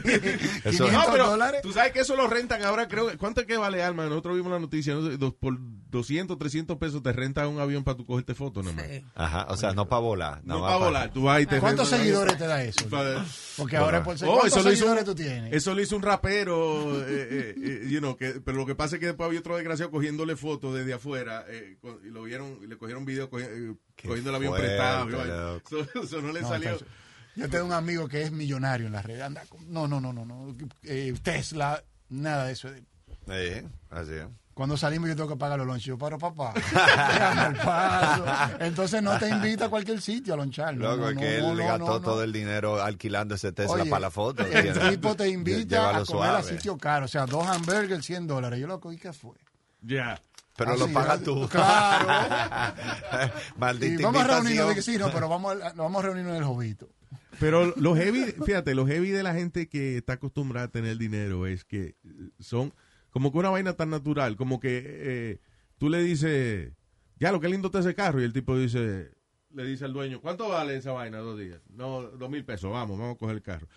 Eso- 500 No, pero dólares. tú sabes que eso lo rentan ahora, creo. que- ¿Cuánto es que vale, Alma? Nosotros vimos la noticia, no sé, dos- por 200, 300 pesos te rentan un avión para tú cogerte fotos nomás. Sí. Ajá, o sea, no para volar. No nada para volar, tú vas y te ¿Cuántos un seguidores te da eso? Porque ahora es por ser- Oh, ¿Cuántos eso lo hizo seguidores un- tú tienes? Eso lo hizo un rapero, eh, eh, eh, you know, que, pero lo que pasa es que después había otro desgraciado cogiéndole fotos desde afuera eh, y lo vieron y le cogieron video eh, cogiendo el avión fuerte, prestado. Eso, eso no le No, salió. Yo tengo un amigo que es millonario en la red. Anda con- no, no, no, no, no. Eh, Tesla, nada de eso. Sí, así es. Cuando salimos yo tengo que pagar los lunches. Yo, pero papá, paso. Entonces no te invita a cualquier sitio a lonchar. No, Luego no, que él no, le no, gastó no. todo el dinero alquilando ese Tesla Oye, para la foto. El tipo te invita a comer a suave. sitio caro. O sea, dos hamburgers, 100 dólares. Yo lo cogí, ¿qué fue? Ya. Pero lo pagas tú. <laughs> Claro. <laughs> Maldita Y vamos a reunirnos, sí, no, pero vamos, a- vamos a reunirnos en el jovito. Pero lo heavy, fíjate, lo heavy de la gente que está acostumbrada a tener dinero es que son como que una vaina tan natural, como que eh, tú le dices, ya lo que lindo está ese carro, y el tipo dice, le dice al dueño, ¿cuánto vale esa vaina dos días? No, dos mil pesos, vamos, vamos a coger el carro.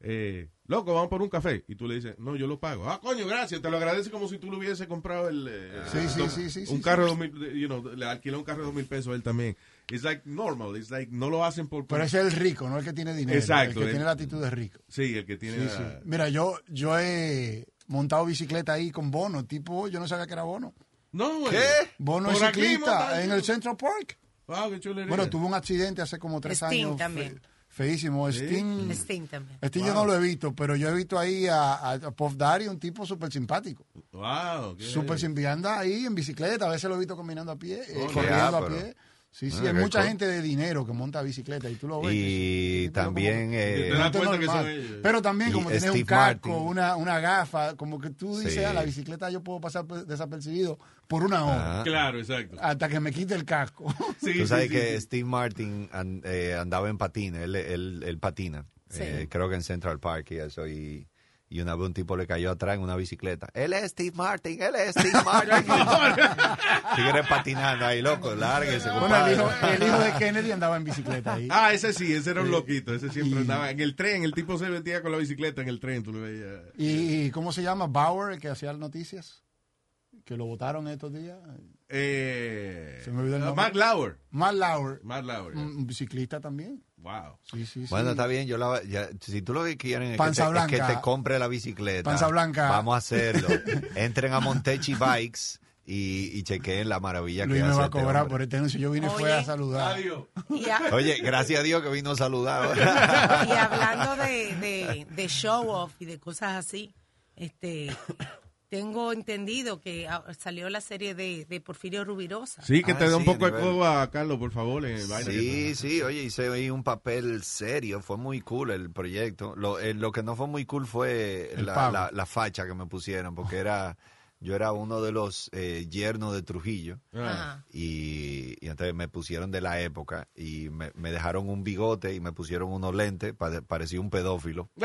Eh, loco, vamos por un café. Y tú le dices, no, yo lo pago. Ah, coño, gracias, te lo agradece como si tú le hubiese comprado el, eh, Sí, sí, sí, sí, un sí, carro sí. de dos mil, you know, le alquiló un carro de dos mil pesos a él también. It's like normal, it's like, no lo hacen por... Pero ese es el rico, no el que tiene dinero. Exacto, El que tiene la actitud de rico. Sí, el que tiene... Sí, sí. la- Mira, yo, yo he montado bicicleta ahí con bono. Tipo, yo no sabía que era bono. No, güey. ¿Qué? Bono Por es aquí, ciclista en el Central Park. Wow, qué chulería. Bueno, tuve un accidente hace como tres Sting años. también. Feísimo. Sting, Sting también. Sting yo no lo he visto, pero yo he visto ahí a, a, a Puff Daddy, un tipo súper simpático. Wow, qué Súper simpático. Anda ahí en bicicleta. A veces lo he visto caminando a pie, eh, Oh, corriendo a pie. Sí, sí, Ah, hay mucha cool. gente de dinero que monta bicicleta y tú lo ves. Y sí, pero también... como- eh, Te das gente cuenta que normal. son ellos. Pero también Y como tienes un casco, Martin. una, una gafa, como que tú dices, Sí. ah, la bicicleta yo puedo pasar pe- desapercibido por una hora. Ajá. Claro, exacto. Hasta que me quite el casco. <laughs> Sí, Tú sabes sí, que sí. Steve Martin eh, andaba en patina, él, él, él patina, Sí. eh, creo que en Central Park y eso, y, y una vez un tipo le cayó atrás en una bicicleta. Él es Steve Martin, él es Steve <laughs> Martin. <laughs> Sigue patinando ahí, loco, lárguese, bueno, el hijo, compadre. el hijo de Kennedy andaba en bicicleta ahí. Ah, ese sí, ese era un loquito. Ese siempre y- andaba en el tren. El tipo se metía con la bicicleta en el tren. Tú lo veías. Y, y ¿cómo se llama? Bauer, el que hacía las noticias. Que lo votaron estos días. Eh, Se me olvidó el nombre. Matt Lauer. Matt Lauer, Matt Lauer. un un ciclista también. Wow. Sí, sí, sí. Bueno, está bien, yo la, ya- si tú lo que quieren es que, te, es que te compre la bicicleta. Panza blanca. Vamos a hacerlo. <laughs> Entren a Montechi Bikes y, y chequeen la maravilla Luis que me hace va a este cobrar hombre. por este anuncio. Yo vine fue Oye. a saludar. Adiós. Y, a- Oye, gracias a Dios que vino a saludar. y hablando de, de, de show off y de cosas así, este tengo entendido que ah, salió la serie de, de Porfirio Rubirosa. Sí, que Ah, te dé un sí, poco a de coba, Carlos, por favor. en el vaina Sí, sí, oye, hice ahí un papel serio, fue muy cool el proyecto. Lo, eh, lo que no fue muy cool fue la, la, la facha que me pusieron, porque era yo era uno de los eh, yernos de Trujillo. Ah. Ajá. Y, y entonces me pusieron de la época y me, me dejaron un bigote y me pusieron unos lentes, pare- parecía un pedófilo. <laughs>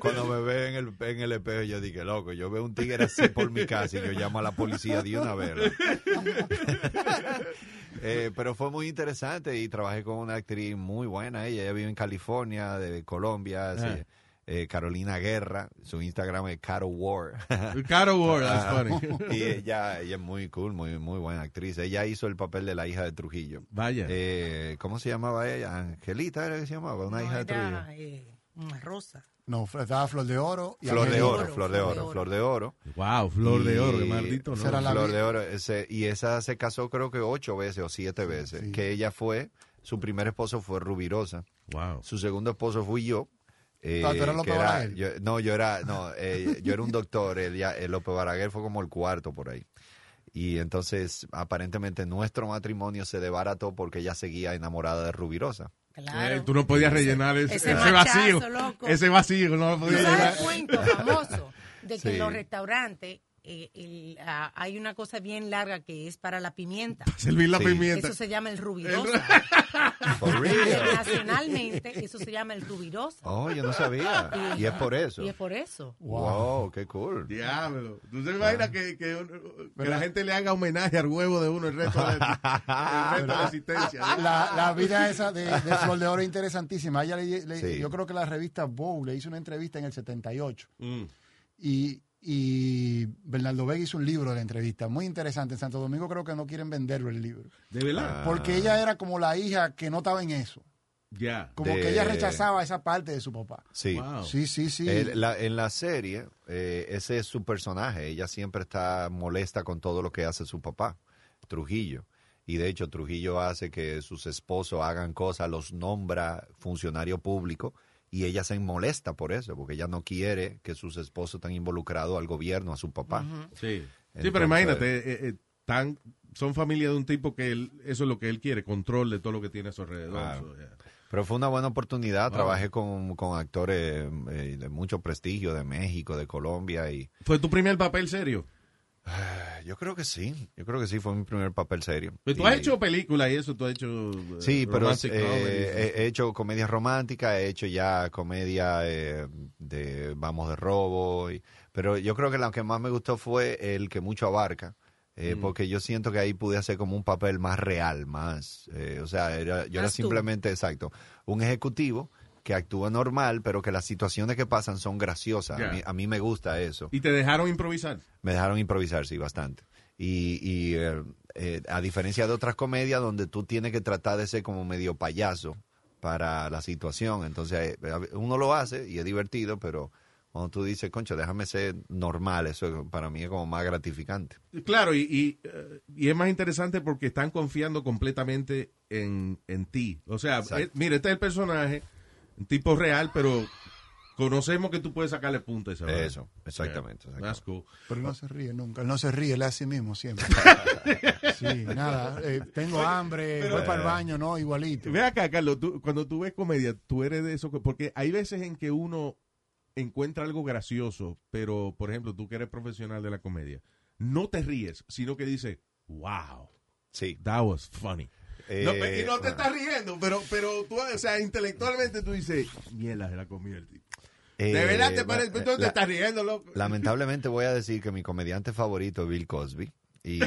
Cuando me veo en el, en el espejo yo dije, loco, yo veo un tigre así por mi casa y yo llamo a la policía de una vez. <laughs> Eh, pero fue muy interesante y trabajé con una actriz muy buena, ella, ella vive en California, de Colombia, Ah. Eh, Carolina Guerra, su Instagram es Caro War. Caro Ward, that's Ah, funny. <laughs> y ella, ella es muy cool, muy, muy buena actriz. Ella hizo el papel de la hija de Trujillo. Vaya. Eh, ¿Cómo se llamaba ella? Angelita era que se llamaba, una No, hija de Trujillo. eh, una rosa. No, estaba Flor de Oro. y Flor de oro, Oro, flor de oro, flor de oro. wow, flor de oro, qué maldito, ¿no? esa era la Flor de oro. Ese, y esa se casó creo que ocho veces o siete veces. sí. Que ella fue, su primer esposo fue Rubirosa. Wow. Su segundo esposo fui yo. Eh, ¿tú eras López que era- Balaguer? yo- no, yo era, no, eh, yo era un doctor. Ya, el López Balaguer fue como el cuarto por ahí. Y entonces, aparentemente, nuestro matrimonio se desbarató porque ella seguía enamorada de Rubirosa. Claro. Eh, tú no podías rellenar ese, ese ese machazo, vacío. loco. Ese vacío, no lo ¿Tú podías sabes llenar. el cuento famoso de que Sí. en los restaurantes eh, el, ah, hay una cosa bien larga que es para la pimienta? <laughs> Servir la Sí. pimienta. Eso se llama el rubirosa. <laughs> For real. Internacionalmente, eso se llama el rubirosa. Oh, yo no sabía. Y es por eso. Y es por eso. Wow, qué cool. Diablo. ¿Tú te imaginas que, que, que la gente le haga homenaje al huevo de uno el resto de, el resto de la existencia? <laughs> La, la vida esa de, de Flor de Oro es interesantísima. Ella le- le- Sí. Yo creo que la revista Vogue le hizo una entrevista en el 78. Mm. Y, y Bernardo Vega hizo un libro de la entrevista. Muy interesante. En Santo Domingo creo que no quieren venderlo el libro. ¿De verdad? Porque ella era como la hija que no estaba en eso. Ya. Como De- que ella rechazaba esa parte de su papá. Sí. Wow. Sí, sí, sí. El- la- en la serie, eh, ese es su personaje. Ella siempre está molesta con todo lo que hace su papá, Trujillo. Y de hecho, Trujillo hace que sus esposos hagan cosas, los nombra funcionario público y ella se molesta por eso, porque ella no quiere que sus esposos estén involucrados al gobierno, a su papá. Sí. sí, Entonces- pero imagínate, eh, eh, tan, son familia de un tipo que él, eso es lo que él quiere, control de todo lo que tiene a su alrededor. Claro. So, yeah. Pero fue una buena oportunidad. Wow. Trabajé con, con actores eh, de mucho prestigio de México, de Colombia y ¿Fue tu primer papel serio? Eh, yo creo que sí. Yo creo que sí fue mi primer papel serio. Pues tú Y- has hecho películas y eso, tú has hecho... eh, Sí, pero romantic eh, he, he hecho comedia romántica, he hecho ya comedia eh, de vamos de robo, y- pero yo creo que la que más me gustó fue el que mucho abarca, eh, Mm. porque yo siento que ahí pude hacer como un papel más real, más, eh, o sea, era, yo era tú. simplemente, exacto, un ejecutivo que actúa normal, pero que las situaciones que pasan son graciosas. A, mí, a mí me gusta eso. Y te dejaron improvisar. Me dejaron improvisar, sí, bastante. Y, y, eh, eh, a diferencia de otras comedias donde tú tienes que tratar de ser como medio payaso para la situación, entonces eh, uno lo hace y es divertido, pero cuando tú dices, concho, déjame ser normal, eso para mí es como más gratificante. Claro, y, y, y es más interesante porque están confiando completamente en, en ti. O sea, eh, mira, este es el personaje, un tipo real, pero conocemos que tú puedes sacarle punta a esa vaina. Eso, exactamente. Yeah, exactamente. cool. Pero él no se ríe nunca, él no se ríe, él es así mismo siempre. <laughs> Sí, nada, eh, tengo hambre, voy para el baño, no, igualito. Ve acá, Carlos, tú- cuando tú ves comedia, tú eres de eso, que- porque hay veces en que uno encuentra algo gracioso, pero, por ejemplo, tú que eres profesional de la comedia, no te ríes, sino que dices, wow, Sí. that was funny. Eh, No, y no te estás riendo, pero, pero tú, o sea, intelectualmente tú dices, mierda, se la comió el tipo. Eh, De verdad te parece, tú te estás riendo, loco. Lamentablemente voy a decir que mi comediante favorito es Bill Cosby. Y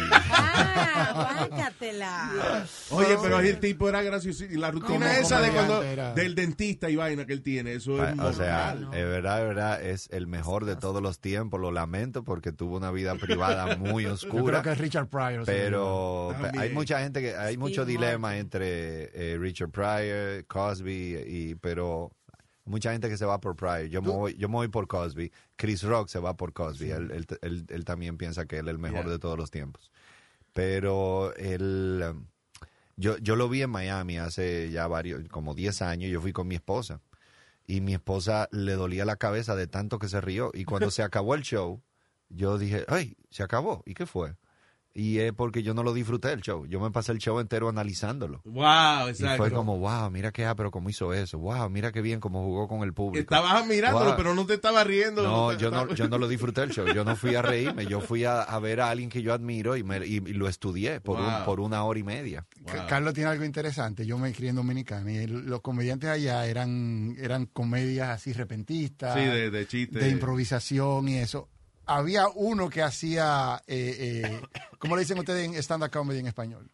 Ah. <laughs> Oye, pero el tipo era gracioso. Y la rutina esa de cuando, era- del dentista y vaina que él tiene, eso es o sea, es verdad, es verdad, es el mejor de todos los tiempos. Lo lamento porque tuvo una vida privada <laughs> muy Yo creo oscura. que es Richard Pryor. Pero También. hay mucha gente que hay mucho dilema entre eh, Richard Pryor, Cosby y pero mucha gente que se va por Pryor. Yo me voy, yo me voy por Cosby. Chris Rock se va por Cosby. Él, él- él- él también piensa que él es el mejor Yeah. de todos los tiempos. Pero él um, yo yo lo vi en Miami hace ya varios como 10 años, yo fui con mi esposa y mi esposa le dolía la cabeza de tanto que se rió y cuando se <laughs> acabó el show yo dije, ay, se acabó. ¿Y qué fue? Y es porque yo no lo disfruté el show. Yo me pasé el show entero analizándolo. Wow, Y exacto. fue como, wow, mira qué pero cómo hizo eso. Wow, mira qué bien cómo jugó con el público. Estabas mirándolo, Wow. pero no te estabas riendo. No, yo no, yo no lo <laughs> disfruté el show. Yo no fui a reírme. Yo fui a, a ver a alguien que yo admiro y, me- y- y lo estudié por, Wow. un, por una hora y media. Ca- Carlos tiene algo interesante. Yo me crié en Dominicana y los comediantes allá eran, eran comedias así repentistas, Sí, de, de chiste. de improvisación y eso. Había uno que hacía, eh, eh, ¿cómo le dicen ustedes en stand-up comedy en español?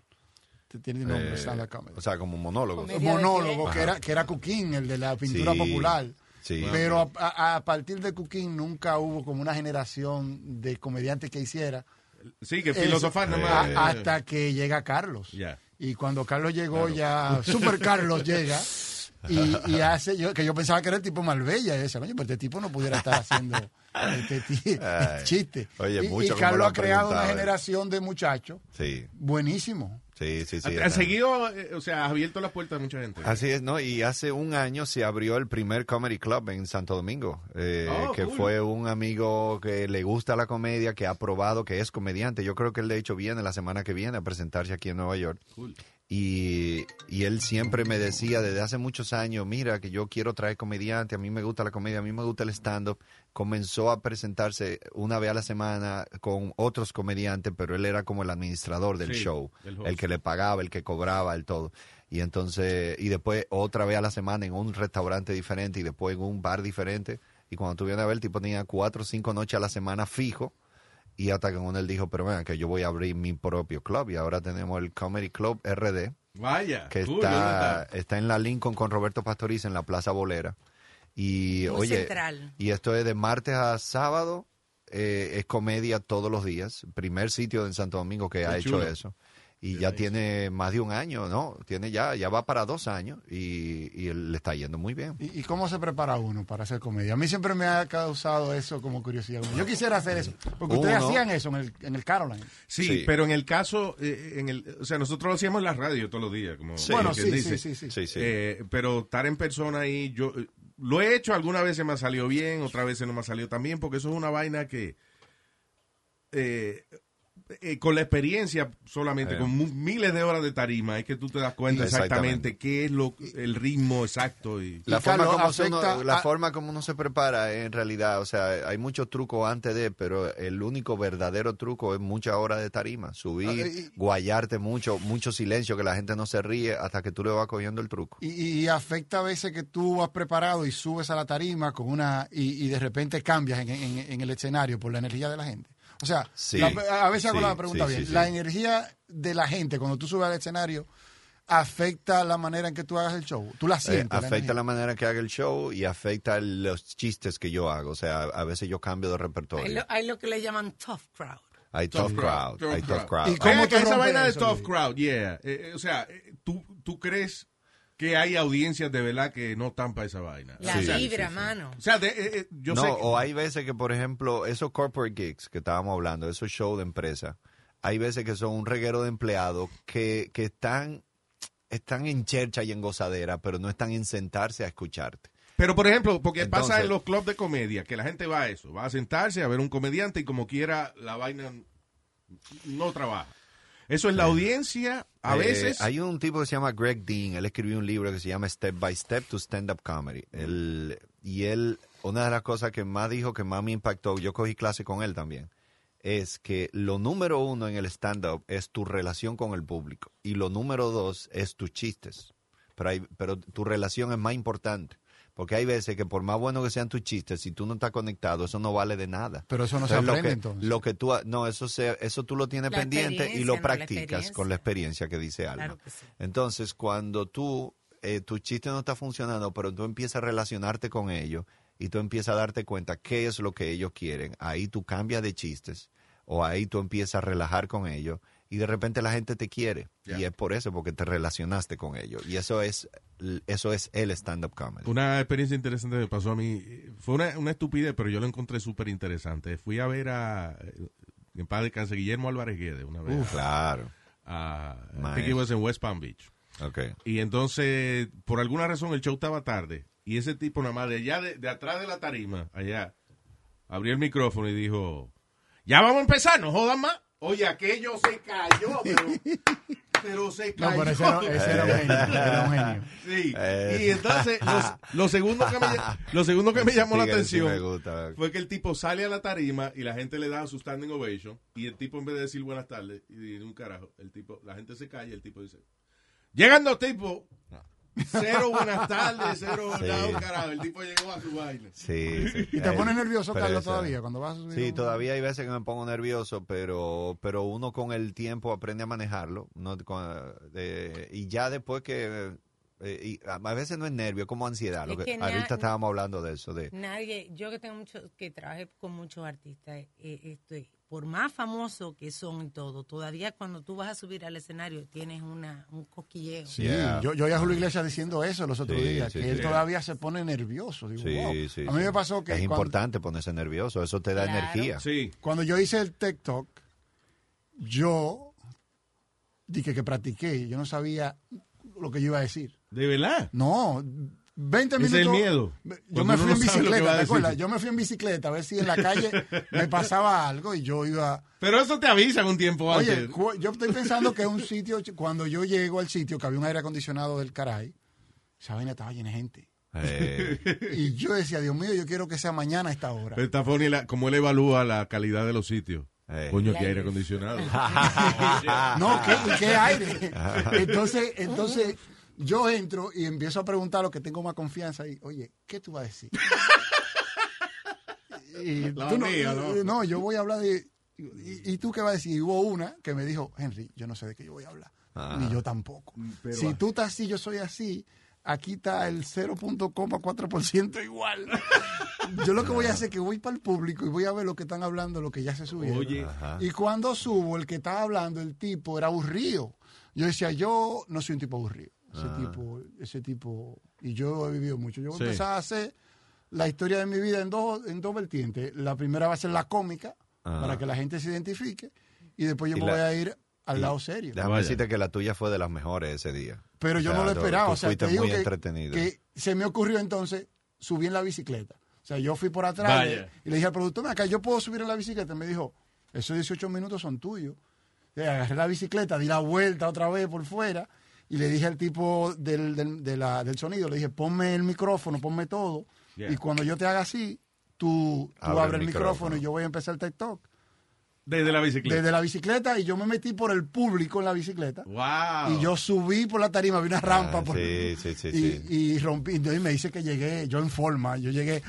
Tiene un nombre, Eh, stand-up comedy. o sea, como monólogo. Monólogo, que era, que era Cuquín, el de la pintura Sí, popular. sí. Pero a, a- a partir de Cuquín nunca hubo como una generación de comediantes que hiciera. Sí, que filosofar nomás. hasta que llega Carlos. Ya. Y cuando Carlos llegó, ya <laughs> Super Carlos llega y, y <laughs> hace, yo, que yo pensaba que era el tipo Malvella. Y decía, coño, pero este tipo no pudiera estar haciendo este <laughs> chiste. Oye, y, mucho y Carlos lo ha creado una generación de muchachos Sí, buenísimo. sí, sí. sí. Ha, seguido, eh, o sea, ha abierto las puertas a mucha gente. Así es, ¿no? Y hace un año se abrió el primer Comedy Club en Santo Domingo, eh, Oh, que cool. fue un amigo que le gusta la comedia, que ha probado que es comediante. Yo creo que él de hecho viene la semana que viene a presentarse aquí en Nueva York. Cool. Y, y él siempre me decía desde hace muchos años, mira, que yo quiero traer comediante, a mí me gusta la comedia, a mí me gusta el stand-up. Comenzó a presentarse una vez a la semana con otros comediantes, pero él era como el administrador del Sí, show, el que le pagaba, el que cobraba, el todo. Y entonces, y después otra vez a la semana en un restaurante diferente y después en un bar diferente. Y cuando tú vienes a ver, el tipo tenía cuatro o cinco noches a la semana fijo. Y hasta que uno él dijo, pero venga, que yo voy a abrir mi propio club. Y ahora tenemos el Comedy Club RD, Vaya. que cool, ¿dónde está, está en la Lincoln con Roberto Pastoriz en la Plaza Bolera. Y Muy oye, central. y esto es de martes a sábado, eh, es comedia todos los días. Primer sitio en Santo Domingo que ha hecho eso. Y ya tiene más de un año, ¿no? Tiene ya, ya va para dos años y, y él le está yendo muy bien. ¿Y, y cómo se prepara uno para hacer comedia? A mí siempre me ha causado eso como curiosidad. Yo quisiera hacer eso. Porque ustedes Uno- hacían eso en el, en el Caroline. Sí, Sí. pero en el caso, eh, en el, o sea, nosotros lo hacíamos en la radio todos los días, como Sí. bueno, sí, quien sí, dice. sí, sí, Sí, sí. Eh, pero estar en persona ahí, yo eh, lo he hecho, algunas veces me ha salido bien, otras veces no me ha salido tan bien, porque eso es una vaina que eh, eh, con la experiencia solamente, Eh. con miles de horas de tarima, es que tú te das cuenta exactamente, Exactamente. qué es lo, el ritmo exacto. Y, La, Y, forma, Carlos, como se uno, afecta la a- forma como uno se prepara en realidad, o sea, hay muchos trucos antes de, pero el único verdadero truco es muchas horas de tarima, subir, Ah, y- guayarte mucho, mucho silencio, que la gente no se ríe hasta que tú le vas cogiendo el truco. Y, y afecta a veces que tú has preparado y subes a la tarima con una y, y de repente cambias en, en- en el escenario por la energía de la gente. O sea, Sí, la- a veces hago sí, la pregunta sí, bien. sí, sí. La energía de la gente cuando tú subes al escenario afecta la manera en que tú hagas el show. Tú la Eh, sientes. la afecta energía? la manera que haga el show y afecta los chistes que yo hago. O sea, a veces yo cambio de Hay repertorio. lo, hay lo que le llaman tough crowd. Hay tough crowd, hay tough crowd. ¿Y cómo tú que esa vaina de tough crowd, yeah. Eh, eh, o sea, eh, ¿tú, ¿tú crees que hay audiencias de verdad que no están para esa vaina? La Sí, vibra, sí, sí. mano. O sea, de- yo no, sé que- o hay veces que, por ejemplo, esos corporate gigs que estábamos hablando, esos shows de empresa, hay veces que son un reguero de empleados que, que están, están en chercha y en gozadera, pero no están en sentarse a escucharte. Pero, por ejemplo, porque Entonces- pasa en los clubs de comedia, que la gente va a eso, va a sentarse a ver un comediante y como quiera la vaina no trabaja. Eso es la audiencia, a Eh, veces. hay un tipo que se llama Greg Dean, él escribió un libro que se llama Step by Step to Stand Up Comedy. Él- y él, una de las cosas que más dijo, que más me impactó, yo cogí clase con él también, es que lo número uno en el stand-up es tu relación con el público y lo número dos es tus chistes. Pero, hay- pero tu relación es más importante. Porque hay veces que por más bueno que sean tus chistes, si tú no estás conectado, eso no vale de nada. Pero eso no se Entonces, lo aprende, que- entonces. Lo que tú, no, eso, se, eso tú lo tienes La pendiente y lo no la practicas con la experiencia. experiencia que dice Alma. Claro que sí. Entonces, cuando tú, eh, tu chiste no está funcionando, pero tú empiezas a relacionarte con ellos y tú empiezas a darte cuenta qué es lo que ellos quieren, ahí tú cambias de chistes o ahí tú empiezas a relajar con ellos y de repente la gente te quiere. Y es por eso, porque te relacionaste con ellos. Y eso es, eso es el stand-up comedy. Una experiencia interesante me pasó a mí. Fue una, una estupidez, pero yo lo encontré súper interesante. Fui a ver a, eh, en paz descanse, Guillermo Álvarez Guede una vez. Claro. a, I think it was en West Palm Beach. Ok. Y entonces, por alguna razón, el show estaba tarde. Y ese tipo, nada más de allá, de, de atrás de la tarima, allá, abrió el micrófono y dijo: Ya vamos a empezar, no jodan más. Oye, aquello se cayó, pero, <laughs> pero se No, cayó. pero ese era, ese era un genio. Era un genio. <laughs> Sí. Eh. Y entonces, los, lo, segundo que me, lo segundo que me llamó la Sí, atención gusta. fue que el tipo sale a la tarima y la gente le da su standing ovation. Y el tipo, en vez de decir buenas tardes y de un carajo, el tipo, la gente se calla y el tipo dice: Llegan dos tipos, cero buenas tardes, cero Sí. nada, un carajo. El tipo llegó a su baile. Sí, sí. ¿Y te Eh, pones nervioso, pero Carlos, esa- todavía? Cuando vas a subir Sí, un- todavía hay veces que me pongo nervioso, pero, pero uno con el tiempo aprende a manejarlo. ¿no? Con- de- y ya después que... eh, y a veces no es nervio, es como ansiedad. Lo Es que, ahorita estábamos hablando de eso. De, Nadie, yo que tengo mucho, que trabajé con muchos artistas, eh, este, por más famosos que son y todo, todavía cuando tú vas a subir al escenario tienes una, un cosquilleo. Sí, Yeah. yo, yo oí a Julio Iglesias diciendo eso los otros Sí, días, sí, que sí. él todavía se pone nervioso. Digo, sí, wow. sí, a mí sí. me pasó que Es cuando, importante ponerse nervioso, eso te da Claro. energía. Sí. cuando yo hice el TikTok, yo dije que practiqué, yo no sabía lo que yo iba a decir. ¿De verdad? No, 20 Ese es minutos. el miedo. Yo me fui no en bicicleta, ¿te acuerdas? Yo me fui en bicicleta a ver si en la calle me pasaba algo y yo iba. Pero eso te avisan un tiempo Oye, antes. cu- yo estoy pensando que es un sitio, cuando yo llego al sitio, que había un aire acondicionado del caray, esa vaina estaba llena de gente. Eh, <laughs> Y yo decía, Dios mío, yo quiero que sea mañana a esta hora. Pero está funny la- como él evalúa la calidad de los sitios. Eh. Coño, que aire aire. acondicionado. <laughs> No, ¿qué, qué aire? Entonces, entonces yo entro y empiezo a preguntar lo que tengo más confianza y, oye, ¿qué tú vas a decir? <laughs> Y La tú no, ¿no? no, yo voy a hablar de... Y, y tú qué vas a decir? Y hubo una que me dijo, Henry, yo no sé de qué yo voy a hablar. Ah. Ni yo tampoco. pero- si tú estás así, yo soy así. Aquí está el 0.4% igual. <laughs> yo lo que voy a hacer es que voy para el público y voy a ver lo que están hablando, lo que ya se subió. Oye. Ajá. Y cuando subo, el que estaba hablando, el tipo, era aburrido. Yo decía, yo no soy un tipo aburrido. Ese tipo, ese tipo, y yo he vivido mucho. Yo voy Sí. a empezar a hacer la historia de mi vida en dos, en dos vertientes. La primera va a ser la cómica, Ah. para que la gente se identifique, y después yo Y me la- voy a ir al lado serio. Déjame Vaya. decirte que la tuya fue de las mejores ese día. Pero O yo sea, no lo esperaba. tú o sea, fuiste te digo muy que, entretenido. que se me ocurrió entonces subir en la bicicleta. O sea, yo fui por atrás y le dije al productor, "Ven acá, yo puedo subir en la bicicleta. Y me dijo, esos 18 minutos son tuyos. Y agarré la bicicleta, di la vuelta otra vez por fuera y le dije al tipo del, del, de la- del sonido, le dije, ponme el micrófono, ponme todo. Yeah. Y cuando yo te haga así, tú, tú Abre abres el el micrófono. micrófono y yo voy a empezar el TikTok. Desde la bicicleta. Desde la bicicleta y yo me metí por el público en la bicicleta. Wow. Y yo subí por la tarima, vi una rampa. Ah, por- sí, sí, sí, y, sí. y rompí. Entonces me dice que llegué, yo en forma, yo llegué.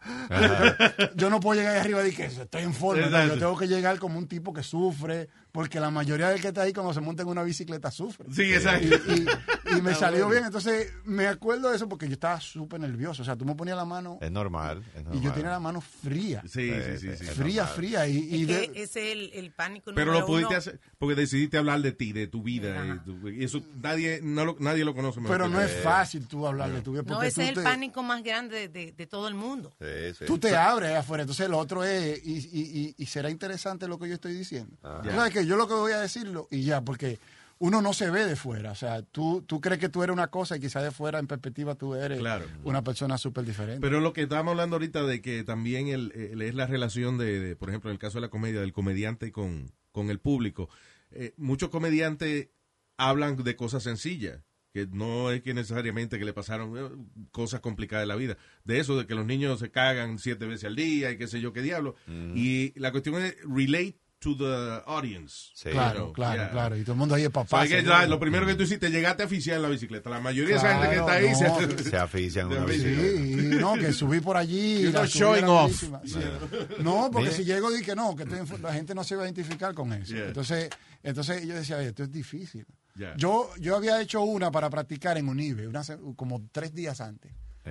<laughs> yo no puedo llegar ahí arriba de que estoy en forma. no, yo tengo que llegar como un tipo que sufre, porque la mayoría del que está ahí cuando se monta en una bicicleta sufre. Sí, exacto. y- y <laughs> me salió bien. Entonces me acuerdo de eso porque yo estaba súper nervioso. O sea, tú me ponías la mano Es normal. es y yo tenía la mano fría. Sí, sí, sí. sí. Es Fría, normal. fría. Y, y Es de- que ese es el, el pánico Pero lo pudiste uno. hacer porque decidiste hablar de ti, de tu vida. Y, tu- y eso nadie, no lo, nadie lo conoce mejor pero no es fácil tú hablar de tu vida. No, ese es el te- pánico más grande de, de- de todo el mundo. Sí, sí. Tú te abres afuera. Entonces, lo otro es, y, y- y- y será interesante lo que yo estoy diciendo. Ah. ¿Sabes que Yo lo que voy a decirlo y ya, porque uno no se ve de fuera. O sea, tú, tú crees que tú eres una cosa y quizás de fuera, en perspectiva, tú eres Claro. una persona súper diferente. Pero lo que estábamos hablando ahorita de que también el, el- es la relación de, de, por ejemplo, en el caso de la comedia, del comediante con, con el público. Eh, muchos comediantes hablan de cosas sencillas, que no es que necesariamente que le pasaron eh, cosas complicadas de la vida. De eso, de que los niños se cagan siete veces al día y qué sé yo qué diablo. Y la cuestión es relate to the audience. Sí. claro, know, claro, yeah. claro. Y todo el mundo ahí es papá. lo primero que tú hiciste, llegaste a oficiar en la bicicleta. La mayoría de esa gente que está ahí no. se, <laughs> Se afician una Sí, Sí, bicicleta. y no, que subí por allí. <laughs> Showing off. Sí. <laughs> No, porque Mire. si llego y que no, que estoy en- la gente no se va a identificar con eso. Yeah. Entonces, entonces yo decía, "Oye, esto es difícil. Yeah. Yo, yo había hecho una para practicar en Unive, una, como tres días antes. Sí.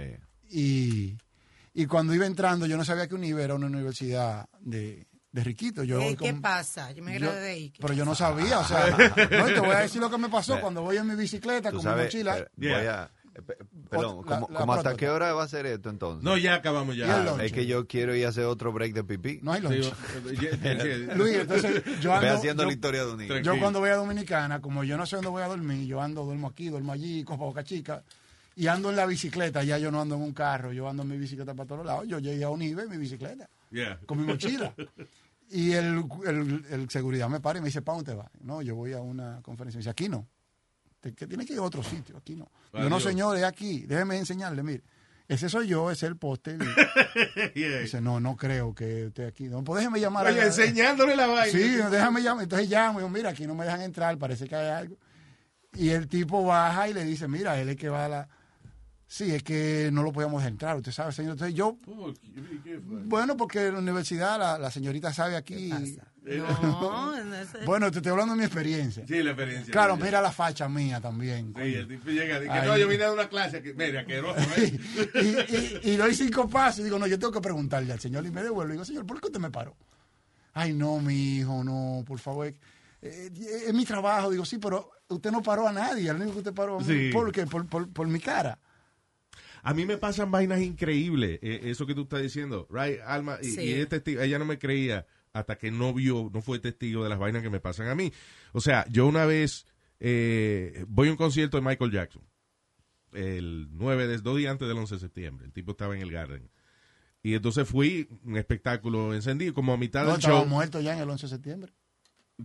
Y, y cuando iba entrando, yo no sabía que Unive era una universidad de, de riquitos. Yo ¿Qué con- pasa? Yo me gradué de ahí. ¿Qué pero yo no sabía, o sea, <laughs> no, te voy a decir lo que me pasó cuando voy en mi bicicleta con mi mochila. eh, voy a... eh, pe- Perdón, La- ¿cómo, la cómo hasta qué hora va a ser esto entonces? No, ya acabamos ya. es que yo quiero ir a hacer otro break de pipí. No hay lunch. <laughs> eh, Luis, entonces yo Ve haciendo yo- la historia de un niño. Yo cuando voy a Dominicana, como yo no sé dónde voy a dormir, yo ando, duermo aquí, duermo allí, cojo Boca Chica, y ando en la bicicleta, ya yo no ando en un carro, yo ando en mi bicicleta para todos lados, yo llegué a Unive en mi bicicleta, Yeah. con mi mochila. <laughs> Y el, el, el seguridad me para y me dice, ¿para dónde vas? No, yo voy a una conferencia. Me dice, aquí no. Te- que tiene que ir a otro sitio, aquí no. Yo no, Adiós. señor, es aquí, déjeme enseñarle, mire. Ese soy yo, ese es el. <laughs> Yeah. Dice, no, no creo que esté aquí. No, pues déjeme llamar Oye, enseñándole la vaina. Sí, déjame llamar. Entonces llamo y digo, mira, aquí no me dejan entrar, parece que hay algo. Y el tipo baja y le dice, mira, él es que va a la... Sí, es que no lo podíamos entrar, usted sabe, señor. Entonces yo, ¿qué- bueno, porque en la universidad la, la señorita sabe aquí. No, <laughs> no Bueno, te estoy hablando de mi experiencia. Sí, la experiencia. Claro, mira la facha mía también. Sí, el tipo llega Ay. no, yo vine a una clase. Que, mira, asqueroso. <laughs> y, ¿eh? y, y doy cinco pasos y digo, no, yo tengo que preguntarle al señor y me devuelvo. Y digo, señor, ¿por qué usted me paró? Ay, no, mi hijo, no, por favor. Eh, es mi trabajo. Digo, sí, pero usted no paró a nadie. El único que usted paró, Sí. ¿por qué? Por, por, por mi cara. A mí me pasan vainas increíbles, eh, eso que tú estás diciendo, right, Alma, y, Sí. y es testigo- ella no me creía hasta que no vio, no fue testigo de las vainas que me pasan a mí. O sea, yo una vez eh, voy a un concierto de Michael Jackson, el 9, de, dos días antes del 11 de septiembre, el tipo estaba en el Garden. Y entonces fui, un espectáculo encendido, como a mitad No, del estaba show. muerto ya en el 11 de septiembre.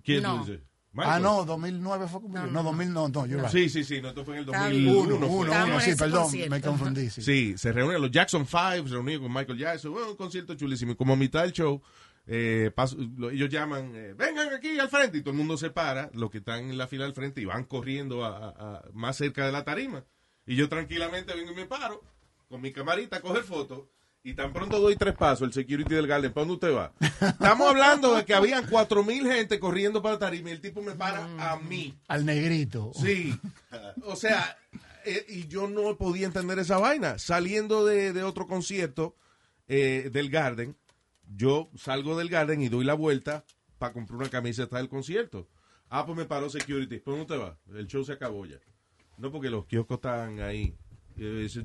¿Quién No. tú Ah, no, 2009 fue como. No, 2000 no, no, right. Sí, sí, sí, no, esto fue en el Está 2001. bien. Uno, uno, uno, sí, perdón, concierto. me confundí. Sí. Sí, se reúnen los Jackson Five, se reunieron con Michael Jackson, bueno, un concierto chulísimo. Y como a mitad del show, eh, paso- lo- ellos llaman, eh, vengan aquí al frente, y todo el mundo se para, los que están en la fila al frente, y van corriendo a, a- a- más cerca de la tarima. Y yo tranquilamente vengo y me paro, con mi camarita, a coger fotos, y tan pronto doy tres pasos, el security del Garden, ¿para dónde usted va? Estamos hablando de que habían cuatro mil gente corriendo para la tarima, y el tipo me para a mí. Al negrito. Sí. O sea, eh, y yo no podía entender esa vaina. Saliendo de, de otro concierto eh, del Garden, yo salgo del Garden y doy la vuelta para comprar una camiseta del concierto. Ah, pues me paró security. ¿Por dónde te va? El show se acabó ya. No, porque los kioscos estaban ahí. Dice,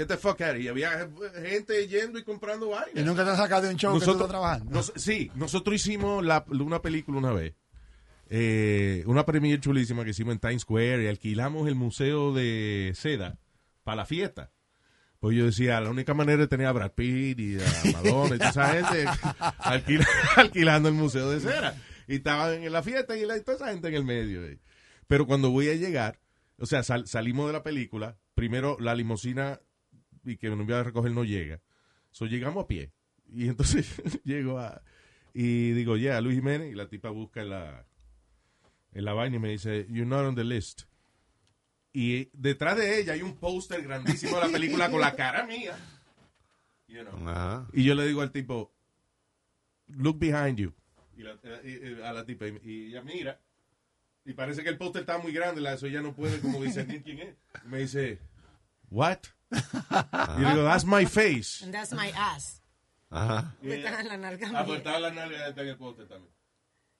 Get the fuck out of here. Y había gente yendo y comprando Y vainas. nunca te has sacado de un show que tú estás trabajando. nos- sí, nosotros hicimos la- una película una vez. eh, una premiere chulísima que hicimos en Times Square y alquilamos el museo de seda para la fiesta. Pues yo decía, la única manera de tener a Brad Pitt y a <laughs> Madonna y toda esa gente alquila- <laughs> alquilando el museo de cera. Y estaban en la fiesta y la, toda esa gente en el medio. eh. Pero cuando voy a llegar, o sea, sal- salimos de la película, primero la limusina y que nos iba a recoger no llega. So, llegamos a pie. Y entonces <laughs> llego a... Y digo, yeah, Luis Jiménez. Y la tipa busca en la, en la vaina y me dice, you're not on the list. Y detrás de ella hay un póster grandísimo de la película con la cara mía. You know. Y yo le digo al tipo, look behind you. Y la- y- y- a la tipa, y, y ella mira. Y parece que el póster está muy grande, la eso ella no puede como discernir quién es. Y me dice, what? Y yo digo, that's my face. And that's my ass. Ajá. La nalga nalga el también.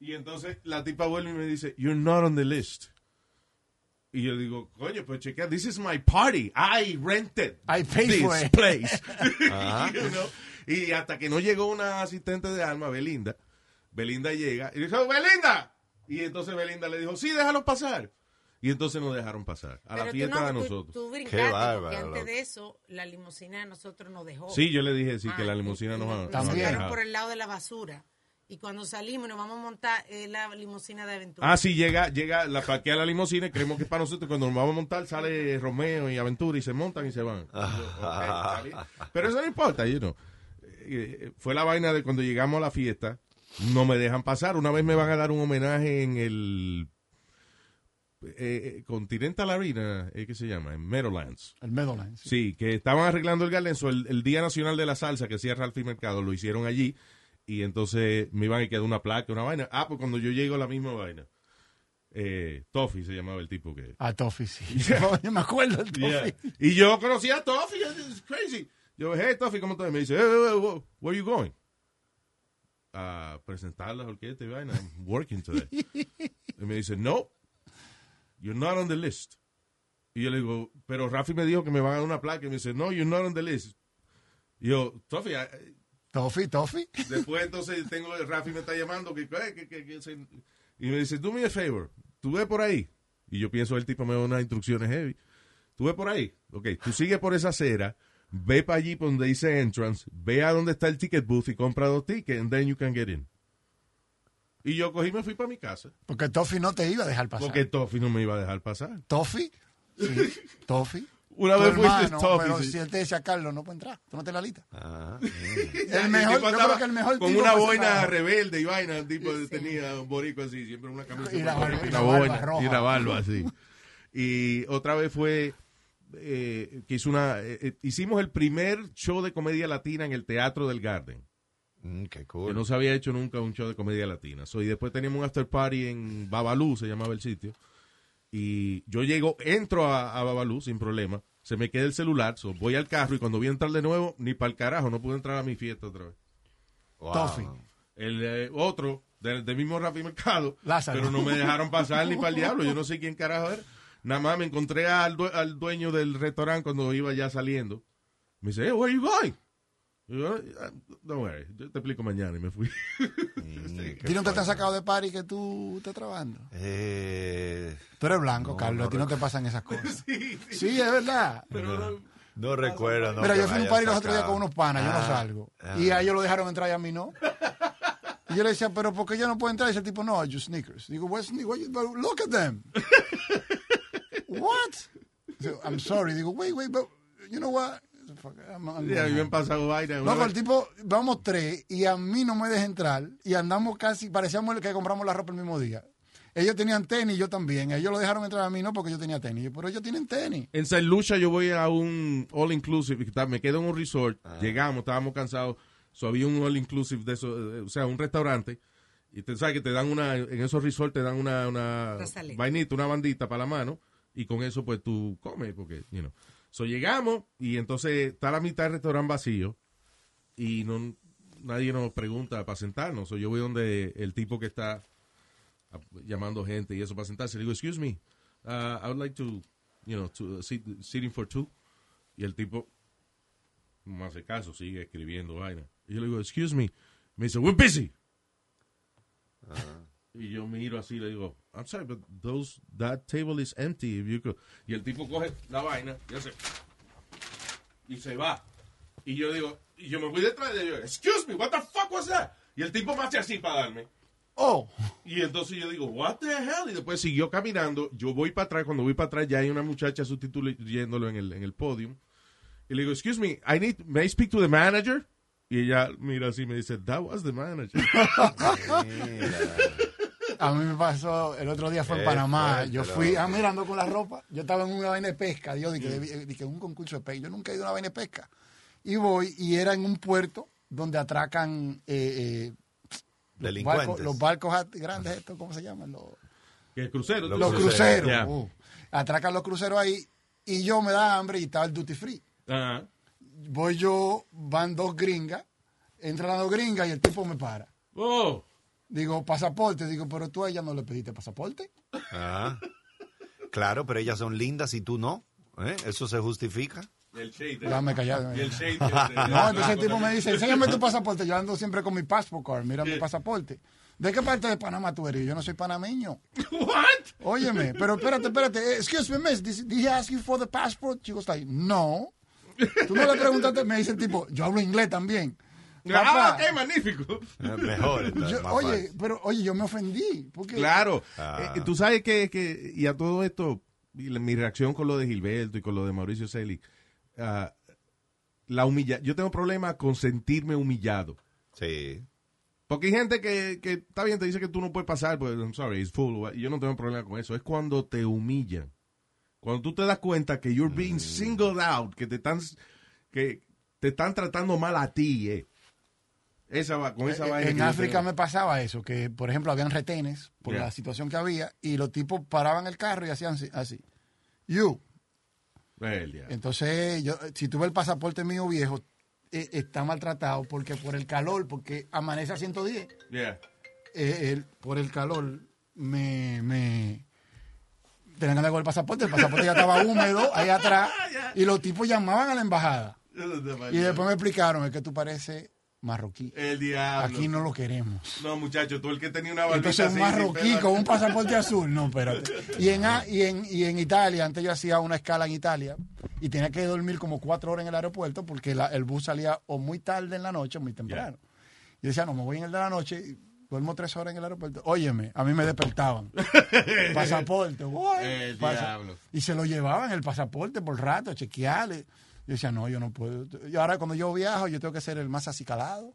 Y entonces la tipa vuelve y me dice, you're not on the list. Y yo digo, coño, pues chequea, this is my party. I rented I paid this for it." place. <laughs> Ajá. <laughs> You know? Y hasta que no llegó una asistente de alma, Belinda, Belinda llega y dice, "Oh, Belinda. Y entonces Belinda le dijo, sí, déjalos pasar. Y entonces nos dejaron pasar a la Pero fiesta no- nosotros. Tú, Qué brincaste, bárbaro, porque antes loco. de eso, la limusina de nosotros nos dejó. Sí, yo le dije sí, que Ah, la limusina y- nos nos nos dejado. por el lado de la basura. Y cuando salimos nos vamos a montar eh, la limusina de aventura. Ah, sí, llega, llega, la parquea la limusina y creemos que es para nosotros. Cuando nos vamos a montar, sale Romeo y Aventura y se montan y se van. Yo, bien. Pero eso no importa, you know. Eh, Fue la vaina de cuando llegamos a la fiesta, no me dejan pasar. Una vez me van a dar un homenaje en el eh, eh, Continental Arena, eh, ¿qué se llama? En Meadowlands. El Meadowlands. Sí, que estaban arreglando el Garden, so el, el Día Nacional de la Salsa que hacía Ralphie Mercado, lo hicieron allí y entonces me iban a quedar una placa, una vaina. Ah, pues cuando yo llego la misma vaina. Eh, Toffee se llamaba el tipo que... A Toffee, sí. <laughs> <laughs> Yo me acuerdo del Yeah. Toffee. Y yo conocí a Toffee, it's crazy. Yo, hey Toffee, ¿cómo estás? Me dice, hey, hey, hey, where you going? A presentar las orquestas y vaina. I'm working today. <laughs> y me dice, no, you're not on the list. Y yo le digo, pero Rafi me dijo que me van a dar una placa. Y me dice, no, you're not on the list. Y yo, Toffee, I- Toffee, Toffee. <laughs> Después entonces tengo, Rafi me está llamando que, que- que- que- que se- y me dice, do me a favor, tú ve por ahí. Y yo pienso el tipo me da unas instrucciones heavy. Tú ve por ahí. Ok, tú sigue por esa acera, ve para allí por donde dice entrance, ve a donde está el ticket booth y compra dos tickets and then you can get in. Y yo cogí y me fui para mi casa. Porque Toffee no te iba a dejar pasar. Porque Toffee no me iba a dejar pasar. Toffee. Sí, <laughs> Toffee. Una Tu vez fuiste Toffee. Pero sí. si él te decía, Carlos, no puede entrar. Tú no te la lista. Ah, El mejor, yo <laughs> creo que el mejor Con una boina rebelde y vaina, el tipo tenía un borico así, siempre una camisa Y la barba- y la boina roja. y una barba así. Y otra vez fue eh, que hizo una, eh, eh, hicimos el primer show de comedia latina en el Teatro del Garden. Mm, qué Que no se había hecho nunca un show de comedia latina. So, y después teníamos un after party en Babalú, se llamaba el sitio. Y yo llego, entro a, a Babalú sin problema. Se me queda el celular, so, voy al carro y cuando voy a entrar de nuevo, ni para el carajo, no pude entrar a mi fiesta otra vez. Wow. Toffee. El eh, otro, del, del mismo Rafi Mercado, Lázaro. pero no me dejaron pasar ni para el diablo. Yo no sé quién carajo era. Nada más me encontré al, due- al dueño del restaurante cuando iba ya saliendo. Me dice, hey, where you going? Yo, "Ah, Don't worry, yo te explico mañana. Y me fui. Mm, <laughs> qué ¿A ti no te fuerte. sacado de party que tú estás trabajando? Eh, Tú eres blanco, No, Carlos. no a ti no te pasan esas cosas. <laughs> Sí, es verdad. no recuerdo. no, Mira, que yo fui a un party los otros días con unos panas, yo no Ah, salgo. ah. Y a ellos lo dejaron entrar y a mí no. Y yo le decía, pero ¿por qué yo no puedo entrar? Y ese tipo, no, just sneakers. Digo, what sneakers? Look at them. <laughs> What? Digo, I'm sorry. Digo, wait, wait, but you know what? Pasado pero el tipo, vamos tres y a mí no me deja entrar y andamos casi, parecíamos el que compramos la ropa el mismo día. Ellos tenían tenis, yo también. Ellos lo dejaron entrar a mí no porque yo tenía tenis. Pero ellos tienen tenis. En San Lucia yo voy a un all inclusive, que está- me quedo en un resort, llegamos, estábamos cansados, so había un all inclusive de eso, eh, o sea, un restaurante, y te sabes que te dan una, en esos resorts te dan una, una vainita, una bandita para la mano, y con eso pues tú comes, porque, you know. So llegamos, y entonces está la mitad del restaurante vacío, y no nadie nos pregunta para sentarnos, so yo voy donde el tipo que está llamando gente y eso para sentarse, le digo, excuse me, uh, I would like to you know, to, uh, sit- sitting for two. Y el tipo no hace caso, sigue escribiendo vaina. Y yo le digo, excuse me. Me dice, we're busy. Y yo miro así, le digo, I'm sorry, but those, that table is empty. If you could. Y el tipo coge la vaina y hace, y se va. Y yo digo, y yo me voy detrás de ellos, excuse me, what the fuck was that? Y el tipo me hace así para darme. Oh, Y entonces yo digo, what the hell? Y después siguió caminando. Yo voy para atrás. Cuando voy para atrás, ya hay una muchacha sustituyéndolo en el, en el podio. Y le digo, excuse me, I need, may I speak to the manager? Y ella mira así y me dice, that was the manager. <laughs> a mí me pasó, el otro día fue en Panamá. fuerte, Yo fui ah, mirando con la ropa. Yo estaba en una vaina de pesca. Yo dije, dije, un concurso de pesca. Yo nunca he ido a una vaina de pesca. Y voy, y era en un puerto donde atracan eh, eh, los, Delincuentes. barcos, los barcos at- grandes, estos, ¿cómo se llaman? Los, el crucero. Los los cruceros. uh. atracan los cruceros ahí. Y yo me da hambre y estaba el duty free. Voy yo, van dos gringas, entran las dos gringas y el tipo me para. Oh, Digo, pasaporte. Digo, pero tú a ella no le pediste pasaporte. Ah. Claro, pero ellas son lindas y tú no. ¿eh? Eso se justifica. el shade. Déjame callar. Y el shade. <laughs> No, entonces el tipo me dice, enséñame tu pasaporte. Yo ando siempre con mi passport card, mira mi pasaporte. ¿De qué parte de Panamá tú eres? Yo no soy panameño. What? Óyeme, pero espérate, espérate. Eh, Excuse me, miss. Did did he ask you for the passport? She was like, no. Tú no le preguntaste, me dice el tipo, yo hablo inglés también. Ah, ok, magnífico. <laughs> Eh, Mejor. yo- oye, pero oye, yo me ofendí. Porque Claro. Ah. Eh, tú sabes que, que, y a todo esto, y la- mi reacción con lo de Gilberto y con lo de Mauricio Celi, ah, la humilla yo tengo problemas con sentirme humillado. Sí. Porque hay gente que, que está bien, te dice que tú no puedes pasar, pues, I'm sorry, it's full. Y yo no tengo problema con eso. Es cuando te humillan. Cuando tú te das cuenta que you're being singled out, que te están, que te están tratando mal a ti, eh. Esa va, con esa Eh, vaina en África me pasaba eso, que por ejemplo habían retenes por Yeah. la situación que había y los tipos paraban el carro y hacían así. You. Well, yeah. Entonces, yo, si tuve el pasaporte mío viejo, eh, está maltratado porque por el calor, porque amanece a 110, Yeah. eh, el- por el calor me... me tenían que dar con el pasaporte, el pasaporte ya estaba húmedo ahí atrás <laughs> y los tipos llamaban a la embajada y después me explicaron, es que tú pareces marroquí. El diablo. Aquí no lo queremos. No, muchacho, tú el que tenía una barbita Entonces un así, marroquí con un pasaporte azul, no, espérate. Y en, A- y, en, y en Italia, antes yo hacía una escala en Italia y tenía que dormir como cuatro horas en el aeropuerto porque la- el bus salía o muy tarde en la noche o muy temprano. Yo decía, no, me voy en el de la noche y duermo tres horas en el aeropuerto. Óyeme, a mí me despertaban. <laughs> pasaporte. El Pasa- diablo. Y se lo llevaban el pasaporte por rato, chequearle. Yo decía, no, yo no puedo. Y ahora cuando yo viajo, yo tengo que ser el más acicalado,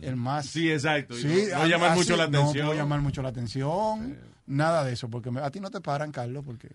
el más... Sí, exacto. Sí, no, no llamar así, mucho la atención. No puedo llamar mucho la atención. Nada de eso, porque me- a ti no te paran, Carlos, porque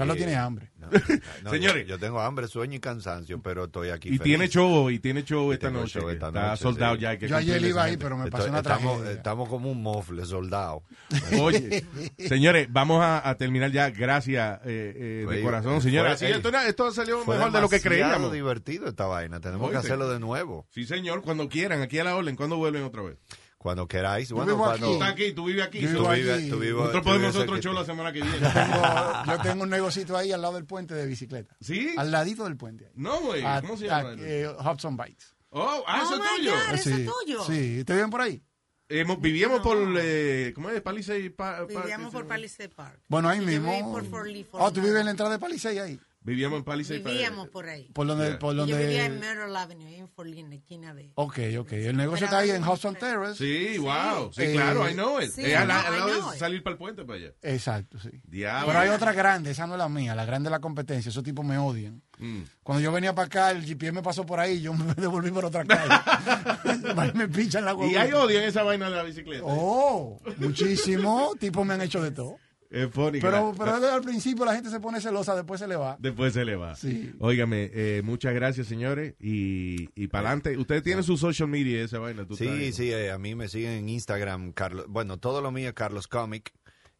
Carlos Sí. tiene hambre. No, <laughs> no, Señores. Yo, yo tengo hambre, sueño y cansancio, pero estoy aquí. Y feliz. tiene show, y tiene show Y esta noche. show que esta está noche, soldado sí. ya. hay que Yo ayer iba ahí, pero me Estoy- pasó una estamos, tragedia. estamos como un mofle soldado. <laughs> Oye, señores, vamos a, a terminar ya. Gracias eh, eh, de corazón, señora. Sí, esto, esto salió Fue mejor de lo que creíamos. divertido esta vaina. Tenemos que hacerlo de nuevo. Sí, señor, cuando quieran. Aquí a la orden. ¿Cuándo vuelven otra vez? Cuando queráis. Yo Bueno, vivo cuando Tú aquí. estás aquí, tú vives aquí. Yo so- vivo tú aquí. vives- tú vives- Nosotros podemos otro aquí. show la semana que viene. Tengo- yo tengo un negocito ahí al lado del puente de bicicleta. ¿Sí? Al ladito del puente. ahí. No, güey. A- ¿Cómo se a- llama? eh, Hudson Bikes. Oh, ah, eso Oh, es my tuyo. God. ¿Eso es sí, tuyo? Sí, ¿ustedes viven por ahí? Vivíamos por, eh, ¿cómo es? Palisade Pa- Pa- Vivíamos ¿qué por? Palisade Park. Bueno, ahí mismo. por Oh, tú vives en la entrada de Palisade ahí. Vivíamos en Palisade Pa- Vivíamos por ahí. Por donde, Yeah. por Y Yo donde. vivía en Myrtle Avenue, ahí en la esquina de... Ok, ok. El negocio está ahí en Hudson Terrace. Sí, wow. Sí, Eh, claro, I know it. sí, es al, lado de salir para el puente para allá. Exacto, sí. Diablo. Pero hay otra grande, esa no es la mía, la grande es la competencia, esos tipos me odian. Mm. Cuando yo venía para acá, el GPS me pasó por ahí y yo me <laughs> devolví por otra calle. <laughs> Me pinchan la Y huevita. hay odio en esa vaina de la bicicleta. Oh, muchísimo. tipos me han hecho de todo. Es funny. Pero, pero desde al principio la gente se pone celosa, después se le va. Después se le va. Sí. Óigame, eh, muchas gracias, señores. Y, y para adelante. Ustedes tienen su social media, esa vaina. tú Sí, sí, eh, a mí me siguen en Instagram, Carlos. Bueno, todo lo mío es Carlos Comic.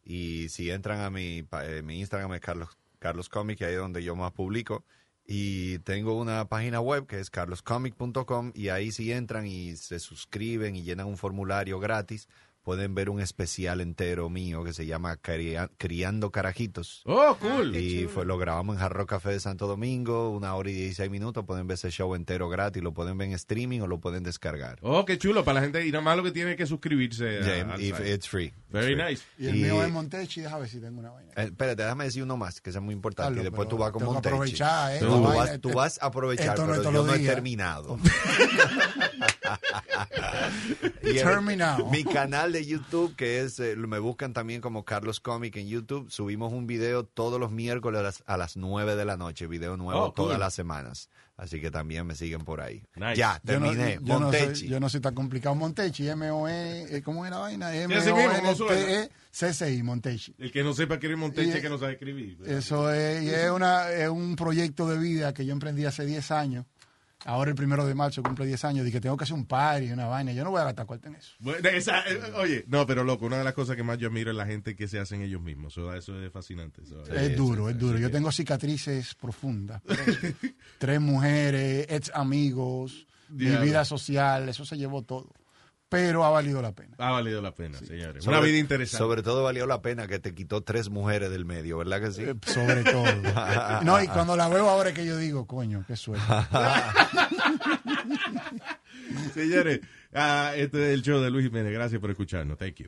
Y si entran a mi, pa- eh, mi Instagram es Carlos, Carlos Comic, que ahí es donde yo más publico. Y tengo una página web que es carloscomic.com y ahí si entran y se suscriben y llenan un formulario gratis, pueden ver un especial entero mío que se llama Cria- Criando Carajitos. Oh, cool. Y fue, lo grabamos en Jarro Café de Santo Domingo, una hora y 16 minutos. Pueden ver ese show entero gratis, lo pueden ver en streaming o lo pueden descargar. Oh, qué chulo. Para la gente. Y nada más lo que tiene que suscribirse. Yeah, if it's free. Very It's free. nice. Y el Y- mío es Montechi, déjame ver si tengo una vaina. Eh, espérate, déjame decir uno más, que es muy importante. Y después tú vas con Montechi. aprovechar, ¿eh? Tú, tú vas, tú este- vas a aprovechar, esto no es pero yo no he terminado. <laughs> <laughs> <laughs> Y el- Terminado. Mi canal de YouTube, que es, eh, me buscan también como Carlos Comic en YouTube, subimos un video todos los miércoles a las, a las 9 de la noche, video nuevo Oh, cool. todas las semanas. Así que también me siguen por ahí. Nice. Ya, Yo no- terminé. yo no, Montechi. soy, yo no soy tan complicado. Montechi, M-O-E, eh, ¿cómo es la vaina? así mismo, como M-O-N-T-E-C-C-I, Montechi. El que no sepa escribir Monteche, Y- que no sabe escribir. Eso es, y es, una, es un proyecto de vida que yo emprendí hace 10 años. Ahora el primero de marzo cumple 10 años. Dije que tengo que hacer un party y una vaina. Yo no voy a gastar cuarto en eso. Bueno, esa- eh, oye, no, pero loco, una de las cosas que más yo admiro es la gente que se hacen ellos mismos. So, eso es fascinante. So, eh, es duro, es duro. Yo tengo cicatrices profundas. <laughs> Tres mujeres, ex amigos, mi vida social, eso se llevó todo. Pero ha valido la pena. Ha valido la pena, señores. Sobre- Una vida interesante. Sobre todo valió la pena que te quitó tres mujeres del medio, ¿verdad que sí? Eh, Sobre todo. <laughs> No, y cuando la veo ahora es que yo digo, coño, qué suerte. <laughs> Señores, ah, este es el show de Luis Jiménez. Gracias por escucharnos. Thank you.